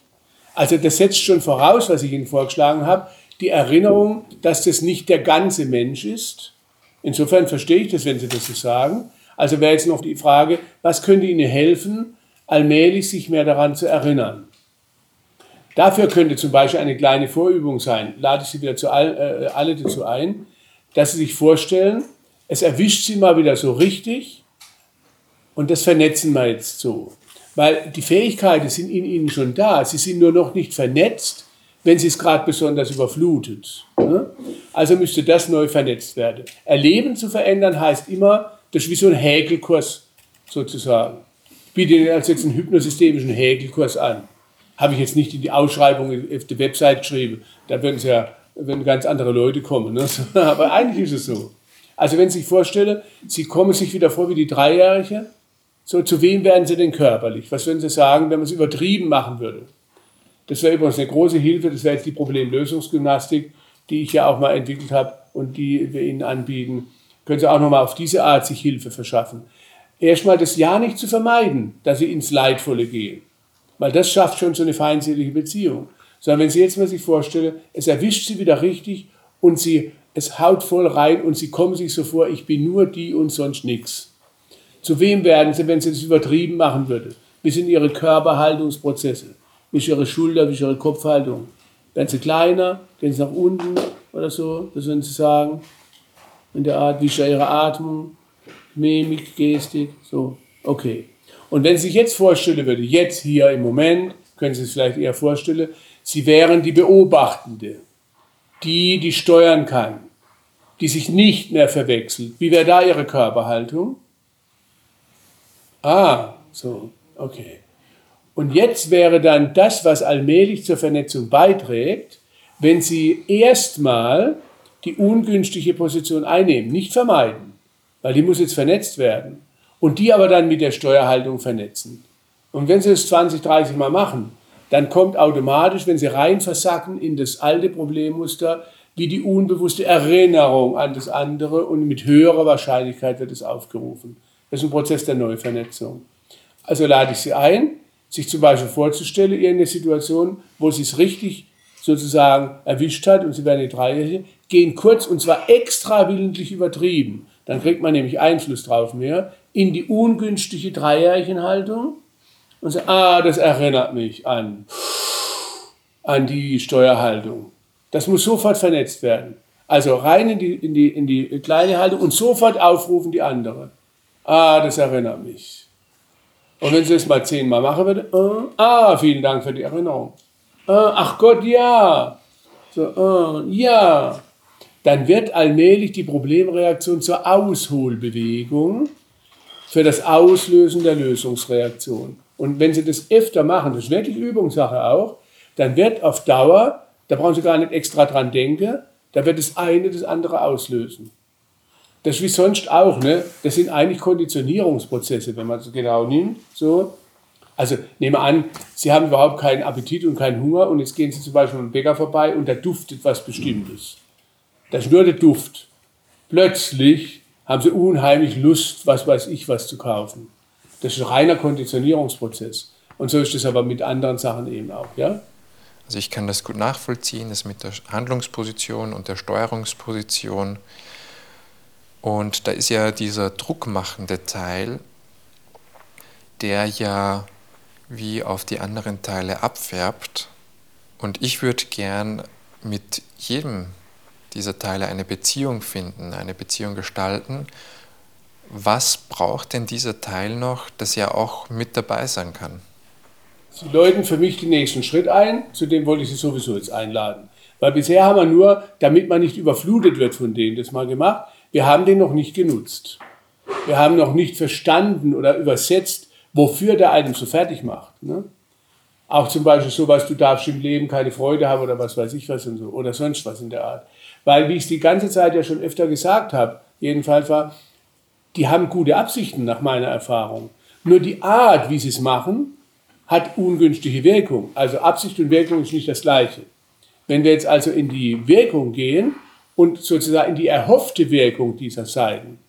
Also das setzt schon voraus, was ich Ihnen vorgeschlagen habe, die Erinnerung, dass das nicht der ganze Mensch ist. Insofern verstehe ich das, wenn Sie das so sagen. Also wäre jetzt noch die Frage, was könnte Ihnen helfen, allmählich sich mehr daran zu erinnern? Dafür könnte zum Beispiel eine kleine Vorübung sein, lade ich Sie wieder zu all, äh, alle dazu ein, dass Sie sich vorstellen, es erwischt Sie mal wieder so richtig und das vernetzen wir jetzt so. Weil die Fähigkeiten sind in Ihnen schon da, sie sind nur noch nicht vernetzt, wenn Sie es gerade besonders überflutet. Ne? Also müsste das neu vernetzt werden. Erleben zu verändern heißt immer, das ist wie so ein Häkelkurs sozusagen. Ich biete Ihnen als jetzt einen hypnosystemischen Häkelkurs an habe ich jetzt nicht in die Ausschreibung auf der Website geschrieben. Da würden es ja würden ganz andere Leute kommen. Ne? [laughs] Aber eigentlich ist es so. Also wenn Sie sich vorstellen, Sie kommen sich wieder vor wie die Dreijährige, so zu wem werden Sie denn körperlich? Was würden Sie sagen, wenn man es übertrieben machen würde? Das wäre übrigens eine große Hilfe, das wäre jetzt die Problemlösungsgymnastik, die ich ja auch mal entwickelt habe und die wir Ihnen anbieten. Können Sie auch nochmal auf diese Art sich Hilfe verschaffen. Erstmal das Ja nicht zu vermeiden, dass Sie ins Leidvolle gehen. Weil das schafft schon so eine feindselige Beziehung. Sondern wenn Sie jetzt mal sich vorstellen, es erwischt Sie wieder richtig und Sie, es haut voll rein und Sie kommen sich so vor, ich bin nur die und sonst nichts. Zu wem werden Sie, wenn Sie das übertrieben machen würden? Wie sind Ihre Körperhaltungsprozesse? Wie ist Ihre Schulter, wie ist Ihre Kopfhaltung? Werden Sie kleiner? Gehen Sie nach unten oder so? Das würden Sie sagen. In der Art, wie ist Ihre Atmung? Mimik, Gestik, so. Okay. Und wenn Sie sich jetzt vorstellen würde, jetzt hier im Moment, können Sie es vielleicht eher vorstellen, Sie wären die Beobachtende, die, die steuern kann, die sich nicht mehr verwechselt. Wie wäre da Ihre Körperhaltung? Ah, so, okay. Und jetzt wäre dann das, was allmählich zur Vernetzung beiträgt, wenn Sie erstmal die ungünstige Position einnehmen, nicht vermeiden, weil die muss jetzt vernetzt werden und die aber dann mit der Steuerhaltung vernetzen. Und wenn Sie es 20, 30 Mal machen, dann kommt automatisch, wenn Sie rein versacken in das alte Problemmuster, wie die unbewusste Erinnerung an das andere und mit höherer Wahrscheinlichkeit wird es aufgerufen. Das ist ein Prozess der Neuvernetzung. Also lade ich Sie ein, sich zum Beispiel vorzustellen, irgendeine Situation, wo Sie es richtig sozusagen erwischt hat und Sie werden die Dreijährige, gehen kurz und zwar extra willentlich übertrieben. Dann kriegt man nämlich Einfluss drauf mehr in die ungünstige Dreijährchenhaltung und sagt, ah, das erinnert mich an, an die Steuerhaltung. Das muss sofort vernetzt werden. Also rein in die, in die, in die kleine Haltung und sofort aufrufen die andere. Ah, das erinnert mich. Und wenn Sie das mal zehnmal machen würde, äh, ah, vielen Dank für die Erinnerung. Ah, ach Gott, ja. So, ah, ja. Dann wird allmählich die Problemreaktion zur Ausholbewegung für das Auslösen der Lösungsreaktion. Und wenn Sie das öfter machen, das ist wirklich Übungssache auch, dann wird auf Dauer, da brauchen Sie gar nicht extra dran denken, da wird das eine das andere auslösen. Das ist wie sonst auch, ne? Das sind eigentlich Konditionierungsprozesse, wenn man es genau nimmt. So. Also nehme an, Sie haben überhaupt keinen Appetit und keinen Hunger und jetzt gehen Sie zum Beispiel am Bäcker vorbei und da duftet was Bestimmtes. Das ist nur der Duft. Plötzlich haben sie unheimlich Lust, was weiß ich, was zu kaufen. Das ist ein reiner Konditionierungsprozess. Und so ist es aber mit anderen Sachen eben auch. Ja? Also ich kann das gut nachvollziehen, das mit der Handlungsposition und der Steuerungsposition. Und da ist ja dieser druckmachende Teil, der ja wie auf die anderen Teile abfärbt. Und ich würde gern mit jedem dieser Teile eine Beziehung finden, eine Beziehung gestalten, Was braucht denn dieser Teil noch, dass er auch mit dabei sein kann? Sie läuten für mich den nächsten Schritt ein, zu dem wollte ich Sie sowieso jetzt einladen. Weil bisher haben wir nur, damit man nicht überflutet wird von denen, das mal gemacht. Wir haben den noch nicht genutzt. Wir haben noch nicht verstanden oder übersetzt, wofür der einen so fertig macht. Ne? Auch zum Beispiel sowas, du darfst im Leben keine Freude haben oder was weiß ich was und so, oder sonst was in der Art. Weil, wie ich es die ganze Zeit ja schon öfter gesagt habe, jedenfalls war, die haben gute Absichten nach meiner Erfahrung. Nur die Art, wie sie es machen, hat ungünstige Wirkung. Also Absicht und Wirkung ist nicht das gleiche. Wenn wir jetzt also in die Wirkung gehen und sozusagen in die erhoffte Wirkung dieser Seiten,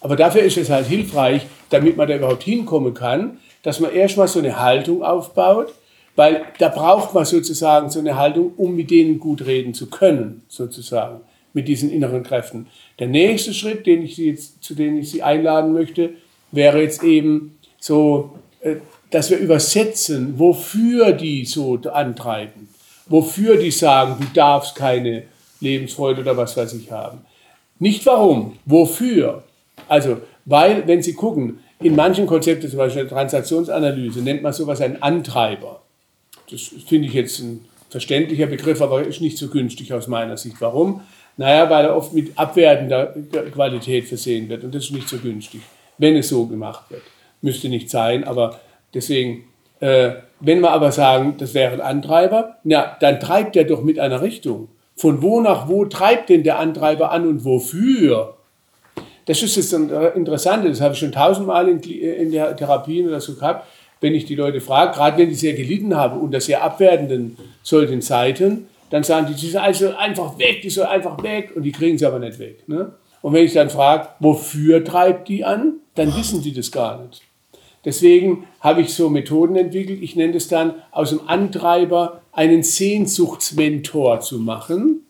aber dafür ist es halt hilfreich, damit man da überhaupt hinkommen kann, dass man erstmal so eine Haltung aufbaut, weil da braucht man sozusagen so eine Haltung, um mit denen gut reden zu können, sozusagen, mit diesen inneren Kräften. Der nächste Schritt, den ich Sie jetzt, zu dem ich Sie einladen möchte, wäre jetzt eben so, äh, dass wir übersetzen, wofür die so antreiben, wofür die sagen, du darfst keine Lebensfreude oder was weiß ich haben. Nicht warum, wofür. Also, weil, wenn Sie gucken, in manchen Konzepten, zum Beispiel Transaktionsanalyse, nennt man sowas einen Antreiber. Das finde ich jetzt ein verständlicher Begriff, aber ist nicht so günstig aus meiner Sicht. Warum? Naja, weil er oft mit abwertender Qualität versehen wird und das ist nicht so günstig, wenn es so gemacht wird. Müsste nicht sein, aber deswegen, äh, wenn wir aber sagen, das wäre ein Antreiber, ja, dann treibt er doch mit einer Richtung. Von wo nach wo treibt denn der Antreiber an und wofür? Das ist das Interessante, das habe ich schon tausendmal in, in der Therapie oder so gehabt, wenn ich die Leute frage, gerade wenn die sehr gelitten haben unter sehr abwertenden solchen Zeiten, dann sagen die, die soll also einfach weg, die soll einfach weg und die kriegen sie aber nicht weg. Ne? Und wenn ich dann frage, wofür treibt die an, dann wissen sie das gar nicht. Deswegen habe ich so Methoden entwickelt, ich nenne es dann aus dem Antreiber einen Sehnsuchtsmentor zu machen.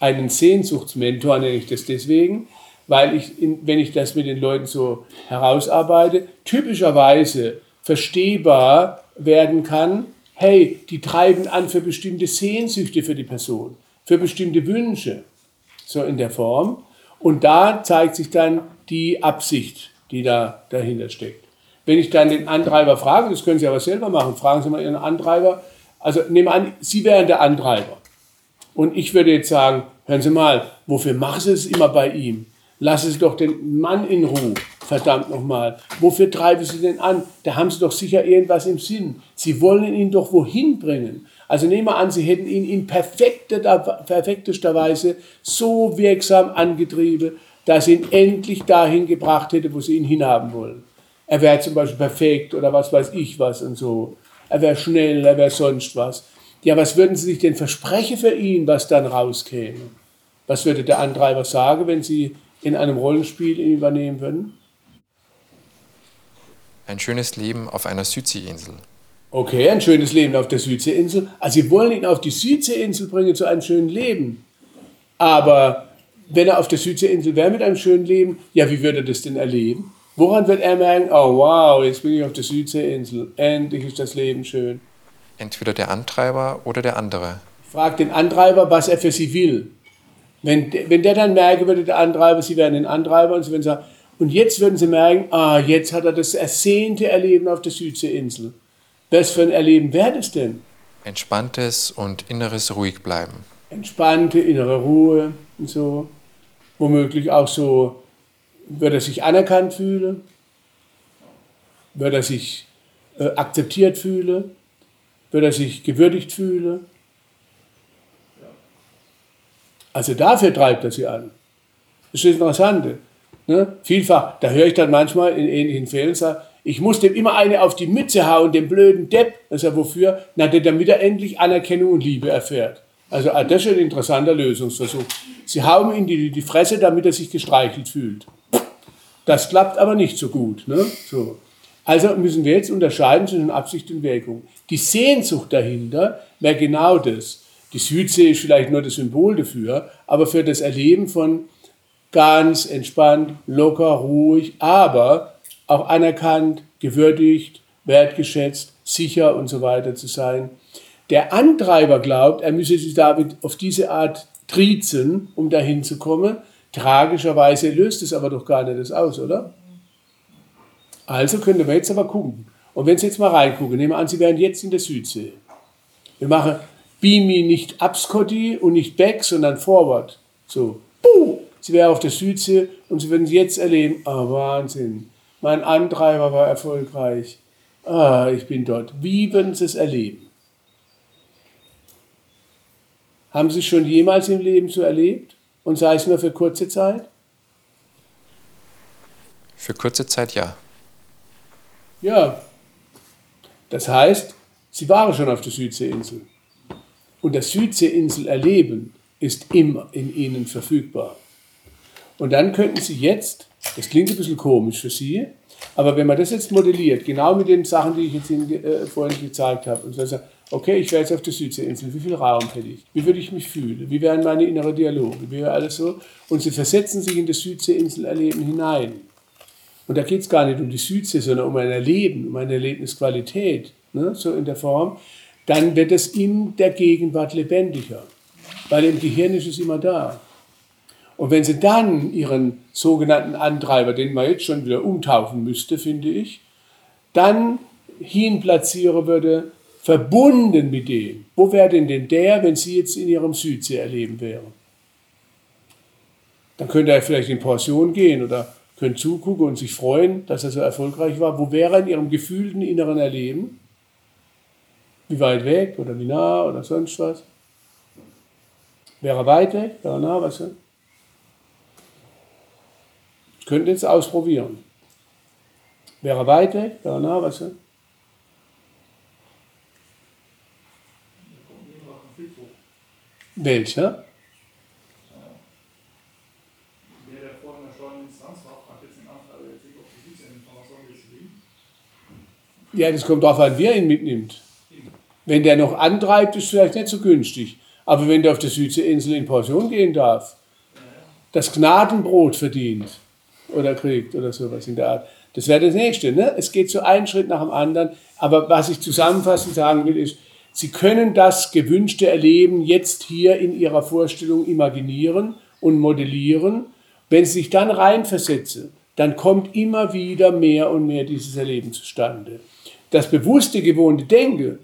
Einen Sehnsuchtsmentor nenne ich das deswegen, weil ich, wenn ich das mit den Leuten so herausarbeite, typischerweise verstehbar werden kann, hey, die treiben an für bestimmte Sehnsüchte für die Person, für bestimmte Wünsche, so in der Form. Und da zeigt sich dann die Absicht, die da dahinter steckt. Wenn ich dann den Antreiber frage, das können Sie aber selber machen, fragen Sie mal Ihren Antreiber, also nehmen an, Sie wären der Antreiber. Und ich würde jetzt sagen, hören Sie mal, wofür machen Sie es immer bei ihm? Lassen Sie doch den Mann in Ruhe. Verdammt nochmal. Wofür treiben Sie denn an? Da haben Sie doch sicher irgendwas im Sinn. Sie wollen ihn doch wohin bringen. Also nehmen wir an, Sie hätten ihn in perfekter, perfektester Weise so wirksam angetrieben, dass ihn endlich dahin gebracht hätte, wo Sie ihn hinhaben wollen. Er wäre zum Beispiel perfekt oder was weiß ich was und so. Er wäre schnell, er wäre sonst was. Ja, was würden Sie sich denn versprechen für ihn, was dann rauskäme? Was würde der Antreiber sagen, wenn Sie in einem Rollenspiel ihn übernehmen würden? Ein schönes Leben auf einer Südseeinsel. Okay, ein schönes Leben auf der Südseeinsel. Also Sie wollen ihn auf die Südseeinsel bringen zu einem schönen Leben. Aber wenn er auf der Südseeinsel wäre mit einem schönen Leben, ja, wie würde er das denn erleben? Woran wird er merken, oh wow, jetzt bin ich auf der Südseeinsel, endlich ist das Leben schön? Entweder der Antreiber oder der andere. Fragt den Antreiber, was er für sie will. Wenn, wenn der dann merken würde, der Antreiber, sie wären den Antreiber und sie würden sagen, und jetzt würden sie merken, ah, jetzt hat er das ersehnte Erleben auf der Südseeinsel. Was für ein Erleben wäre das denn? Entspanntes und inneres ruhig bleiben. Entspannte innere Ruhe und so. Womöglich auch so wird er sich anerkannt fühlen, wird er sich äh, akzeptiert fühlen, wird er sich gewürdigt fühlen. Also dafür treibt er sie an. Das ist das Interessante. Ne? Vielfach, da höre ich dann manchmal in ähnlichen Fällen, sagen, ich muss dem immer eine auf die Mütze hauen, dem blöden Depp. Das wofür? Na, damit er endlich Anerkennung und Liebe erfährt. Also ah, das ist ein interessanter Lösungsversuch. Sie hauen ihm die, die Fresse, damit er sich gestreichelt fühlt. Das klappt aber nicht so gut. Ne? So. Also müssen wir jetzt unterscheiden zwischen Absicht und Wirkung. Die Sehnsucht dahinter wäre genau das. Die Südsee ist vielleicht nur das Symbol dafür, aber für das Erleben von ganz entspannt, locker, ruhig, aber auch anerkannt, gewürdigt, wertgeschätzt, sicher und so weiter zu sein. Der Antreiber glaubt, er müsse sich damit auf diese Art triezen, um dahin zu kommen. Tragischerweise löst es aber doch gar nicht das aus, oder? Also könnte man jetzt aber gucken. Und wenn Sie jetzt mal reingucken, nehmen wir an, Sie wären jetzt in der Südsee. Wir machen Beamy nicht Abscotty und nicht Back, sondern Forward. So, Puh! Sie wären auf der Südsee und Sie würden jetzt erleben, ah, Wahnsinn, mein Antreiber war erfolgreich. Ah, ich bin dort. Wie würden Sie es erleben? Haben Sie es schon jemals im Leben so erlebt? Und sei es nur für kurze Zeit? Für kurze Zeit ja. Ja. Das heißt, Sie waren schon auf der Südseeinsel. Und das Südseeinsel erleben ist immer in Ihnen verfügbar. Und dann könnten Sie jetzt, das klingt ein bisschen komisch für Sie, aber wenn man das jetzt modelliert, genau mit den Sachen, die ich jetzt Ihnen äh, vorhin gezeigt habe, und so sagt, okay, ich wäre jetzt auf der Südseeinsel, wie viel Raum hätte ich? Wie würde ich mich fühlen? Wie wären meine inneren Dialoge? Wie wäre alles so? Und Sie versetzen sich in das Südseeinsel-Erleben hinein. Und da geht es gar nicht um die Südsee, sondern um ein Erleben, um eine Erlebnisqualität, ne? so in der Form. Dann wird es in der Gegenwart lebendiger, weil im Gehirn ist es immer da. Und wenn Sie dann Ihren sogenannten Antreiber, den man jetzt schon wieder umtaufen müsste, finde ich, dann hinplatzieren würde, verbunden mit dem, wo wäre denn denn der, wenn Sie jetzt in Ihrem Südsee erleben wären? Dann könnte er vielleicht in Pension gehen oder könnte zugucken und sich freuen, dass er so erfolgreich war. Wo wäre er in Ihrem gefühlten inneren Erleben? Wie weit weg oder wie nah oder sonst was? Wäre er weit weg? Wäre er nah? Was denn? Könnt ihr jetzt ausprobieren. Wäre weit weg? Wäre nah? Was denn? Welcher? Ja, das kommt darauf an, wer ihn mitnimmt. Wenn der noch antreibt, ist es vielleicht nicht so günstig. Aber wenn der auf der Südseeinsel in Pension gehen darf, das Gnadenbrot verdient oder kriegt oder sowas in der Art, das wäre das Nächste. Ne? Es geht so einen Schritt nach dem anderen. Aber was ich zusammenfassend sagen will, ist, Sie können das gewünschte Erleben jetzt hier in Ihrer Vorstellung imaginieren und modellieren. Wenn Sie sich dann reinversetzen, dann kommt immer wieder mehr und mehr dieses Erleben zustande. Das bewusste, gewohnte Denken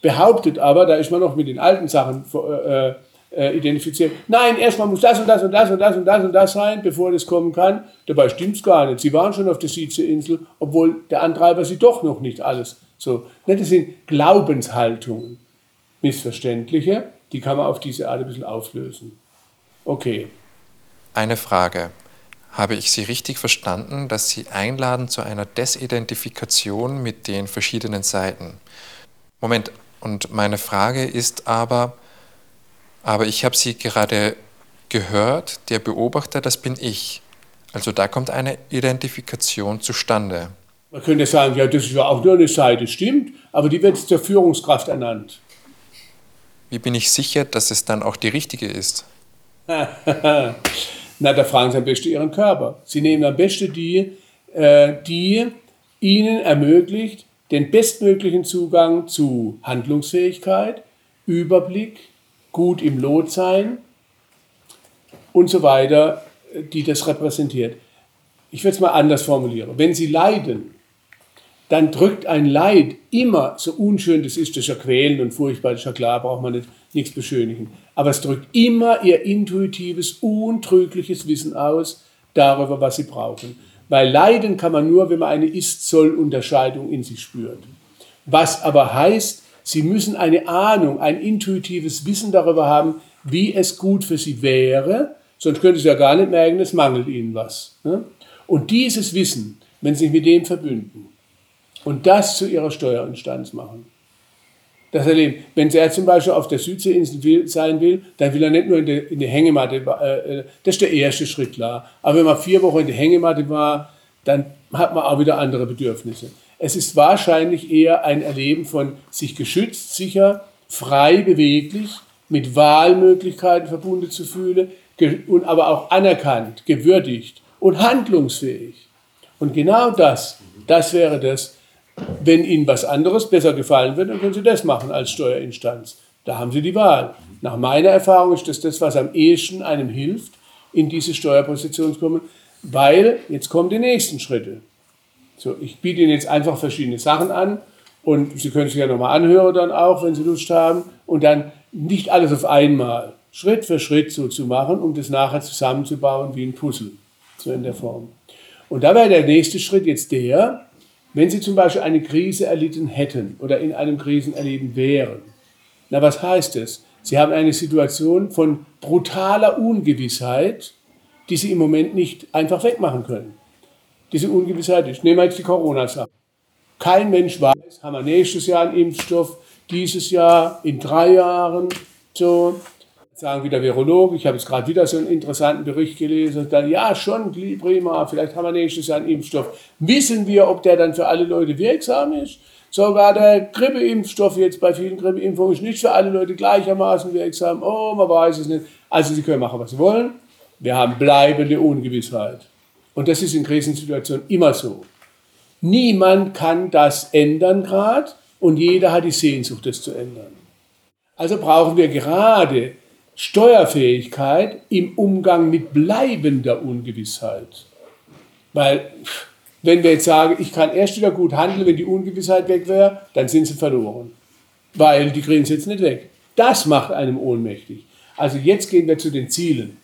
behauptet aber, da ist man noch mit den alten Sachen äh, äh, identifiziert, nein, erstmal muss das und das und das und das und das und das sein, bevor das kommen kann. Dabei stimmt es gar nicht. Sie waren schon auf der Sizilieninsel, obwohl der Antreiber sie doch noch nicht alles so. Ne, das sind Glaubenshaltungen, missverständliche, die kann man auf diese Art ein bisschen auflösen. Okay. Eine Frage. Habe ich Sie richtig verstanden, dass Sie einladen zu einer Desidentifikation mit den verschiedenen Seiten? Moment, und meine Frage ist aber, aber ich habe Sie gerade gehört, der Beobachter, das bin ich. Also da kommt eine Identifikation zustande. Man könnte sagen, ja, das ist ja auch nur eine Seite, stimmt, aber die wird zur Führungskraft ernannt. Wie bin ich sicher, dass es dann auch die richtige ist? [laughs] Na, da fragen Sie am besten Ihren Körper. Sie nehmen am besten die, äh, die Ihnen ermöglicht, den bestmöglichen Zugang zu Handlungsfähigkeit, Überblick, gut im Lot sein und so weiter, die das repräsentiert. Ich würde es mal anders formulieren. Wenn Sie leiden, dann drückt ein Leid immer, so unschön das ist, das ist ja quälend und furchtbar, das ist ja klar, braucht man nicht, nichts beschönigen. Aber es drückt immer Ihr intuitives, untrügliches Wissen aus darüber, was Sie brauchen. Weil leiden kann man nur, wenn man eine Ist-Soll-Unterscheidung in sich spürt. Was aber heißt, Sie müssen eine Ahnung, ein intuitives Wissen darüber haben, wie es gut für Sie wäre, sonst könnte Sie ja gar nicht merken, es mangelt Ihnen was. Ne? Und dieses Wissen, wenn Sie sich mit dem verbünden und das zu Ihrer Steuerinstanz machen, das erleben. Wenn er zum Beispiel auf der Südseeinsel sein will, dann will er nicht nur in die, in die Hängematte, äh, äh, das ist der erste Schritt, klar. Aber wenn man vier Wochen in der Hängematte war, dann hat man auch wieder andere Bedürfnisse. Es ist wahrscheinlich eher ein Erleben von sich geschützt, sicher, frei, beweglich, mit Wahlmöglichkeiten verbunden zu fühlen, und aber auch anerkannt, gewürdigt und handlungsfähig. Und genau das, das wäre das, wenn Ihnen was anderes besser gefallen wird, dann können Sie das machen als Steuerinstanz. Da haben Sie die Wahl. Nach meiner Erfahrung ist das das, was am ehesten einem hilft, in diese Steuerposition zu kommen, weil jetzt kommen die nächsten Schritte. So, ich biete Ihnen jetzt einfach verschiedene Sachen an und Sie können sich ja nochmal anhören dann auch, wenn Sie Lust haben und dann nicht alles auf einmal, Schritt für Schritt so zu machen, um das nachher zusammenzubauen wie ein Puzzle, so in der Form. Und da wäre der nächste Schritt jetzt der, wenn Sie zum Beispiel eine Krise erlitten hätten oder in einem Krisenerleben wären. Na, was heißt das? Sie haben eine Situation von brutaler Ungewissheit, die Sie im Moment nicht einfach wegmachen können. Diese Ungewissheit ist, nehmen wir jetzt die Corona-Sache. Kein Mensch weiß, haben wir nächstes Jahr einen Impfstoff, dieses Jahr, in drei Jahren, so. Sagen wieder Virologen, ich habe jetzt gerade wieder so einen interessanten Bericht gelesen, dann ja, schon, prima, vielleicht haben wir nächstes Jahr einen Impfstoff. Wissen wir, ob der dann für alle Leute wirksam ist? Sogar der Grippeimpfstoff jetzt bei vielen Grippeimpfungen ist nicht für alle Leute gleichermaßen wirksam. Oh, man weiß es nicht. Also Sie können machen, was Sie wollen. Wir haben bleibende Ungewissheit. Und das ist in Krisensituationen immer so. Niemand kann das ändern gerade und jeder hat die Sehnsucht, das zu ändern. Also brauchen wir gerade Steuerfähigkeit im Umgang mit bleibender Ungewissheit. Weil wenn wir jetzt sagen, ich kann erst wieder gut handeln, wenn die Ungewissheit weg wäre, dann sind sie verloren. Weil die kriegen sie jetzt nicht weg. Das macht einem ohnmächtig. Also jetzt gehen wir zu den Zielen.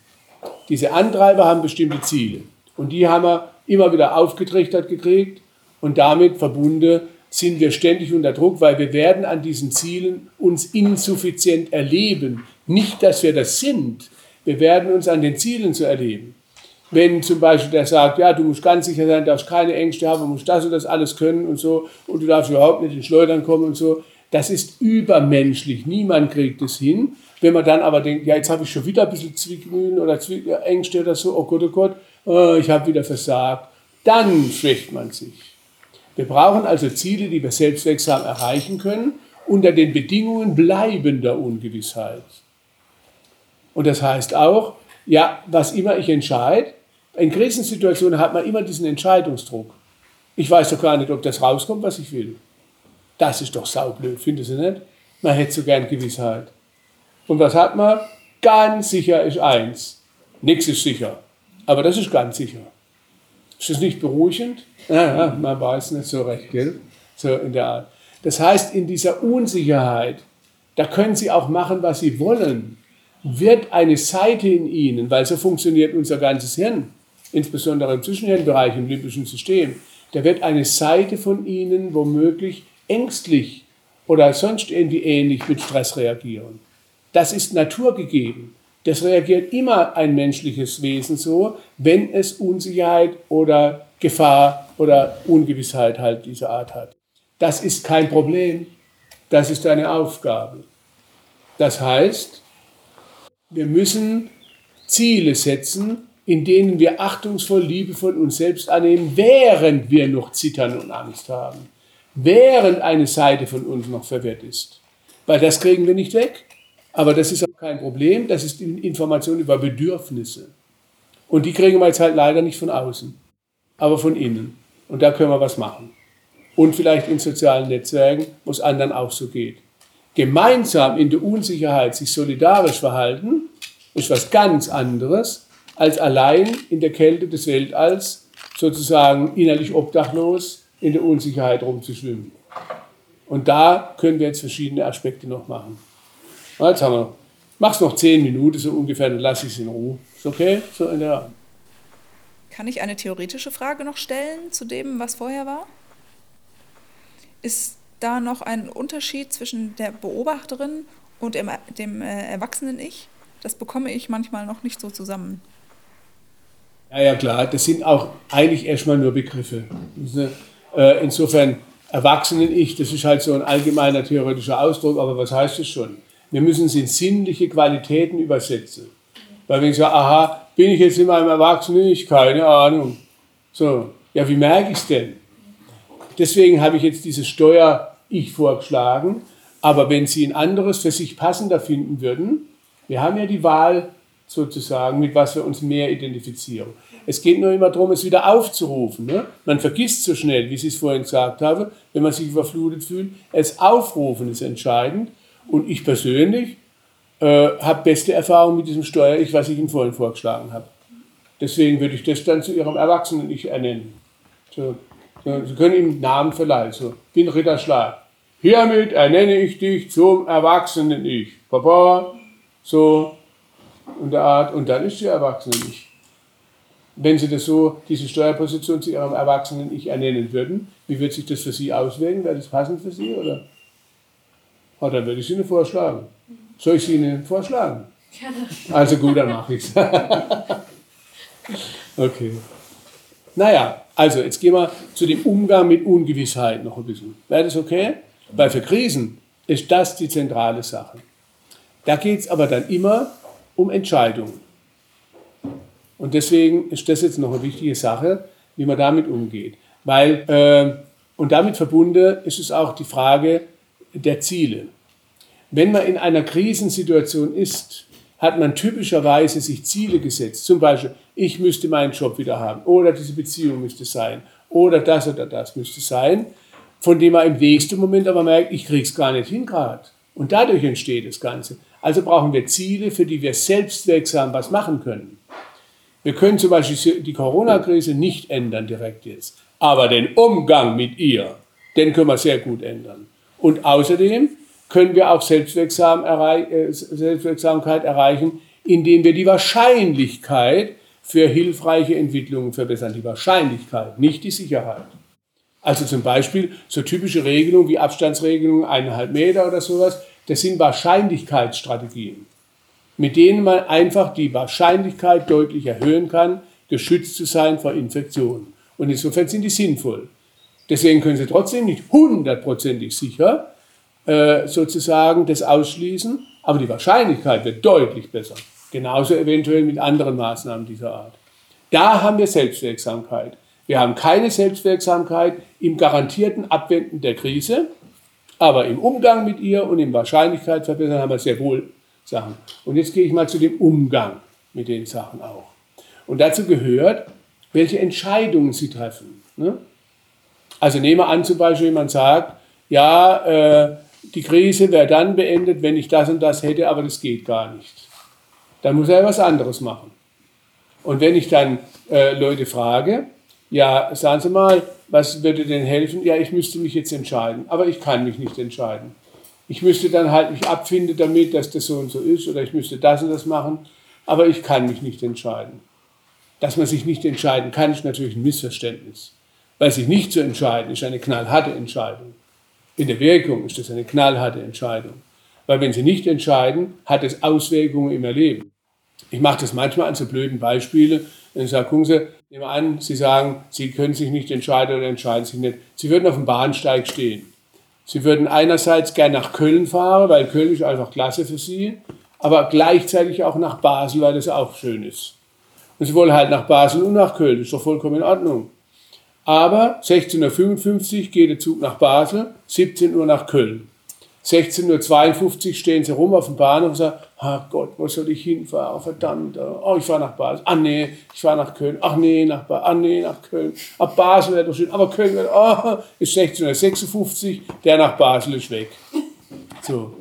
Diese Antreiber haben bestimmte Ziele. Und die haben wir immer wieder aufgetrichtert gekriegt. Und damit verbunden sind wir ständig unter Druck, weil wir werden an diesen Zielen uns insuffizient erleben. Nicht, dass wir das sind. Wir werden uns an den Zielen zu erleben. Wenn zum Beispiel der sagt, ja, du musst ganz sicher sein, darfst keine Ängste haben, musst das und das alles können und so, und du darfst überhaupt nicht in Schleudern kommen und so, das ist übermenschlich. Niemand kriegt es hin. Wenn man dann aber denkt, ja, jetzt habe ich schon wieder ein bisschen Zwickmühlen oder Zwick Ängste oder so, oh Gott, oh Gott, oh, ich habe wieder versagt, dann schwächt man sich. Wir brauchen also Ziele, die wir selbstwirksam erreichen können, unter den Bedingungen bleibender Ungewissheit. Und das heißt auch, ja, was immer ich entscheide, in Krisensituationen hat man immer diesen Entscheidungsdruck. Ich weiß doch gar nicht, ob das rauskommt, was ich will. Das ist doch saublöd, findest du nicht? Man hätte so gern Gewissheit. Und was hat man? Ganz sicher ist eins. Nichts ist sicher. Aber das ist ganz sicher. Ist das nicht beruhigend? Ja, man weiß nicht so recht, gell? So in der Art. Das heißt, in dieser Unsicherheit, da können Sie auch machen, was Sie wollen. Wird eine Seite in Ihnen, weil so funktioniert unser ganzes Hirn, insbesondere im Zwischenhirnbereich, im limbischen System, da wird eine Seite von Ihnen womöglich ängstlich oder sonst irgendwie ähnlich mit Stress reagieren. Das ist naturgegeben. Das reagiert immer ein menschliches Wesen so, wenn es Unsicherheit oder Gefahr oder Ungewissheit halt dieser Art hat. Das ist kein Problem. Das ist eine Aufgabe. Das heißt, wir müssen Ziele setzen, in denen wir achtungsvoll, liebevoll uns selbst annehmen, während wir noch Zittern und Angst haben, während eine Seite von uns noch verwirrt ist. Weil das kriegen wir nicht weg. Aber das ist auch kein Problem, das ist Information über Bedürfnisse. Und die kriegen wir jetzt halt leider nicht von außen, aber von innen. Und da können wir was machen. Und vielleicht in sozialen Netzwerken, wo es anderen auch so geht. Gemeinsam in der Unsicherheit sich solidarisch verhalten, ist was ganz anderes, als allein in der Kälte des Weltalls sozusagen innerlich obdachlos in der Unsicherheit rumzuschwimmen. Und da können wir jetzt verschiedene Aspekte noch machen. Jetzt haben wir, mach's noch zehn Minuten so ungefähr, dann lasse ich es in Ruhe. Ist okay? So in der Kann ich eine theoretische Frage noch stellen zu dem, was vorher war? Ist da noch ein Unterschied zwischen der Beobachterin und dem, dem äh, erwachsenen Ich? Das bekomme ich manchmal noch nicht so zusammen. Ja, ja, klar. Das sind auch eigentlich erstmal nur Begriffe. Äh, insofern, Erwachsenen-Ich, das ist halt so ein allgemeiner theoretischer Ausdruck, aber was heißt das schon? Wir müssen es in sinnliche Qualitäten übersetzen. Weil wenn ich sage, aha, bin ich jetzt in meinem Erwachsenen? Ich keine Ahnung. So, ja, wie merke ich es denn? Deswegen habe ich jetzt dieses Steuer-Ich vorgeschlagen. Aber wenn Sie ein anderes für sich passender finden würden, wir haben ja die Wahl sozusagen, mit was wir uns mehr identifizieren. Es geht nur immer darum, es wieder aufzurufen. Ne? Man vergisst so schnell, wie ich es vorhin gesagt habe, wenn man sich überflutet fühlt. Es aufrufen ist entscheidend. Und ich persönlich äh, habe beste Erfahrung mit diesem Steuer-Ich, was ich Ihnen vorhin vorgeschlagen habe. Deswegen würde ich das dann zu Ihrem Erwachsenen-Ich ernennen. So. Sie können ihm Namen verleihen. So, bin Ritter Schlag. Hiermit ernenne ich dich zum Erwachsenen Ich. Papa, so, und der Art, und dann ist sie Erwachsenen Ich. Wenn Sie das so, diese Steuerposition zu Ihrem Erwachsenen Ich ernennen würden, wie wird sich das für Sie auswirken? Wäre das passend für Sie, oder? Oh, dann würde ich Sie Ihnen vorschlagen. Soll ich Sie Ihnen vorschlagen? Gerne. Also gut, dann mache ich es. [laughs] okay. Naja, also jetzt gehen wir zu dem Umgang mit Ungewissheit noch ein bisschen. Wäre das okay? Weil für Krisen ist das die zentrale Sache. Da geht es aber dann immer um Entscheidungen. Und deswegen ist das jetzt noch eine wichtige Sache, wie man damit umgeht. Weil, äh, und damit verbunden ist es auch die Frage der Ziele. Wenn man in einer Krisensituation ist, hat man typischerweise sich Ziele gesetzt. Zum Beispiel, ich müsste meinen Job wieder haben oder diese Beziehung müsste sein oder das oder das müsste sein, von dem man im nächsten Moment aber merkt, ich krieg's gar nicht hin gerade. Und dadurch entsteht das Ganze. Also brauchen wir Ziele, für die wir selbstwirksam was machen können. Wir können zum Beispiel die Corona-Krise nicht ändern direkt jetzt, aber den Umgang mit ihr, den können wir sehr gut ändern. Und außerdem können wir auch Selbstwirksam errei äh, Selbstwirksamkeit erreichen, indem wir die Wahrscheinlichkeit für hilfreiche Entwicklungen verbessern. Die Wahrscheinlichkeit, nicht die Sicherheit. Also zum Beispiel so typische Regelungen wie Abstandsregelungen, eineinhalb Meter oder sowas, das sind Wahrscheinlichkeitsstrategien, mit denen man einfach die Wahrscheinlichkeit deutlich erhöhen kann, geschützt zu sein vor Infektionen. Und insofern sind die sinnvoll. Deswegen können sie trotzdem nicht hundertprozentig sicher äh, sozusagen das ausschließen, aber die Wahrscheinlichkeit wird deutlich besser. Genauso eventuell mit anderen Maßnahmen dieser Art. Da haben wir Selbstwirksamkeit. Wir haben keine Selbstwirksamkeit im garantierten Abwenden der Krise, aber im Umgang mit ihr und im Wahrscheinlichkeitsverbessern haben wir sehr wohl Sachen. Und jetzt gehe ich mal zu dem Umgang mit den Sachen auch. Und dazu gehört, welche Entscheidungen Sie treffen. Ne? Also nehmen wir an, zum Beispiel, jemand sagt, ja, äh, die Krise wäre dann beendet, wenn ich das und das hätte, aber das geht gar nicht. Dann muss er was anderes machen. Und wenn ich dann äh, Leute frage, ja, sagen Sie mal, was würde denn helfen? Ja, ich müsste mich jetzt entscheiden, aber ich kann mich nicht entscheiden. Ich müsste dann halt mich abfinden damit, dass das so und so ist, oder ich müsste das und das machen, aber ich kann mich nicht entscheiden. Dass man sich nicht entscheiden kann, ist natürlich ein Missverständnis. Weil sich nicht zu entscheiden, ist eine knallharte Entscheidung. In der Wirkung ist das eine knallharte Entscheidung. Weil wenn Sie nicht entscheiden, hat es Auswirkungen im Erleben. Ich mache das manchmal an so blöden Beispielen. Und sage, gucken Sie, nehmen wir an, Sie sagen, Sie können sich nicht entscheiden oder entscheiden sich nicht. Sie würden auf dem Bahnsteig stehen. Sie würden einerseits gern nach Köln fahren, weil Köln ist einfach klasse für Sie, aber gleichzeitig auch nach Basel, weil das auch schön ist. Und Sie wollen halt nach Basel und nach Köln, das ist doch vollkommen in Ordnung. Aber 16.55 Uhr geht der Zug nach Basel, 17 Uhr nach Köln. 16.52 Uhr stehen sie rum auf dem Bahnhof und sagen, ach Gott, wo soll ich hinfahren? Verdammt, oh, ich fahre nach Basel. Ach nee, ich fahre nach Köln. Ach nee, nach, ba Ach, nee, nach Köln. Ach, Basel wäre doch schön, aber Köln wäre, oh, ist 16.56 Uhr, der nach Basel ist weg. So,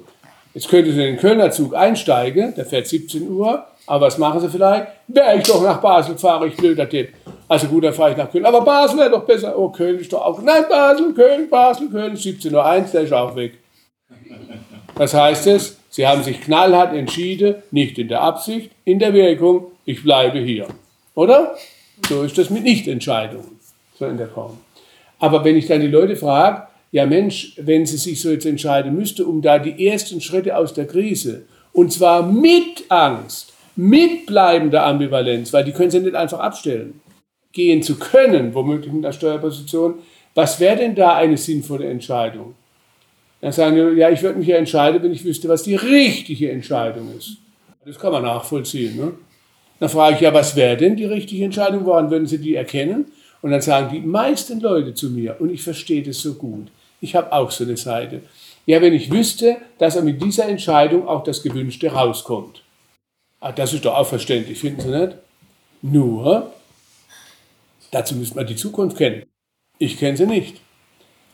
jetzt könnte sie in den Kölner Zug einsteigen, der fährt 17 Uhr, aber was machen sie vielleicht? Wäre ich doch nach Basel fahre, ich blöder Tipp. Also gut, dann fahre ich nach Köln. Aber Basel wäre doch besser. Oh, Köln ist doch auch. Nein, Basel, Köln, Basel, Köln, 17.01 Uhr, der ist auch weg. Was heißt es? Sie haben sich knallhart entschieden, nicht in der Absicht, in der Wirkung, ich bleibe hier. Oder? So ist das mit Nichtentscheidungen. So in der Form. Aber wenn ich dann die Leute frage, ja Mensch, wenn sie sich so jetzt entscheiden müsste, um da die ersten Schritte aus der Krise, und zwar mit Angst, mit bleibender Ambivalenz, weil die können sie nicht einfach abstellen, gehen zu können, womöglich in der Steuerposition, was wäre denn da eine sinnvolle Entscheidung? Dann sagen die, ja, ich würde mich ja entscheiden, wenn ich wüsste, was die richtige Entscheidung ist. Das kann man nachvollziehen. Ne? Dann frage ich, ja, was wäre denn die richtige Entscheidung? Woran würden Sie die erkennen? Und dann sagen die meisten Leute zu mir, und ich verstehe das so gut, ich habe auch so eine Seite. Ja, wenn ich wüsste, dass er mit dieser Entscheidung auch das Gewünschte rauskommt. Ah, das ist doch auch verständlich, finden Sie nicht? Nur, dazu müsste man die Zukunft kennen. Ich kenne sie nicht.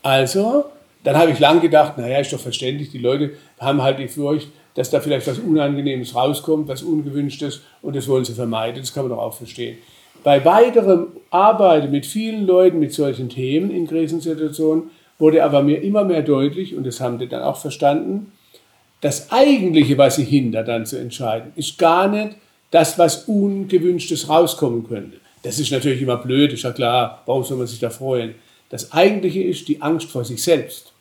Also dann habe ich lang gedacht, naja, ist doch verständlich, die Leute haben halt die Furcht, dass da vielleicht was Unangenehmes rauskommt, was Ungewünschtes und das wollen sie vermeiden. Das kann man doch auch verstehen. bei weiterem Arbeiten mit vielen Leuten mit solchen Themen in Krisensituationen wurde aber mir immer mehr deutlich, und das haben die dann auch verstanden, das Eigentliche, was sie hindert, dann zu entscheiden, ist gar nicht das, was Ungewünschtes rauskommen könnte. Das ist natürlich immer blöd, ist ja klar, warum soll man sich da freuen? Das Eigentliche ist die Angst vor sich selbst.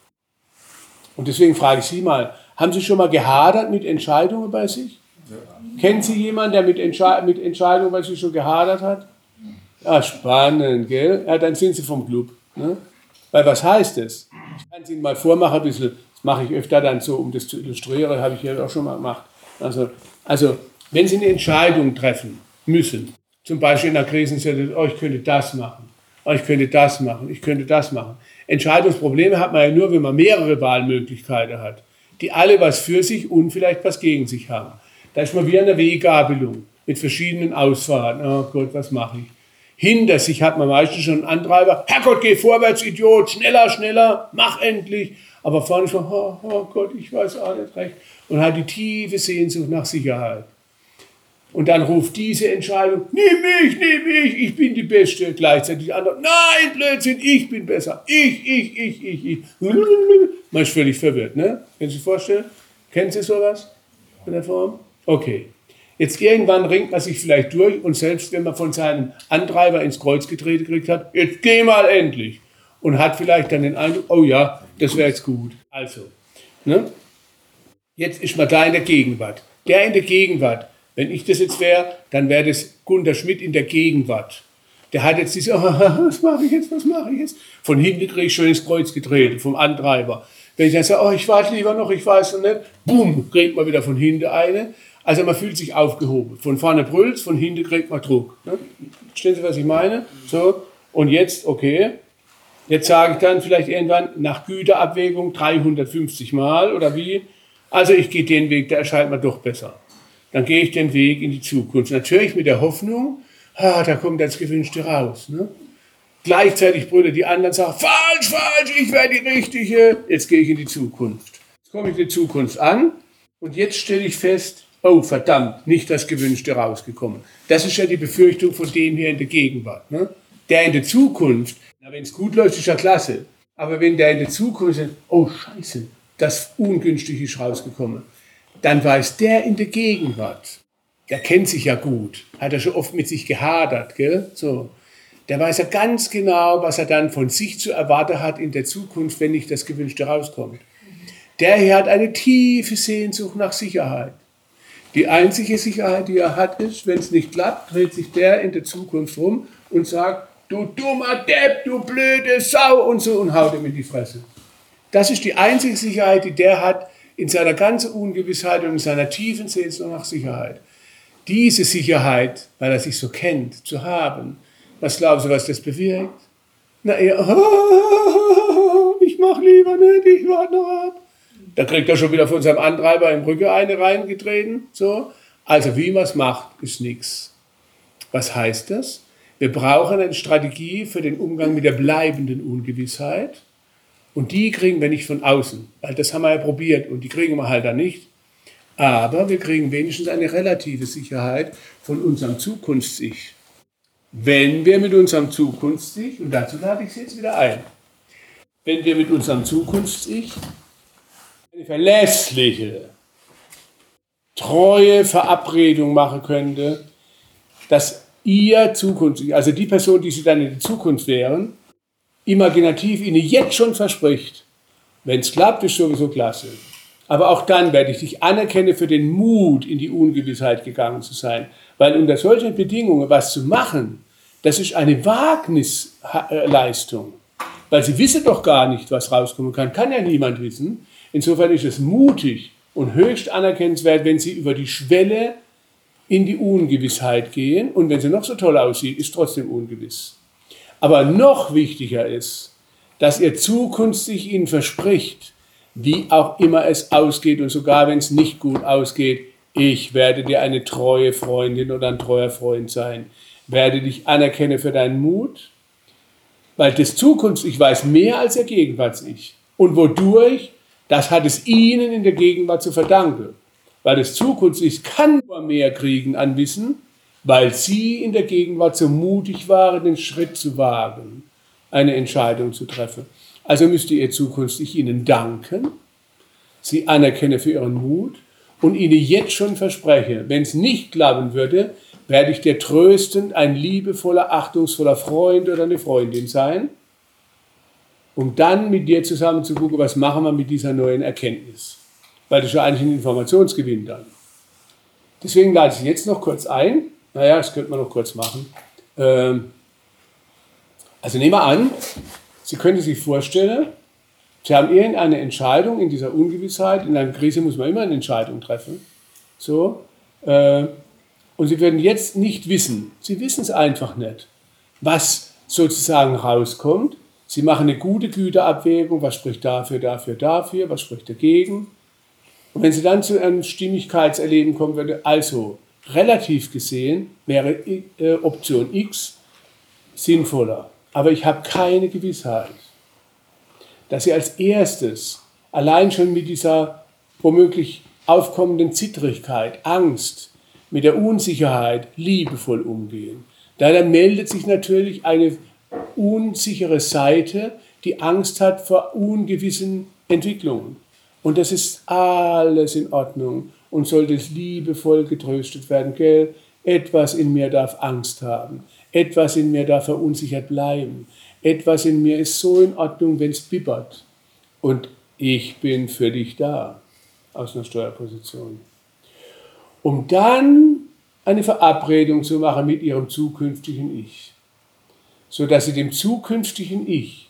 Und deswegen frage ich Sie mal, haben Sie schon mal gehadert mit Entscheidungen bei sich? Ja. Kennen Sie jemanden, der mit, Entsche mit Entscheidungen bei sich schon gehadert hat? Ah, spannend, gell? Ja, dann sind Sie vom Club. Ne? Weil was heißt das? Ich kann es Ihnen mal vormachen, ein bisschen, das mache ich öfter dann so, um das zu illustrieren, habe ich ja auch schon mal gemacht. Also, also wenn Sie eine Entscheidung treffen müssen, zum Beispiel in einer Krisensituation, oh, ich könnte das machen, oh, ich könnte das machen, ich könnte das machen. Entscheidungsprobleme hat man ja nur, wenn man mehrere Wahlmöglichkeiten hat, die alle was für sich und vielleicht was gegen sich haben. Da ist man wie eine Weggabelung mit verschiedenen Ausfahrten. Oh Gott, was mache ich? Hinter sich hat man meistens schon einen Antreiber. Herrgott, geh vorwärts, Idiot, schneller, schneller, mach endlich. Aber vorne schon, oh, oh Gott, ich weiß auch nicht recht. Und hat die tiefe Sehnsucht nach Sicherheit. Und dann ruft diese Entscheidung, nimm mich, nimm mich, ich bin die Beste. Gleichzeitig die andere, nein, Blödsinn, ich bin besser. Ich, ich, ich, ich, ich. Man ist völlig verwirrt, ne? Können Sie sich vorstellen? Kennen Sie sowas in der Form? Okay. Jetzt irgendwann ringt man sich vielleicht durch und selbst wenn man von seinem Antreiber ins Kreuz getreten gekriegt hat, jetzt geh mal endlich. Und hat vielleicht dann den Eindruck, oh ja, das wäre jetzt gut. Also, ne? Jetzt ist man da in der Gegenwart. Der in der Gegenwart, wenn ich das jetzt wäre, dann wäre das Gunter Schmidt in der Gegenwart. Der hat jetzt diese, oh, [laughs] was mache ich jetzt, was mache ich jetzt? Von hinten kriege ich schon ins Kreuz getreten, vom Antreiber. Wenn ich dann sage, oh, ich warte lieber noch, ich weiß noch nicht, bumm, kriegt man wieder von hinten eine. Also man fühlt sich aufgehoben. Von vorne brüllt von hinten kriegt man Druck. Ne? Verstehen Sie, was ich meine? So, und jetzt, okay, jetzt sage ich dann vielleicht irgendwann nach Güterabwägung 350 Mal oder wie. Also ich gehe den Weg, der erscheint mir doch besser dann gehe ich den Weg in die Zukunft. Natürlich mit der Hoffnung, ah, da kommt das Gewünschte raus. Ne? Gleichzeitig brüllen die anderen sagen, falsch, falsch, ich werde die Richtige. Jetzt gehe ich in die Zukunft. Jetzt komme ich in die Zukunft an und jetzt stelle ich fest, oh verdammt, nicht das Gewünschte rausgekommen. Das ist ja die Befürchtung von dem hier in der Gegenwart. Ne? Der in der Zukunft, wenn es gut läuft, ist ja klasse. Aber wenn der in der Zukunft sagt, oh scheiße, das Ungünstige ist rausgekommen, dann weiß der in der Gegenwart, der kennt sich ja gut, hat er schon oft mit sich gehadert, gell? So. Der weiß ja ganz genau, was er dann von sich zu erwarten hat in der Zukunft, wenn nicht das Gewünschte rauskommt. Der hier hat eine tiefe Sehnsucht nach Sicherheit. Die einzige Sicherheit, die er hat, ist, wenn es nicht klappt, dreht sich der in der Zukunft rum und sagt, du dummer Depp, du blöde Sau und so und haut ihm in die Fresse. Das ist die einzige Sicherheit, die der hat, in seiner ganzen Ungewissheit und in seiner tiefen Sehnsucht nach Sicherheit. Diese Sicherheit, weil er sich so kennt, zu haben, was glauben Sie, was das bewirkt? Na, oh, [laughs] ich mach lieber nicht, ich warte noch ab. Da kriegt er schon wieder von seinem Antreiber im Rücken eine reingetreten. So. Also wie man es macht, ist nichts. Was heißt das? Wir brauchen eine Strategie für den Umgang mit der bleibenden Ungewissheit. Und die kriegen wir nicht von außen, weil das haben wir ja probiert und die kriegen wir halt dann nicht. Aber wir kriegen wenigstens eine relative Sicherheit von unserem Zukunfts-Ich. Wenn wir mit unserem Zukunfts-Ich, und dazu lade ich Sie jetzt wieder ein, wenn wir mit unserem Zukunfts-Ich eine verlässliche, treue Verabredung machen könnte, dass Ihr Zukunfts-Ich, also die Person, die Sie dann in der Zukunft wären, imaginativ Ihnen jetzt schon verspricht, wenn es klappt, ist sowieso klasse. Aber auch dann werde ich dich anerkennen für den Mut, in die Ungewissheit gegangen zu sein. Weil unter solchen Bedingungen was zu machen, das ist eine Wagnisleistung. Weil sie wissen doch gar nicht, was rauskommen kann. Kann ja niemand wissen. Insofern ist es mutig und höchst anerkennenswert, wenn sie über die Schwelle in die Ungewissheit gehen. Und wenn sie noch so toll aussieht, ist trotzdem ungewiss. Aber noch wichtiger ist, dass ihr zukünftig ihnen verspricht, wie auch immer es ausgeht und sogar wenn es nicht gut ausgeht, ich werde dir eine treue Freundin oder ein treuer Freund sein, werde dich anerkennen für deinen Mut, weil das Zukunfts-Ich weiß mehr als der Gegenwarts-Ich. Und wodurch? Das hat es ihnen in der Gegenwart zu verdanken. Weil das Zukunfts-Ich kann nur mehr kriegen an Wissen, weil Sie in der Gegenwart so mutig waren, den Schritt zu wagen, eine Entscheidung zu treffen. Also müsste ihr zukünftig Ihnen danken, Sie anerkenne für Ihren Mut und Ihnen jetzt schon verspreche, wenn es nicht klappen würde, werde ich dir tröstend ein liebevoller, achtungsvoller Freund oder eine Freundin sein, um dann mit dir zusammen zu gucken, was machen wir mit dieser neuen Erkenntnis. Weil das ist ja eigentlich ein Informationsgewinn dann. Deswegen lade ich jetzt noch kurz ein. Naja, das könnte man noch kurz machen. Ähm, also nehmen wir an, Sie können sich vorstellen, Sie haben irgendeine Entscheidung in dieser Ungewissheit. In einer Krise muss man immer eine Entscheidung treffen. So, äh, und Sie würden jetzt nicht wissen, Sie wissen es einfach nicht, was sozusagen rauskommt. Sie machen eine gute Güterabwägung, was spricht dafür, dafür, dafür, was spricht dagegen. Und wenn Sie dann zu einem Stimmigkeitserleben kommen würde, also relativ gesehen wäre äh, Option X sinnvoller. Aber ich habe keine Gewissheit, dass Sie als erstes allein schon mit dieser womöglich aufkommenden Zittrigkeit, Angst, mit der Unsicherheit liebevoll umgehen. Da meldet sich natürlich eine unsichere Seite, die Angst hat vor ungewissen Entwicklungen. Und das ist alles in Ordnung und sollte liebevoll getröstet werden. Gell? Etwas in mir darf Angst haben. Etwas in mir darf verunsichert bleiben. Etwas in mir ist so in Ordnung, wenn es bibbert. Und ich bin für dich da aus einer Steuerposition um dann eine Verabredung zu machen mit ihrem zukünftigen Ich, sodass sie dem zukünftigen Ich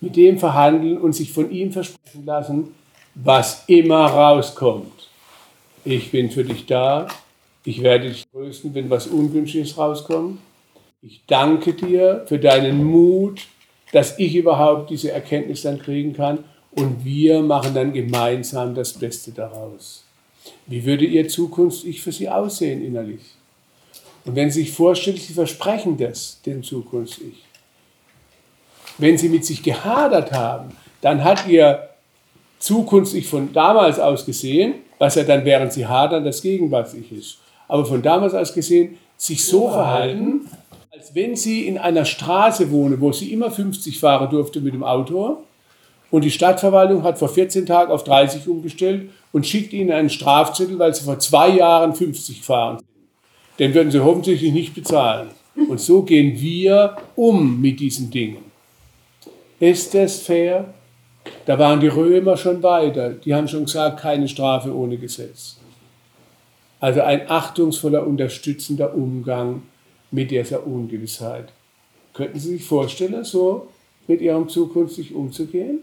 mit dem verhandeln und sich von ihm versprechen lassen, was immer rauskommt. Ich bin für dich da, ich werde dich trösten, wenn was Ungünstiges rauskommt. Ich danke dir für deinen Mut, dass ich überhaupt diese Erkenntnis dann kriegen kann und wir machen dann gemeinsam das Beste daraus. Wie würde Ihr Zukunfts-Ich für Sie aussehen innerlich? Und wenn Sie sich vorstellen, Sie versprechen das dem Zukunfts-Ich. Wenn Sie mit sich gehadert haben, dann hat Ihr Zukunfts-Ich von damals aus gesehen, was ja dann, während Sie hadern, das Gegenwarts-Ich ist. Aber von damals aus gesehen, sich so verhalten, als wenn Sie in einer Straße wohnen, wo Sie immer 50 fahren durfte mit dem Auto und die Stadtverwaltung hat vor 14 Tagen auf 30 umgestellt und schickt ihnen einen Strafzettel, weil sie vor zwei Jahren 50 fahren. Den würden sie hoffentlich nicht bezahlen. Und so gehen wir um mit diesen Dingen. Ist das fair? Da waren die Römer schon weiter. Die haben schon gesagt, keine Strafe ohne Gesetz. Also ein achtungsvoller, unterstützender Umgang mit dieser Ungewissheit. Könnten Sie sich vorstellen, so mit Ihrem Zukunft sich umzugehen?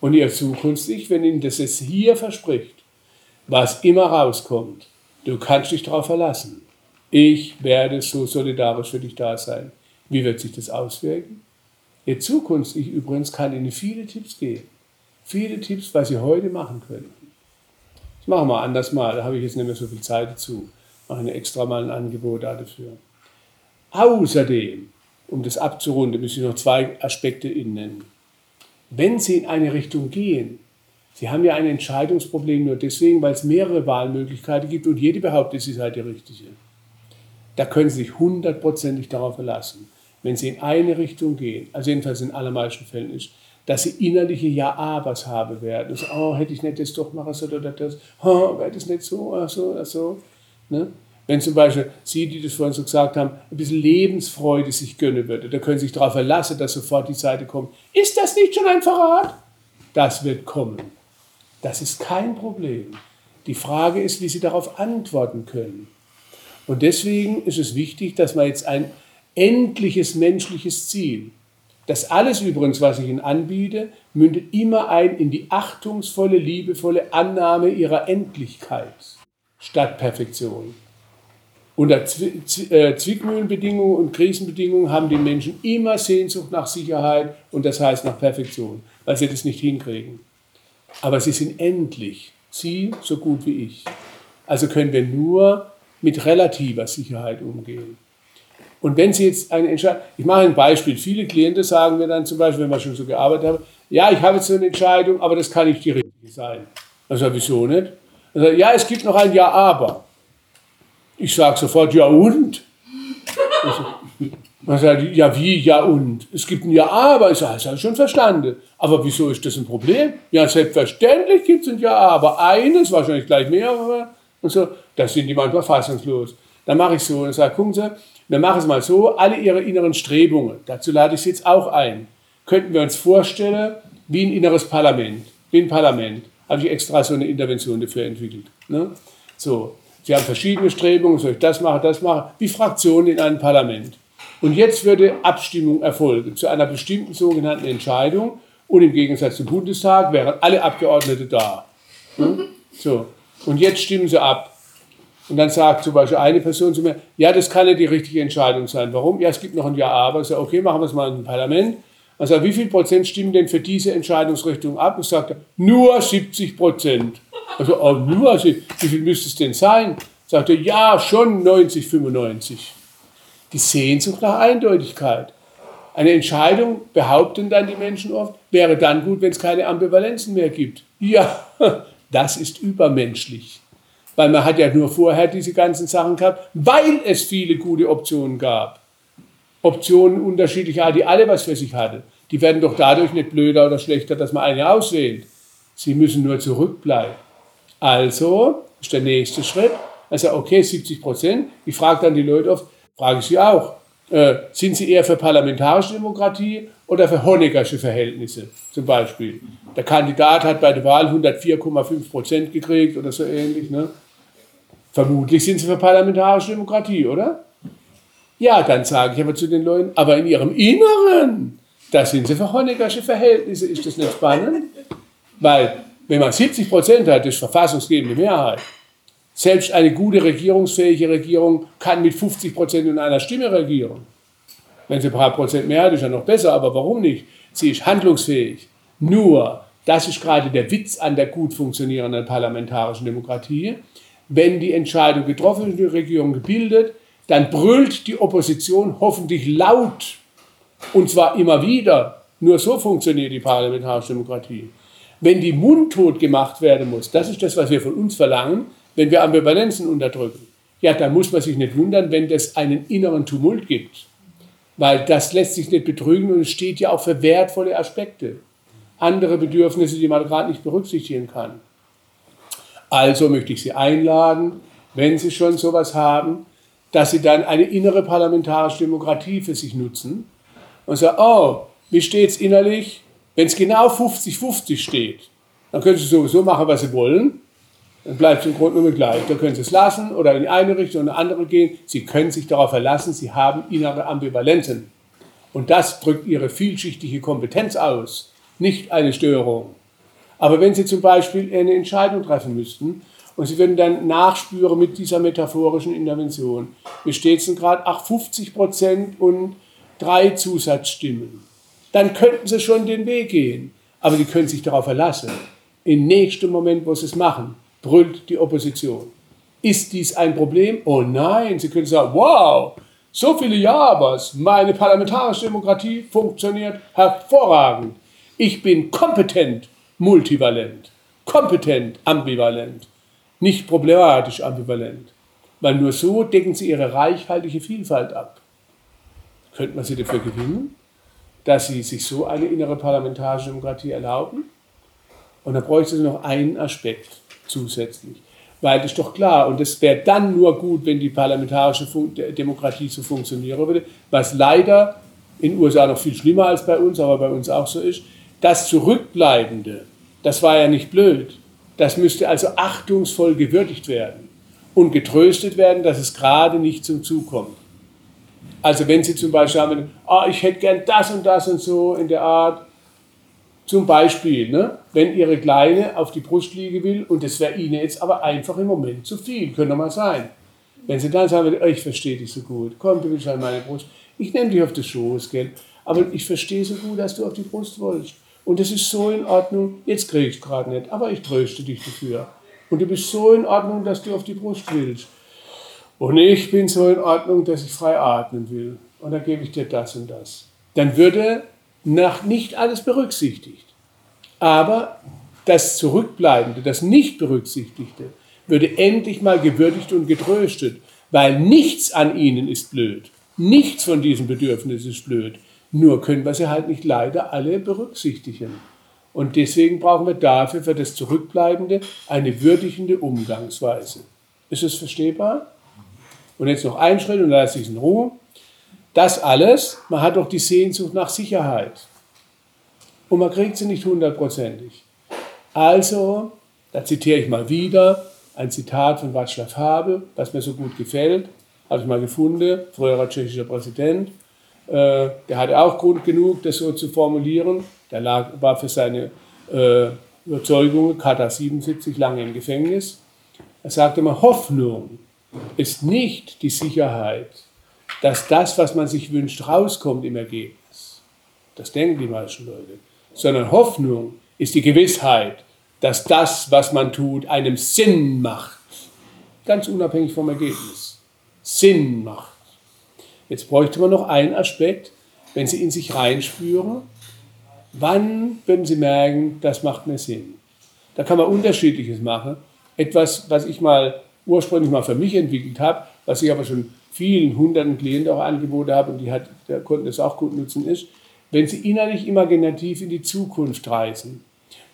Und ihr zukünftig, wenn Ihnen das jetzt hier verspricht, was immer rauskommt, du kannst dich darauf verlassen. Ich werde so solidarisch für dich da sein. Wie wird sich das auswirken? Ihr zukünftig übrigens kann Ihnen viele Tipps geben. Viele Tipps, was Sie heute machen können. Das machen wir anders mal, da habe ich jetzt nicht mehr so viel Zeit dazu. Mache eine extra mal ein Angebot dafür. Außerdem, um das abzurunden, muss ich noch zwei Aspekte Ihnen nennen wenn Sie in eine Richtung gehen, Sie haben ja ein Entscheidungsproblem nur deswegen, weil es mehrere Wahlmöglichkeiten gibt und jede behauptet, sie sei die richtige. Da können Sie sich hundertprozentig darauf verlassen, wenn Sie in eine Richtung gehen, also jedenfalls in allermeisten Fällen ist, dass Sie innerliche Ja-Abers haben werden. So, oh, hätte ich nicht das doch machen sollen oder das, oh, wäre das nicht so, ach so, ach so. Ne? Wenn zum Beispiel Sie, die das vorhin so gesagt haben, ein bisschen Lebensfreude sich gönnen würde, da können Sie sich darauf verlassen, dass sofort die Seite kommt. Ist das nicht schon ein Verrat? Das wird kommen. Das ist kein Problem. Die Frage ist, wie Sie darauf antworten können. Und deswegen ist es wichtig, dass man jetzt ein endliches menschliches Ziel, das alles übrigens, was ich Ihnen anbiete, mündet immer ein in die achtungsvolle, liebevolle Annahme Ihrer Endlichkeit statt Perfektion. Unter äh, Zwickmühlenbedingungen und Krisenbedingungen haben die Menschen immer Sehnsucht nach Sicherheit und das heißt nach Perfektion, weil sie das nicht hinkriegen. Aber sie sind endlich, sie so gut wie ich. Also können wir nur mit relativer Sicherheit umgehen. Und wenn Sie jetzt eine Entscheidung, ich mache ein Beispiel, viele Klienten sagen mir dann zum Beispiel, wenn wir schon so gearbeitet haben, ja, ich habe jetzt so eine Entscheidung, aber das kann nicht die richtige sein. Also wieso nicht? Also, ja, es gibt noch ein Ja, aber. Ich sage sofort, ja und? Man sagt, ja wie, ja und? Es gibt ein Ja, aber, ich sage, das habe ich schon verstanden. Aber wieso ist das ein Problem? Ja, selbstverständlich gibt es ein Ja, aber eines, wahrscheinlich gleich mehrere. Und so, da sind die manchmal fassungslos. Dann mache ich so und sage, gucken Sie, wir machen es mal so, alle Ihre inneren Strebungen, dazu lade ich Sie jetzt auch ein, könnten wir uns vorstellen, wie ein inneres Parlament. Wie ein Parlament. Habe ich extra so eine Intervention dafür entwickelt. Ne? So, Sie haben verschiedene Strebungen, soll ich das machen, das machen, wie Fraktionen in einem Parlament. Und jetzt würde Abstimmung erfolgen zu einer bestimmten sogenannten Entscheidung und im Gegensatz zum Bundestag wären alle Abgeordnete da. Hm? So, und jetzt stimmen sie ab. Und dann sagt zum Beispiel eine Person zu mir, ja, das kann ja die richtige Entscheidung sein. Warum? Ja, es gibt noch ein Ja, aber. Ich sage, okay, machen wir es mal im Parlament. Also wie viel Prozent stimmen denn für diese Entscheidungsrichtung ab? Ich sagte, nur 70 Prozent. Also oh, nur, wie viel müsste es denn sein? Ich sagte, ja, schon 90, 95. Die Sehnsucht nach Eindeutigkeit. Eine Entscheidung, behaupten dann die Menschen oft, wäre dann gut, wenn es keine Ambivalenzen mehr gibt. Ja, [laughs] das ist übermenschlich. Weil man hat ja nur vorher diese ganzen Sachen gehabt, weil es viele gute Optionen gab. Optionen unterschiedlicher Art, die alle was für sich hatten. Die werden doch dadurch nicht blöder oder schlechter, dass man eine auswählt. Sie müssen nur zurückbleiben. Also ist der nächste Schritt. Also okay, 70 Prozent. Ich frage dann die Leute oft, frage ich sie auch, äh, sind sie eher für parlamentarische Demokratie oder für Honeckersche Verhältnisse zum Beispiel? Der Kandidat hat bei der Wahl 104,5 Prozent gekriegt oder so ähnlich. Ne? Vermutlich sind sie für parlamentarische Demokratie, oder? Ja, dann sage ich aber zu den Leuten, aber in ihrem Inneren, da sind sie für Honeckersche Verhältnisse. Ist das nicht spannend? Weil, wenn man 70 Prozent hat, das ist verfassungsgebende Mehrheit. Selbst eine gute regierungsfähige Regierung kann mit 50 Prozent in einer Stimme regieren. Wenn sie ein paar Prozent mehr hat, ist ja noch besser, aber warum nicht? Sie ist handlungsfähig. Nur, das ist gerade der Witz an der gut funktionierenden parlamentarischen Demokratie. Wenn die Entscheidung getroffen ist, die Regierung gebildet, dann brüllt die Opposition hoffentlich laut. Und zwar immer wieder. Nur so funktioniert die parlamentarische Demokratie. Wenn die mundtot gemacht werden muss, das ist das, was wir von uns verlangen, wenn wir Ambivalenzen unterdrücken, ja, dann muss man sich nicht wundern, wenn es einen inneren Tumult gibt. Weil das lässt sich nicht betrügen und es steht ja auch für wertvolle Aspekte. Andere Bedürfnisse, die man gerade nicht berücksichtigen kann. Also möchte ich Sie einladen, wenn Sie schon sowas haben, dass Sie dann eine innere parlamentarische Demokratie für sich nutzen und sagen, oh, wie steht es innerlich? Wenn es genau 50-50 steht, dann können Sie sowieso machen, was Sie wollen. Dann bleibt es im Grunde nur gleich. Da können Sie es lassen oder in die eine Richtung oder in die andere gehen. Sie können sich darauf verlassen, Sie haben innere Ambivalenzen. Und das drückt Ihre vielschichtige Kompetenz aus, nicht eine Störung. Aber wenn Sie zum Beispiel eine Entscheidung treffen müssten und Sie würden dann nachspüren mit dieser metaphorischen Intervention, wie steht es denn gerade? Ach, 50 Prozent und drei Zusatzstimmen. Dann könnten Sie schon den Weg gehen. Aber Sie können sich darauf verlassen. Im nächsten Moment, wo Sie es machen, brüllt die Opposition. Ist dies ein Problem? Oh nein, Sie können sagen, wow, so viele Ja-Abers, meine parlamentarische Demokratie funktioniert hervorragend. Ich bin kompetent multivalent, kompetent ambivalent, nicht problematisch ambivalent. Weil nur so decken Sie Ihre reichhaltige Vielfalt ab. Könnte man Sie dafür gewinnen, dass Sie sich so eine innere parlamentarische Demokratie erlauben? Und dann bräuchte es noch einen Aspekt zusätzlich. Weil das ist doch klar, und es wäre dann nur gut, wenn die parlamentarische Demokratie so funktionieren würde, was leider in den USA noch viel schlimmer als bei uns, aber bei uns auch so ist. Das Zurückbleibende, das war ja nicht blöd. Das müsste also achtungsvoll gewürdigt werden und getröstet werden, dass es gerade nicht zum Zug kommt. Also wenn Sie zum Beispiel haben, oh, ich hätte gern das und das und so in der Art, zum Beispiel, ne, wenn Ihre Kleine auf die Brust liegen will und das wäre Ihnen jetzt aber einfach im Moment zu viel, könnte mal sein. Wenn Sie dann sagen, oh, ich verstehe dich so gut, komm, du willst an meine Brust, ich nehme dich auf den Schoß, gell, aber ich verstehe so gut, dass du auf die Brust wolltest. Und das ist so in Ordnung, jetzt kriege ich es gerade nicht, aber ich tröste dich dafür. Und du bist so in Ordnung, dass du auf die Brust willst. Und ich bin so in Ordnung, dass ich frei atmen will. Und dann gebe ich dir das und das. Dann würde nach nicht alles berücksichtigt. Aber das Zurückbleibende, das nicht berücksichtigte, würde endlich mal gewürdigt und getröstet, weil nichts an ihnen ist blöd. Nichts von diesen Bedürfnissen ist blöd. Nur können wir sie halt nicht leider alle berücksichtigen. Und deswegen brauchen wir dafür, für das Zurückbleibende, eine würdigende Umgangsweise. Ist es verstehbar? Und jetzt noch ein Schritt und lasse ich es in Ruhe. Das alles, man hat doch die Sehnsucht nach Sicherheit. Und man kriegt sie nicht hundertprozentig. Also, da zitiere ich mal wieder ein Zitat von Václav Havel, was mir so gut gefällt, habe ich mal gefunden, früherer tschechischer Präsident. Äh, der hatte auch Grund genug, das so zu formulieren. Der lag, war für seine äh, Überzeugungen, Kata 77, lange im Gefängnis. Er sagte immer, Hoffnung ist nicht die Sicherheit, dass das, was man sich wünscht, rauskommt im Ergebnis. Das denken die meisten Leute sondern Hoffnung ist die Gewissheit, dass das, was man tut, einem Sinn macht. Ganz unabhängig vom Ergebnis. Sinn macht. Jetzt bräuchte man noch einen Aspekt, wenn Sie in sich reinspüren, wann würden Sie merken, das macht mir Sinn. Da kann man unterschiedliches machen. Etwas, was ich mal ursprünglich mal für mich entwickelt habe, was ich aber schon vielen hunderten Klienten auch angeboten habe und die, hat, konnten das auch gut nutzen, ist, wenn Sie innerlich imaginativ in die Zukunft reisen,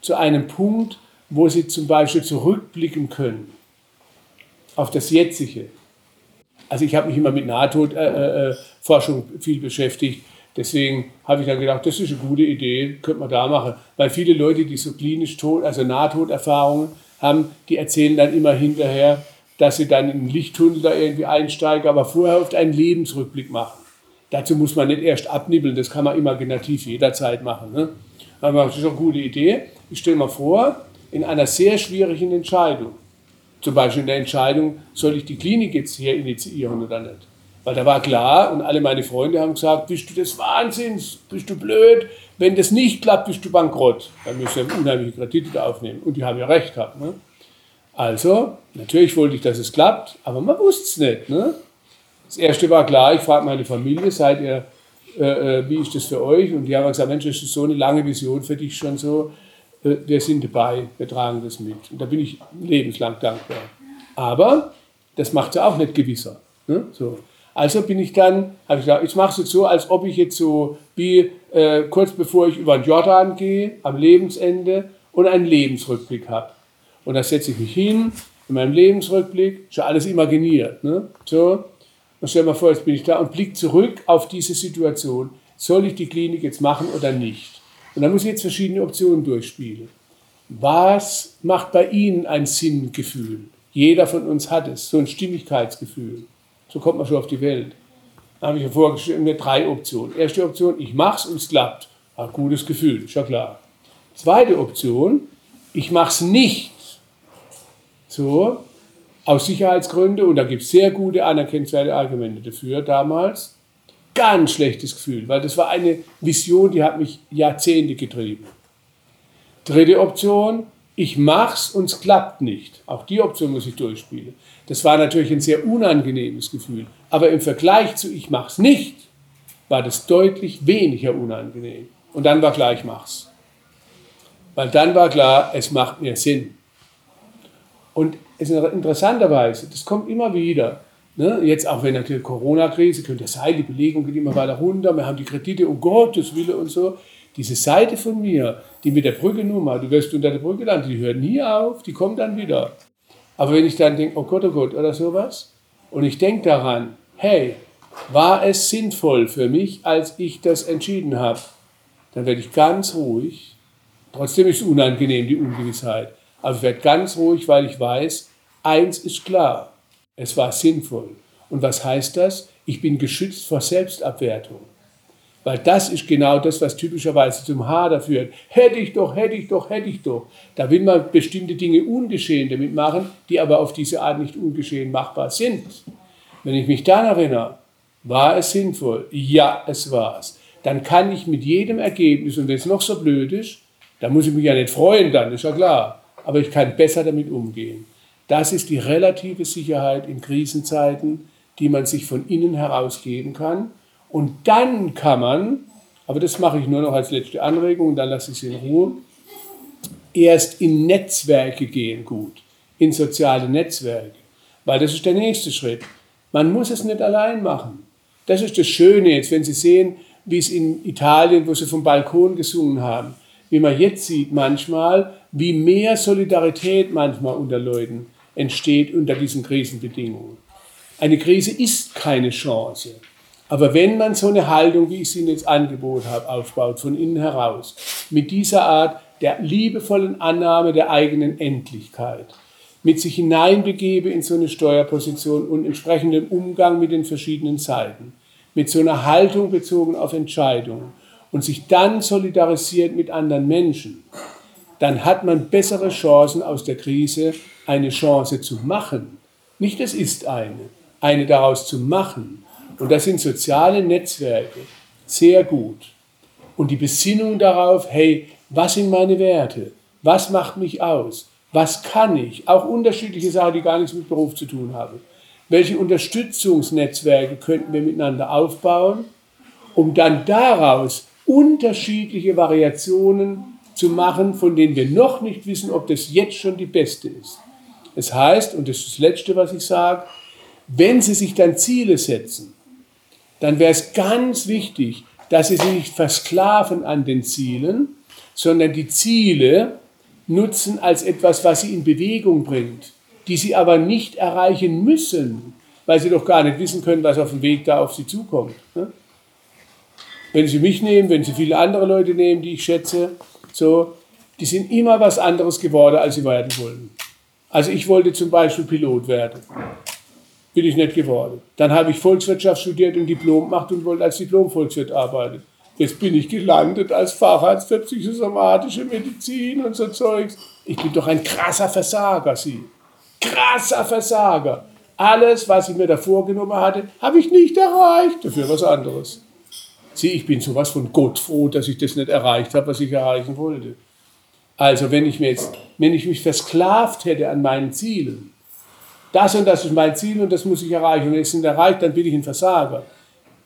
zu einem Punkt, wo Sie zum Beispiel zurückblicken können auf das Jetzige. Also ich habe mich immer mit Nahtodforschung äh, äh, viel beschäftigt. Deswegen habe ich dann gedacht, das ist eine gute Idee, könnte man da machen. Weil viele Leute, die so klinisch tot, also Nahtoderfahrungen haben, die erzählen dann immer hinterher, dass sie dann in einen Lichttunnel da irgendwie einsteigen, aber vorher oft einen Lebensrückblick machen. Dazu muss man nicht erst abnibbeln, das kann man imaginativ jederzeit machen. Ne? Aber das ist eine gute Idee. Ich stelle mir vor, in einer sehr schwierigen Entscheidung, zum Beispiel in der Entscheidung, soll ich die Klinik jetzt hier initiieren oder nicht? Weil da war klar und alle meine Freunde haben gesagt, bist du des Wahnsinns, bist du blöd, wenn das nicht klappt, bist du bankrott. Dann müsst ihr unheimliche Kredite aufnehmen. Und die haben ja recht gehabt. Ne? Also, natürlich wollte ich, dass es klappt, aber man wusste es nicht. Ne? Das erste war klar, ich frage meine Familie, seid ihr, äh, äh, wie ist das für euch? Und die haben gesagt, Mensch, das ist so eine lange Vision für dich schon so. Wir sind dabei, wir tragen das mit. Und da bin ich lebenslang dankbar. Aber das macht es auch nicht gewisser. Ne? So. Also bin ich dann, habe ich gesagt, ich mache es jetzt so, als ob ich jetzt so wie äh, kurz bevor ich über den Jordan gehe, am Lebensende und einen Lebensrückblick habe. Und da setze ich mich hin, in meinem Lebensrückblick, schon alles imaginiert. Ne? So, und stell mal vor, jetzt bin ich da und blicke zurück auf diese Situation. Soll ich die Klinik jetzt machen oder nicht? Und dann muss ich jetzt verschiedene Optionen durchspielen. Was macht bei Ihnen ein Sinngefühl? Jeder von uns hat es, so ein Stimmigkeitsgefühl. So kommt man schon auf die Welt. Da habe ich mir vorgestellt, mir drei Optionen. Erste Option, ich mache es und es klappt. Ein gutes Gefühl, ist ja klar. Zweite Option, ich mache es nicht. So, aus Sicherheitsgründen, und da gibt es sehr gute, anerkennenswerte Argumente dafür damals, ganz schlechtes Gefühl, weil das war eine Vision, die hat mich Jahrzehnte getrieben. Dritte Option, ich mach's und es klappt nicht. Auch die Option muss ich durchspielen. Das war natürlich ein sehr unangenehmes Gefühl, aber im Vergleich zu ich mach's nicht, war das deutlich weniger unangenehm. Und dann war klar, ich mach's. Weil dann war klar, es macht mir Sinn. Und ist interessanterweise, das kommt immer wieder. Ne? Jetzt auch wenn natürlich Corona-Krise, könnte ja sein, die Belegung geht immer weiter runter, wir haben die Kredite, um Gottes Wille und so. Diese Seite von mir, die mit der Brücke Nummer, du wirst unter der Brücke landen, die hört nie auf, die kommt dann wieder. Aber wenn ich dann denke, oh Gott, oh Gott, oder sowas, und ich denke daran, hey, war es sinnvoll für mich, als ich das entschieden habe, dann werde ich ganz ruhig. Trotzdem ist es unangenehm, die Ungewissheit. Aber ich werde ganz ruhig, weil ich weiß, eins ist klar, es war sinnvoll. Und was heißt das? Ich bin geschützt vor Selbstabwertung. Weil das ist genau das, was typischerweise zum Hader führt. Hätte ich doch, hätte ich doch, hätte ich doch. Da will man bestimmte Dinge ungeschehen damit machen, die aber auf diese Art nicht ungeschehen machbar sind. Wenn ich mich dann erinnere, war es sinnvoll? Ja, es war es. Dann kann ich mit jedem Ergebnis, und wenn es noch so blöd ist, dann muss ich mich ja nicht freuen, dann ist ja klar aber ich kann besser damit umgehen. Das ist die relative Sicherheit in Krisenzeiten, die man sich von innen heraus geben kann. Und dann kann man, aber das mache ich nur noch als letzte Anregung dann lasse ich es in Ruhe, erst in Netzwerke gehen gut, in soziale Netzwerke. Weil das ist der nächste Schritt. Man muss es nicht allein machen. Das ist das Schöne jetzt, wenn Sie sehen, wie es in Italien, wo Sie vom Balkon gesungen haben, wie man jetzt sieht manchmal, wie mehr Solidarität manchmal unter Leuten entsteht unter diesen Krisenbedingungen. Eine Krise ist keine Chance. Aber wenn man so eine Haltung, wie ich sie Ihnen jetzt angeboten habe, aufbaut, von innen heraus, mit dieser Art der liebevollen Annahme der eigenen Endlichkeit, mit sich hineinbegebe in so eine Steuerposition und entsprechendem Umgang mit den verschiedenen Seiten, mit so einer Haltung bezogen auf Entscheidungen und sich dann solidarisiert mit anderen Menschen, dann hat man bessere Chancen aus der Krise eine Chance zu machen. Nicht es ist eine, eine daraus zu machen. Und das sind soziale Netzwerke sehr gut. Und die Besinnung darauf, hey, was sind meine Werte? Was macht mich aus? Was kann ich? Auch unterschiedliche Sachen, die gar nichts mit Beruf zu tun haben. Welche Unterstützungsnetzwerke könnten wir miteinander aufbauen, um dann daraus unterschiedliche Variationen zu machen, von denen wir noch nicht wissen, ob das jetzt schon die beste ist. Es heißt, und das ist das Letzte, was ich sage, wenn Sie sich dann Ziele setzen, dann wäre es ganz wichtig, dass Sie sich nicht versklaven an den Zielen, sondern die Ziele nutzen als etwas, was Sie in Bewegung bringt, die Sie aber nicht erreichen müssen, weil Sie doch gar nicht wissen können, was auf dem Weg da auf Sie zukommt. Ne? Wenn Sie mich nehmen, wenn Sie viele andere Leute nehmen, die ich schätze, so, die sind immer was anderes geworden, als sie werden wollen. Also ich wollte zum Beispiel Pilot werden bin ich nicht geworden. Dann habe ich Volkswirtschaft studiert und Diplom gemacht und wollte als Diplom-Volkswirt arbeiten. Jetzt bin ich gelandet als Facharzt für psychosomatische Medizin und so Zeugs. Ich bin doch ein krasser Versager, Sie. Krasser Versager. Alles, was ich mir da vorgenommen hatte, habe ich nicht erreicht. Dafür was anderes. Sieh, ich bin sowas von Gott froh, dass ich das nicht erreicht habe, was ich erreichen wollte. Also, wenn ich, mir jetzt, wenn ich mich versklavt hätte an meinen Zielen, das und das ist mein Ziel und das muss ich erreichen. Und wenn ich es nicht erreicht, dann bin ich ein Versager.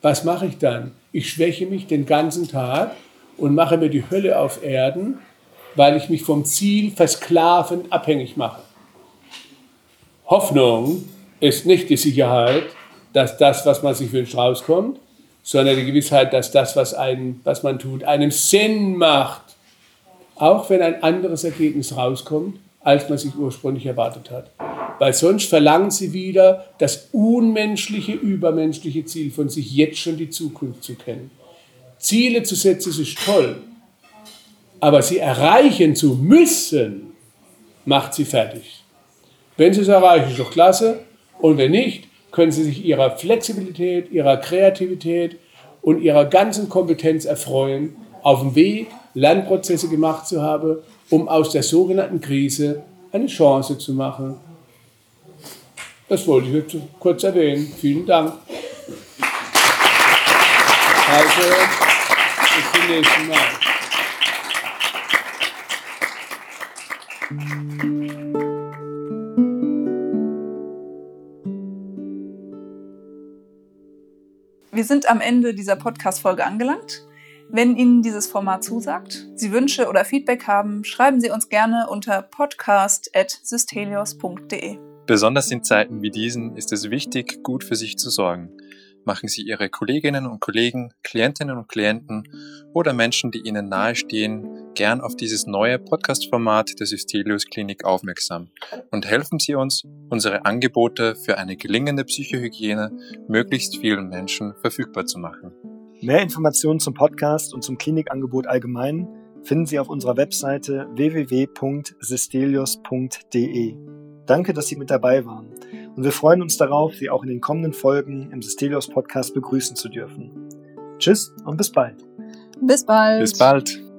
Was mache ich dann? Ich schwäche mich den ganzen Tag und mache mir die Hölle auf Erden, weil ich mich vom Ziel versklavend abhängig mache. Hoffnung ist nicht die Sicherheit, dass das, was man sich wünscht, rauskommt, sondern die Gewissheit, dass das, was, einen, was man tut, einem Sinn macht. Auch wenn ein anderes Ergebnis rauskommt, als man sich ursprünglich erwartet hat weil sonst verlangen sie wieder das unmenschliche, übermenschliche Ziel von sich, jetzt schon die Zukunft zu kennen. Ziele zu setzen ist toll, aber sie erreichen zu müssen, macht sie fertig. Wenn sie es erreichen, ist doch klasse, und wenn nicht, können sie sich ihrer Flexibilität, ihrer Kreativität und ihrer ganzen Kompetenz erfreuen, auf dem Weg Lernprozesse gemacht zu haben, um aus der sogenannten Krise eine Chance zu machen das wollte ich jetzt kurz erwähnen. Vielen Dank. Also, bis zum nächsten Mal. Wir sind am Ende dieser Podcast-Folge angelangt. Wenn Ihnen dieses Format zusagt, Sie Wünsche oder Feedback haben, schreiben Sie uns gerne unter podcast.systelios.de. Besonders in Zeiten wie diesen ist es wichtig, gut für sich zu sorgen. Machen Sie Ihre Kolleginnen und Kollegen, Klientinnen und Klienten oder Menschen, die Ihnen nahestehen, gern auf dieses neue Podcast-Format der Systelius Klinik aufmerksam und helfen Sie uns, unsere Angebote für eine gelingende Psychohygiene möglichst vielen Menschen verfügbar zu machen. Mehr Informationen zum Podcast und zum Klinikangebot allgemein finden Sie auf unserer Webseite www.systelius.de. Danke, dass Sie mit dabei waren. Und wir freuen uns darauf, Sie auch in den kommenden Folgen im Systelios Podcast begrüßen zu dürfen. Tschüss und bis bald. Bis bald. Bis bald.